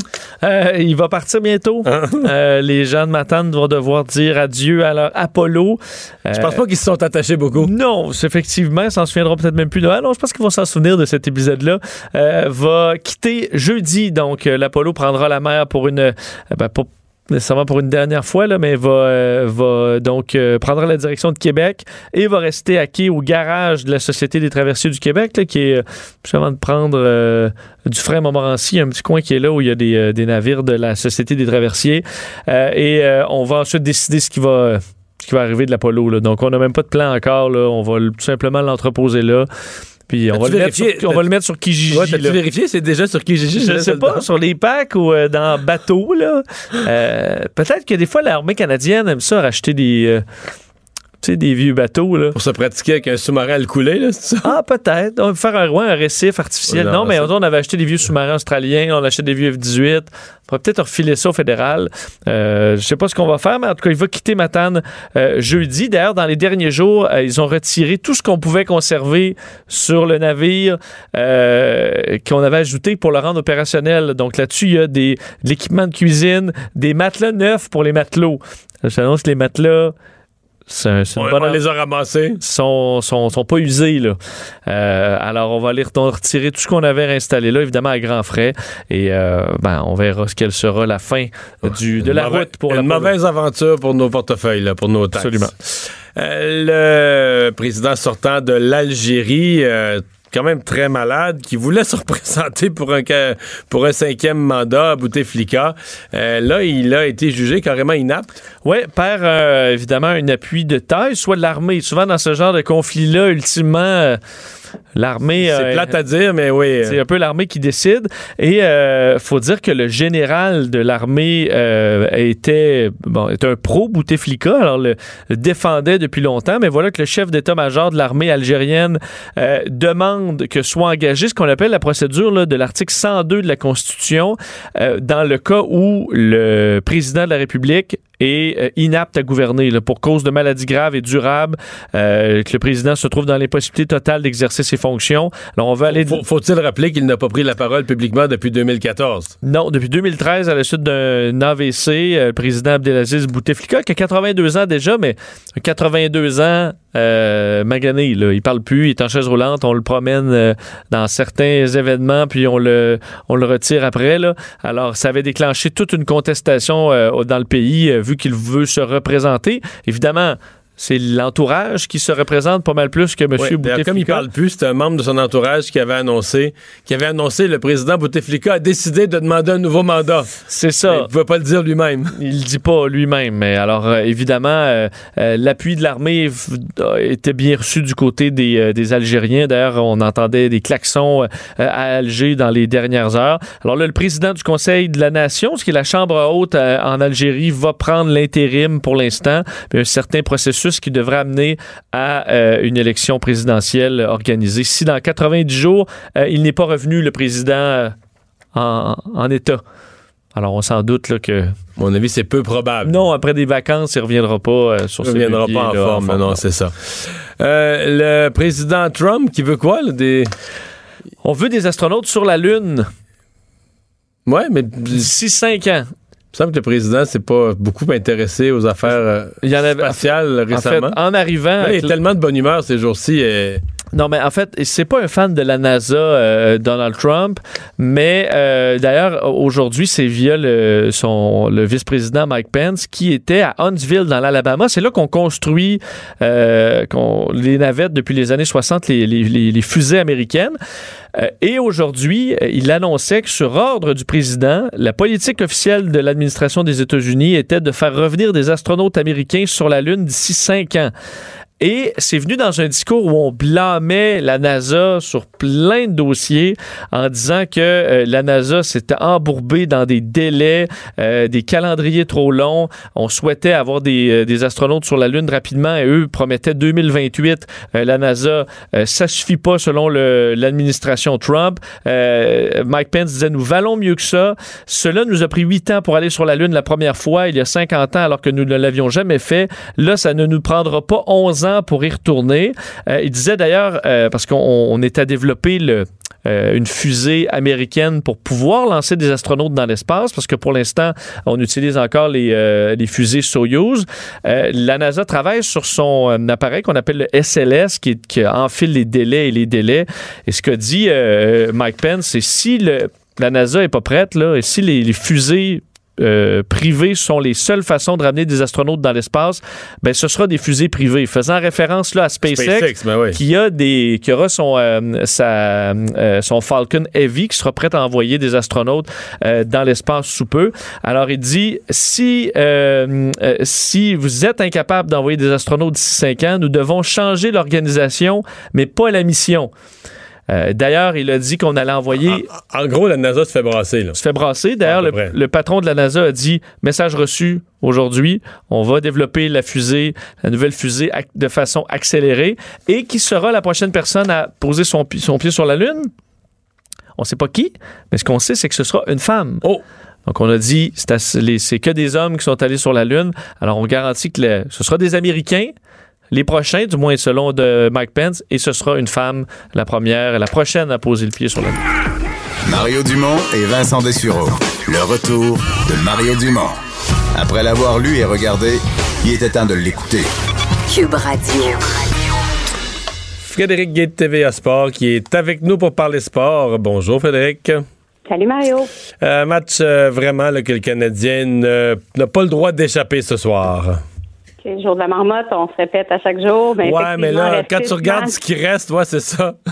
Euh, il va partir bientôt. Euh, les gens de Matane vont devoir dire adieu à leur Apollo. Je pense pas qu'ils se sont attachés beaucoup. Non, effectivement, ils s'en souviendront peut-être même plus. De... Ah non, je pense qu'ils vont s'en souvenir de cet épisode-là. Euh, va quitter jeudi, donc euh, l'Apollo prendra la mer pour une... euh, ben, pour nécessairement pour une dernière fois, là, mais va, euh, va donc euh, prendre la direction de Québec et va rester à quai au garage de la Société des traversiers du Québec, qui est euh, juste avant de prendre du frein Montmorency, un petit coin qui est là où il y a des, des navires de la Société des traversiers. Et on va ensuite décider ce qui va ce qui va arriver de l'Apollo. Donc, on n'a même pas de plan encore. Là. On va tout simplement l'entreposer là. Puis on, va le, mettre sur, on va le mettre sur Kijiji. Ouais, t'as-tu vérifié? C'est déjà sur Kijiji? Je là, sais pas, sur les packs ou euh, dans bateau, là. Euh, Peut-être que des fois, l'armée canadienne aime ça, racheter des, euh, sais, des vieux bateaux, là. Pour se pratiquer avec un sous-marin à le couler, là, c'est ça? Ah, peut-être. On va faire un, ouais, un récif artificiel. Non, Non, mais on avait acheté des vieux sous-marins australiens, on a acheté des vieux F-18. On va peut-être refiler ça au fédéral. Euh, je sais pas ce qu'on va faire, mais en tout cas, il va quitter Matane euh, jeudi. D'ailleurs, dans les derniers jours, euh, ils ont retiré tout ce qu'on pouvait conserver sur le navire euh, qu'on avait ajouté pour le rendre opérationnel. Donc là-dessus, il y a des, de l'équipement de cuisine, des matelas neufs pour les matelots. J'annonce que les matelas, un- On, bonne on les a ramassés. sont, sont, sont pas usés. Là. Euh, alors, on va aller ret- retirer tout ce qu'on avait réinstallé là, évidemment à grands frais. Et euh, ben, on verra ce quelle sera la fin du, de la Mauvaise- route pour une la mauvaise aventure pour nos portefeuilles, là, pour nos taxes. Absolument. Euh, le président sortant de l'Algérie, quand même très malade, qui voulait se représenter pour un, pour un cinquième mandat à Bouteflika. Euh, là, il a été jugé carrément inapte. Oui, perd euh, évidemment un appui de taille, soit de l'armée. Souvent, dans ce genre de conflit-là, ultimement, euh, l'armée. C'est euh, plate à dire, mais oui. C'est un peu l'armée qui décide. Et euh, faut dire que le général de l'armée euh, était, bon, est un pro Bouteflika, alors le, le défendait depuis longtemps, mais voilà que le chef d'état-major de l'armée algérienne euh, demande que soit engagé ce qu'on appelle la procédure là, de l'article 102 de la Constitution euh, dans le cas où le président de la République est euh, inapte à gouverner là, pour cause de maladies graves et durables, euh, que le président se trouve dans l'impossibilité totale d'exercer ses fonctions. Alors on veut aller Faut- Faut-il rappeler qu'il n'a pas pris la parole publiquement depuis 2014? non, depuis 2013, à la suite d'un AVC, euh, le président Abdelaziz Bouteflika, qui a 82 ans déjà, mais 82 ans euh, magané, là. il parle plus, il est en chaise roulante, on le promène euh, dans certains événements, puis on le, on le retire après. Là. Alors, ça avait déclenché toute une contestation euh, dans le pays, euh, vu qu'il veut se représenter. Évidemment, c'est l'entourage qui se représente pas mal plus que M. Ouais, Bouteflika. comme il parle plus, c'est un membre de son entourage qui avait annoncé, qui avait annoncé le président Bouteflika a décidé de demander un nouveau mandat. C'est ça. Il ne pouvait pas le dire lui-même. Il le dit pas lui-même, mais alors euh, évidemment, euh, euh, l'appui de l'armée été bien reçu du côté des, des Algériens. D'ailleurs, on entendait des klaxons à Alger dans les dernières heures. Alors là, le président du Conseil de la Nation, ce qui est la Chambre haute en Algérie, va prendre l'intérim pour l'instant, un certain processus qui devrait amener à euh, une élection présidentielle organisée. Si dans 90 jours, euh, il n'est pas revenu, le président, euh, en, en état. Alors, on s'en doute là, que. mon avis, c'est peu probable. Non, après des vacances, il reviendra pas euh, sur Il ses ne reviendra pas en là, forme, non, c'est ça. Euh, le président Trump qui veut quoi? là, des... On veut des astronautes sur la Lune Ouais, mais d'ici 5 ans. Il me semble que le président s'est pas beaucoup intéressé aux affaires euh, Il y en avait- spatiales En fait, récemment. en arrivant. Là, il est tellement de bonne humeur ces jours-ci. Non, mais en fait, c'est pas un fan de la NASA, euh, Donald Trump, mais euh, d'ailleurs, aujourd'hui, c'est via le, le vice-président Mike Pence qui était à Huntsville, dans l'Alabama. C'est là qu'on construit euh, les navettes depuis les années 60, les, les- les- les fusées américaines. Euh, et aujourd'hui, il annonçait que sur ordre du président, la politique officielle de l'administration des États-Unis était de faire revenir des astronautes américains sur la Lune d'ici cinq ans. Et c'est venu dans un discours où on blâmait la NASA sur plein de dossiers en disant que euh, la NASA s'était embourbée dans des délais, euh, des calendriers trop longs. On souhaitait avoir des, euh, des astronautes sur la Lune rapidement et eux promettaient 2028. Euh, la NASA, ça suffit pas selon l'administration Trump. Mike Pence disait nous valons mieux que ça. Cela nous a pris huit ans pour aller sur la Lune la première fois il y a 50 ans alors que nous ne l'avions jamais fait. Là, ça ne nous prendra pas 11 ans pour y retourner. Euh, il disait d'ailleurs, euh, parce qu'on on est à développer euh, une fusée américaine pour pouvoir lancer des astronautes dans l'espace, parce que pour l'instant, on utilise encore les, fusées Soyuz. La NASA travaille sur son appareil qu'on appelle le SLS, qui, enfile les délais et les délais. Et ce que dit Mike Pence, c'est si la NASA est pas prête, là, et si les fusées euh, privées sont les seules façons de ramener des astronautes dans l'espace, ben ce sera des fusées privées. Faisant référence là à SpaceX, SpaceX, ben oui. qui a des qui aura son euh, sa, euh, son Falcon Heavy qui sera prêt à envoyer des astronautes euh, dans l'espace sous peu. Alors il dit si euh, euh, si vous êtes incapable d'envoyer des astronautes d'ici cinq ans, nous devons changer l'organisation, mais pas la mission. Euh, D'ailleurs, il a dit qu'on allait envoyer. En, gros, la NASA se fait brasser. Là. Se fait brasser. D'ailleurs, le, patron de la NASA a dit message reçu aujourd'hui. On va développer la fusée, la nouvelle fusée de façon accélérée. Et qui sera la prochaine personne à poser son, pi- son pied sur la Lune? On ne sait pas qui, mais ce qu'on sait, c'est que ce sera une femme. Oh donc, on a dit, c'est que des hommes qui sont allés sur la Lune. Alors, on garantit que le- ce sera des Américains, les prochains, du moins selon de Mike Pence, et ce sera une femme, la première, la prochaine à poser le pied sur la Lune. Mario Dumont et Vincent Dessureau. Le retour de Mario Dumont. Après l'avoir lu et regardé, il était temps de l'écouter. Cube Radio. Frédéric Gay de TVA Sport qui est avec nous pour parler sport. Bonjour Frédéric. Salut Mario. Euh, match euh, vraiment là, que le Canadien n'a pas le droit d'échapper ce soir. C'est le jour de la marmotte, on se répète à chaque jour. Ben, ouais, mais là, quand tu regardes matchs. ce qui reste, ouais, c'est ça.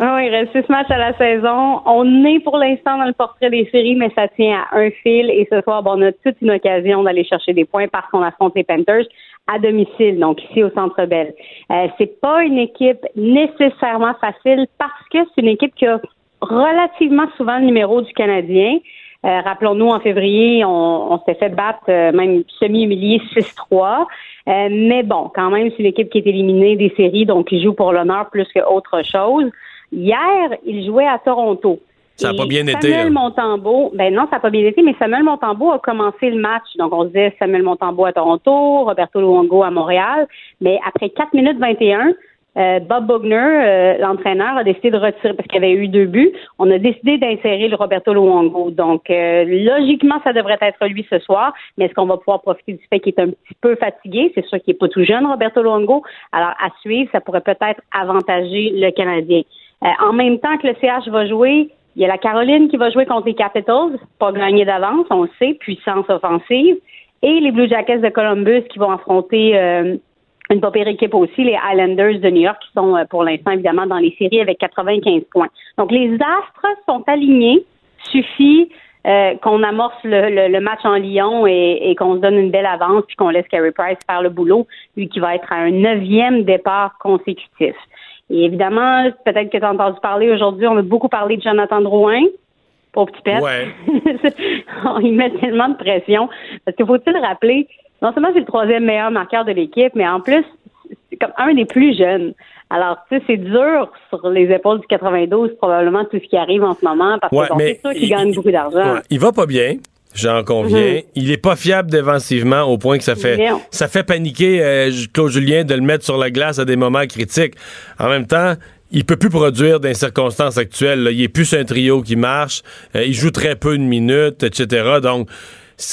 Ah oui, il reste six matchs à la saison. On est pour l'instant dans le portrait des séries, mais ça tient à un fil. Et ce soir, bon, on a toute une occasion d'aller chercher des points parce qu'on affronte les Panthers à domicile, donc ici au Centre Bell. Euh, c'est pas une équipe nécessairement facile parce que c'est une équipe qui a relativement souvent le numéro du Canadien. Euh, Rappelons-nous, en février, on, on s'était fait battre, euh, même semi-humilié 6-3. Euh, mais bon, quand même, c'est une équipe qui est éliminée des séries, donc qui joue pour l'honneur plus qu'autre chose. Hier, il jouait à Toronto. Ça a Et pas bien été, Samuel là. Montembeau, ben non, ça n'a pas bien été, mais Samuel Montembeau a commencé le match. Donc, on se disait Samuel Montembeau à Toronto, Roberto Luongo à Montréal. Mais après 4 minutes 21, euh, Bob Bogner, euh, l'entraîneur, a décidé de retirer, parce qu'il avait eu deux buts, on a décidé d'insérer le Roberto Luongo. Donc, euh, logiquement, ça devrait être lui ce soir, mais est-ce qu'on va pouvoir profiter du fait qu'il est un petit peu fatigué? C'est sûr qu'il n'est pas tout jeune, Roberto Luongo. Alors, à suivre, ça pourrait peut-être avantager le Canadien. En même temps que le CH va jouer, il y a la Caroline qui va jouer contre les Capitals, pas gagné d'avance, on le sait, puissance offensive, et les Blue Jackets de Columbus qui vont affronter une pas pire équipe aussi, les Islanders de New York, qui sont euh, pour l'instant évidemment dans les séries avec 95 points. Donc les astres sont alignés, suffit euh, qu'on amorce le, le- le match en Lyon et, et qu'on se donne une belle avance, puis qu'on laisse Carey Price faire le boulot, lui qui va être à un neuvième départ consécutif. Et évidemment, peut-être que tu as entendu parler aujourd'hui, on a beaucoup parlé de Jonathan Drouin. Pour petit pet. Ouais. il met tellement de pression. Parce qu'il faut-il rappeler, non seulement c'est le troisième meilleur marqueur de l'équipe, mais en plus, c'est comme un des plus jeunes. Alors, tu sais, c'est dur sur les épaules du 92, probablement tout ce qui arrive en ce moment, parce Ouais, que c'est sûr qu'il gagne beaucoup d'argent. Ouais, il va pas bien. J'en conviens. Mhm. Il est pas fiable défensivement au point que ça fait Non. ça fait paniquer euh, Claude Julien de le mettre sur la glace à des moments critiques. En même temps, il peut plus produire dans les circonstances actuelles. là. Il est plus un trio qui marche. Euh, il joue très peu de minutes, etc. Donc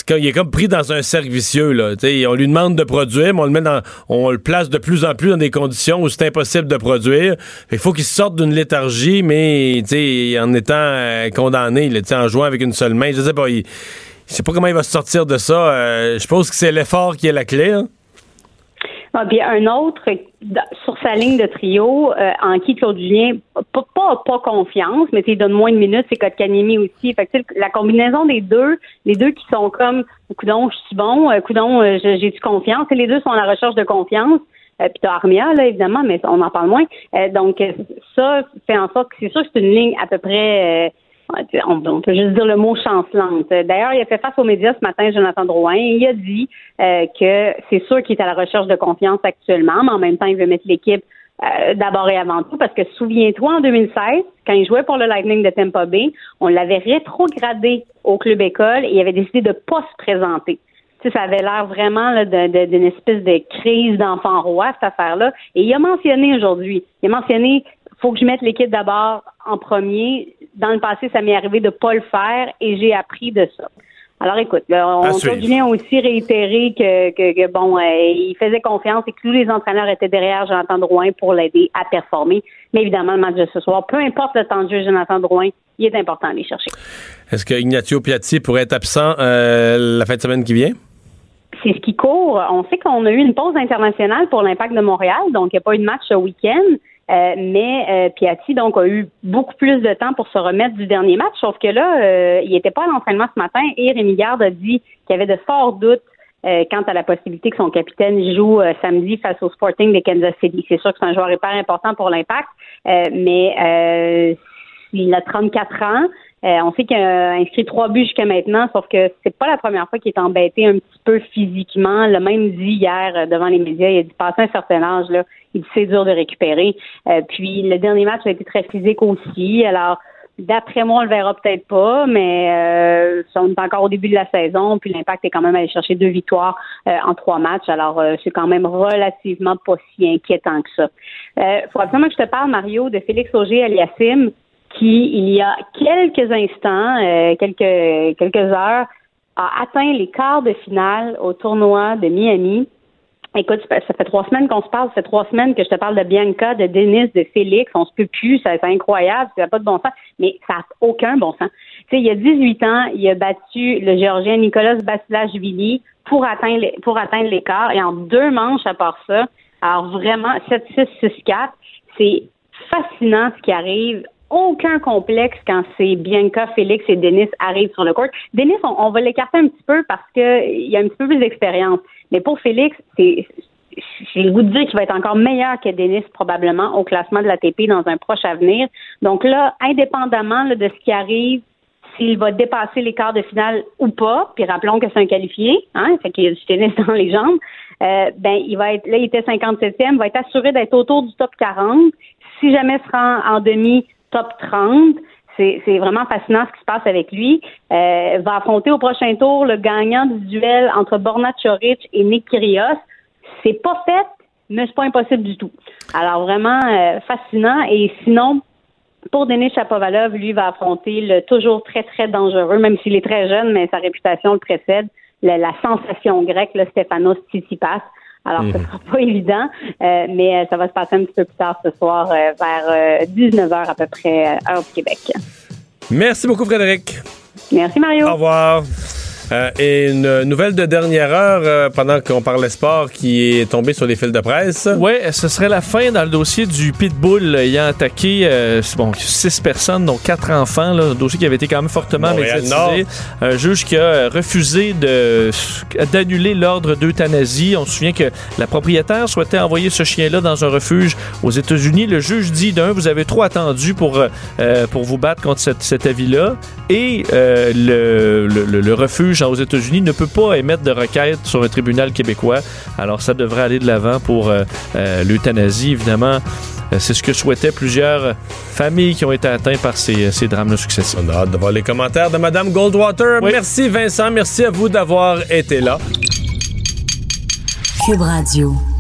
il est comme pris dans un cercle vicieux là. On lui demande de produire, mais on le met dans, on le place de plus en plus dans des conditions où c'est impossible de produire. Il faut qu'il sorte d'une léthargie, mais en étant euh, condamné, là, en jouant avec une seule main. Je sais pas. Il, je sais pas comment il va sortir de ça. Euh, je pense que c'est l'effort qui est la clé. Ah, puis un autre sur sa ligne de trio, euh, en qui Claude Julien pas, pas, pas confiance, mais il donne moins de minutes, c'est Kotkaniemi aussi. Fait que, la combinaison des deux, les deux qui sont comme coudon, je suis bon, euh, coudon, euh, j'ai du confiance. Et les deux sont à la recherche de confiance. Euh, puis t'as Armia, là, évidemment, mais on en parle moins. Euh, donc, ça fait en sorte que c'est sûr que c'est une ligne à peu près euh, on, peut juste dire le mot chancelante. D'ailleurs, il a fait face aux médias ce matin, Jonathan Drouin, il a dit euh, que c'est sûr qu'il est à la recherche de confiance actuellement, mais en même temps, il veut mettre l'équipe euh, d'abord et avant tout, parce que souviens-toi, en 2016, quand il jouait pour le Lightning de Tampa Bay, on l'avait rétrogradé au club école et il avait décidé de pas se présenter. Tu sais, ça avait l'air vraiment d'une espèce de crise d'enfant roi, cette affaire-là. Et il a mentionné aujourd'hui, il a mentionné faut que je mette l'équipe d'abord en premier. Dans le passé, ça m'est arrivé de pas le faire et j'ai appris de ça. Alors écoute, là, on, a aussi réitéré que, que, que, bon, euh, il faisait confiance et que tous les entraîneurs étaient derrière Jonathan Drouin pour l'aider à performer. Mais évidemment, le match de ce soir, peu importe le temps de jeu Jonathan Drouin, il est important à aller chercher. Est-ce que Ignatio Piatti pourrait être absent euh, la fin de semaine qui vient? C'est ce qui court. On sait qu'on a eu une pause internationale pour l'impact de Montréal, donc il n'y a pas eu de match ce week-end. Euh, mais euh, Piatti donc a eu beaucoup plus de temps pour se remettre du dernier match, sauf que là, euh, il n'était pas à l'entraînement ce matin et Rémi Garde a dit qu'il y avait de forts doutes euh, quant à la possibilité que son capitaine joue samedi face au Sporting de Kansas City. C'est sûr que c'est un joueur hyper important pour l'impact, mais il a 34 ans. On sait qu'il a inscrit trois buts jusqu'à maintenant, sauf que c'est pas la première fois qu'il est embêté un petit peu physiquement. Le même dit hier devant les médias, il a dit passer un certain âge là, il c'est dur de récupérer. puis le dernier match a été très physique aussi. Alors D'après moi, on le verra peut-être pas, mais euh, on est encore au début de la saison, puis l'impact est quand même allé chercher deux victoires euh, en trois matchs, alors euh, c'est quand même relativement pas si inquiétant que ça. Il faut absolument que je te parle, Mario, de Félix Auger aliassime, qui, il y a quelques instants, quelques, quelques heures, a atteint les quarts de finale au tournoi de Miami. Écoute, ça fait trois semaines qu'on se parle, ça fait trois semaines que je te parle de Bianca, de Denis, de Félix, on se peut plus, c'est incroyable, ça n'a pas de bon sens, mais ça n'a aucun bon sens. Tu sais, il y a 18 ans, il a battu le Géorgien Nicolas Basilashvili pour atteindre pour atteindre et en deux manches à part ça. Alors vraiment 7-6 6-4, c'est fascinant ce qui arrive aucun complexe quand c'est Bianca, Félix et Denis arrivent sur le court. Denis, on, va l'écarter un petit peu parce qu'il a un petit peu plus d'expérience. Mais pour Félix, c'est j'ai le goût de dire qu'il va être encore meilleur que Denis probablement au classement de l'ATP dans un proche avenir. Donc là, indépendamment de ce qui arrive, s'il va dépasser les quarts de finale ou pas, puis rappelons que c'est un qualifié, hein, fait qu'il a du tennis dans les jambes, euh, ben il va être là, il était 57e, il va être assuré d'être autour du top 40. Si jamais il se rend en demi, top 30. C'est vraiment fascinant ce qui se passe avec lui. Euh, va affronter au prochain tour le gagnant du duel entre Borna Choric et Nick Kyrgios. C'est pas fait, mais c'est pas impossible du tout. Alors vraiment euh, fascinant. Et sinon, pour Denis Chapovalov, lui va affronter le toujours très très dangereux, même s'il est très jeune, mais sa réputation le précède, la, la sensation grecque, le Stefanos Tsitsipas. Alors, ce ce mhm. sera pas évident, euh, mais euh, ça va se passer un petit peu plus tard ce soir, euh, vers 19h à peu près, heure du Québec. Merci beaucoup, Frédéric. Merci, Mario. Au revoir. Euh, et une nouvelle de dernière heure euh, pendant qu'on parlait sport qui est tombée sur les fils de presse. Oui, ce serait la fin dans le dossier du Pitbull ayant attaqué euh, bon, six personnes, dont quatre enfants. Là, un dossier qui avait été quand même fortement médiatisé. Un juge qui a refusé d'annuler l'ordre d'euthanasie. On se souvient que la propriétaire souhaitait envoyer ce chien-là dans un refuge aux États-Unis. Le juge dit d'un, vous avez trop attendu pour, pour vous battre contre cet avis-là. Et le, le, le refuge aux États-Unis ne peut pas émettre de requête sur un tribunal québécois. Alors ça devrait aller de l'avant pour euh, euh, l'euthanasie, évidemment. Euh, c'est ce que souhaitaient plusieurs familles qui ont été atteintes par ces, ces drames successifs. On a hâte de voir les commentaires de Mme Goldwater. Merci Vincent, merci à vous d'avoir été là. Cube Radio.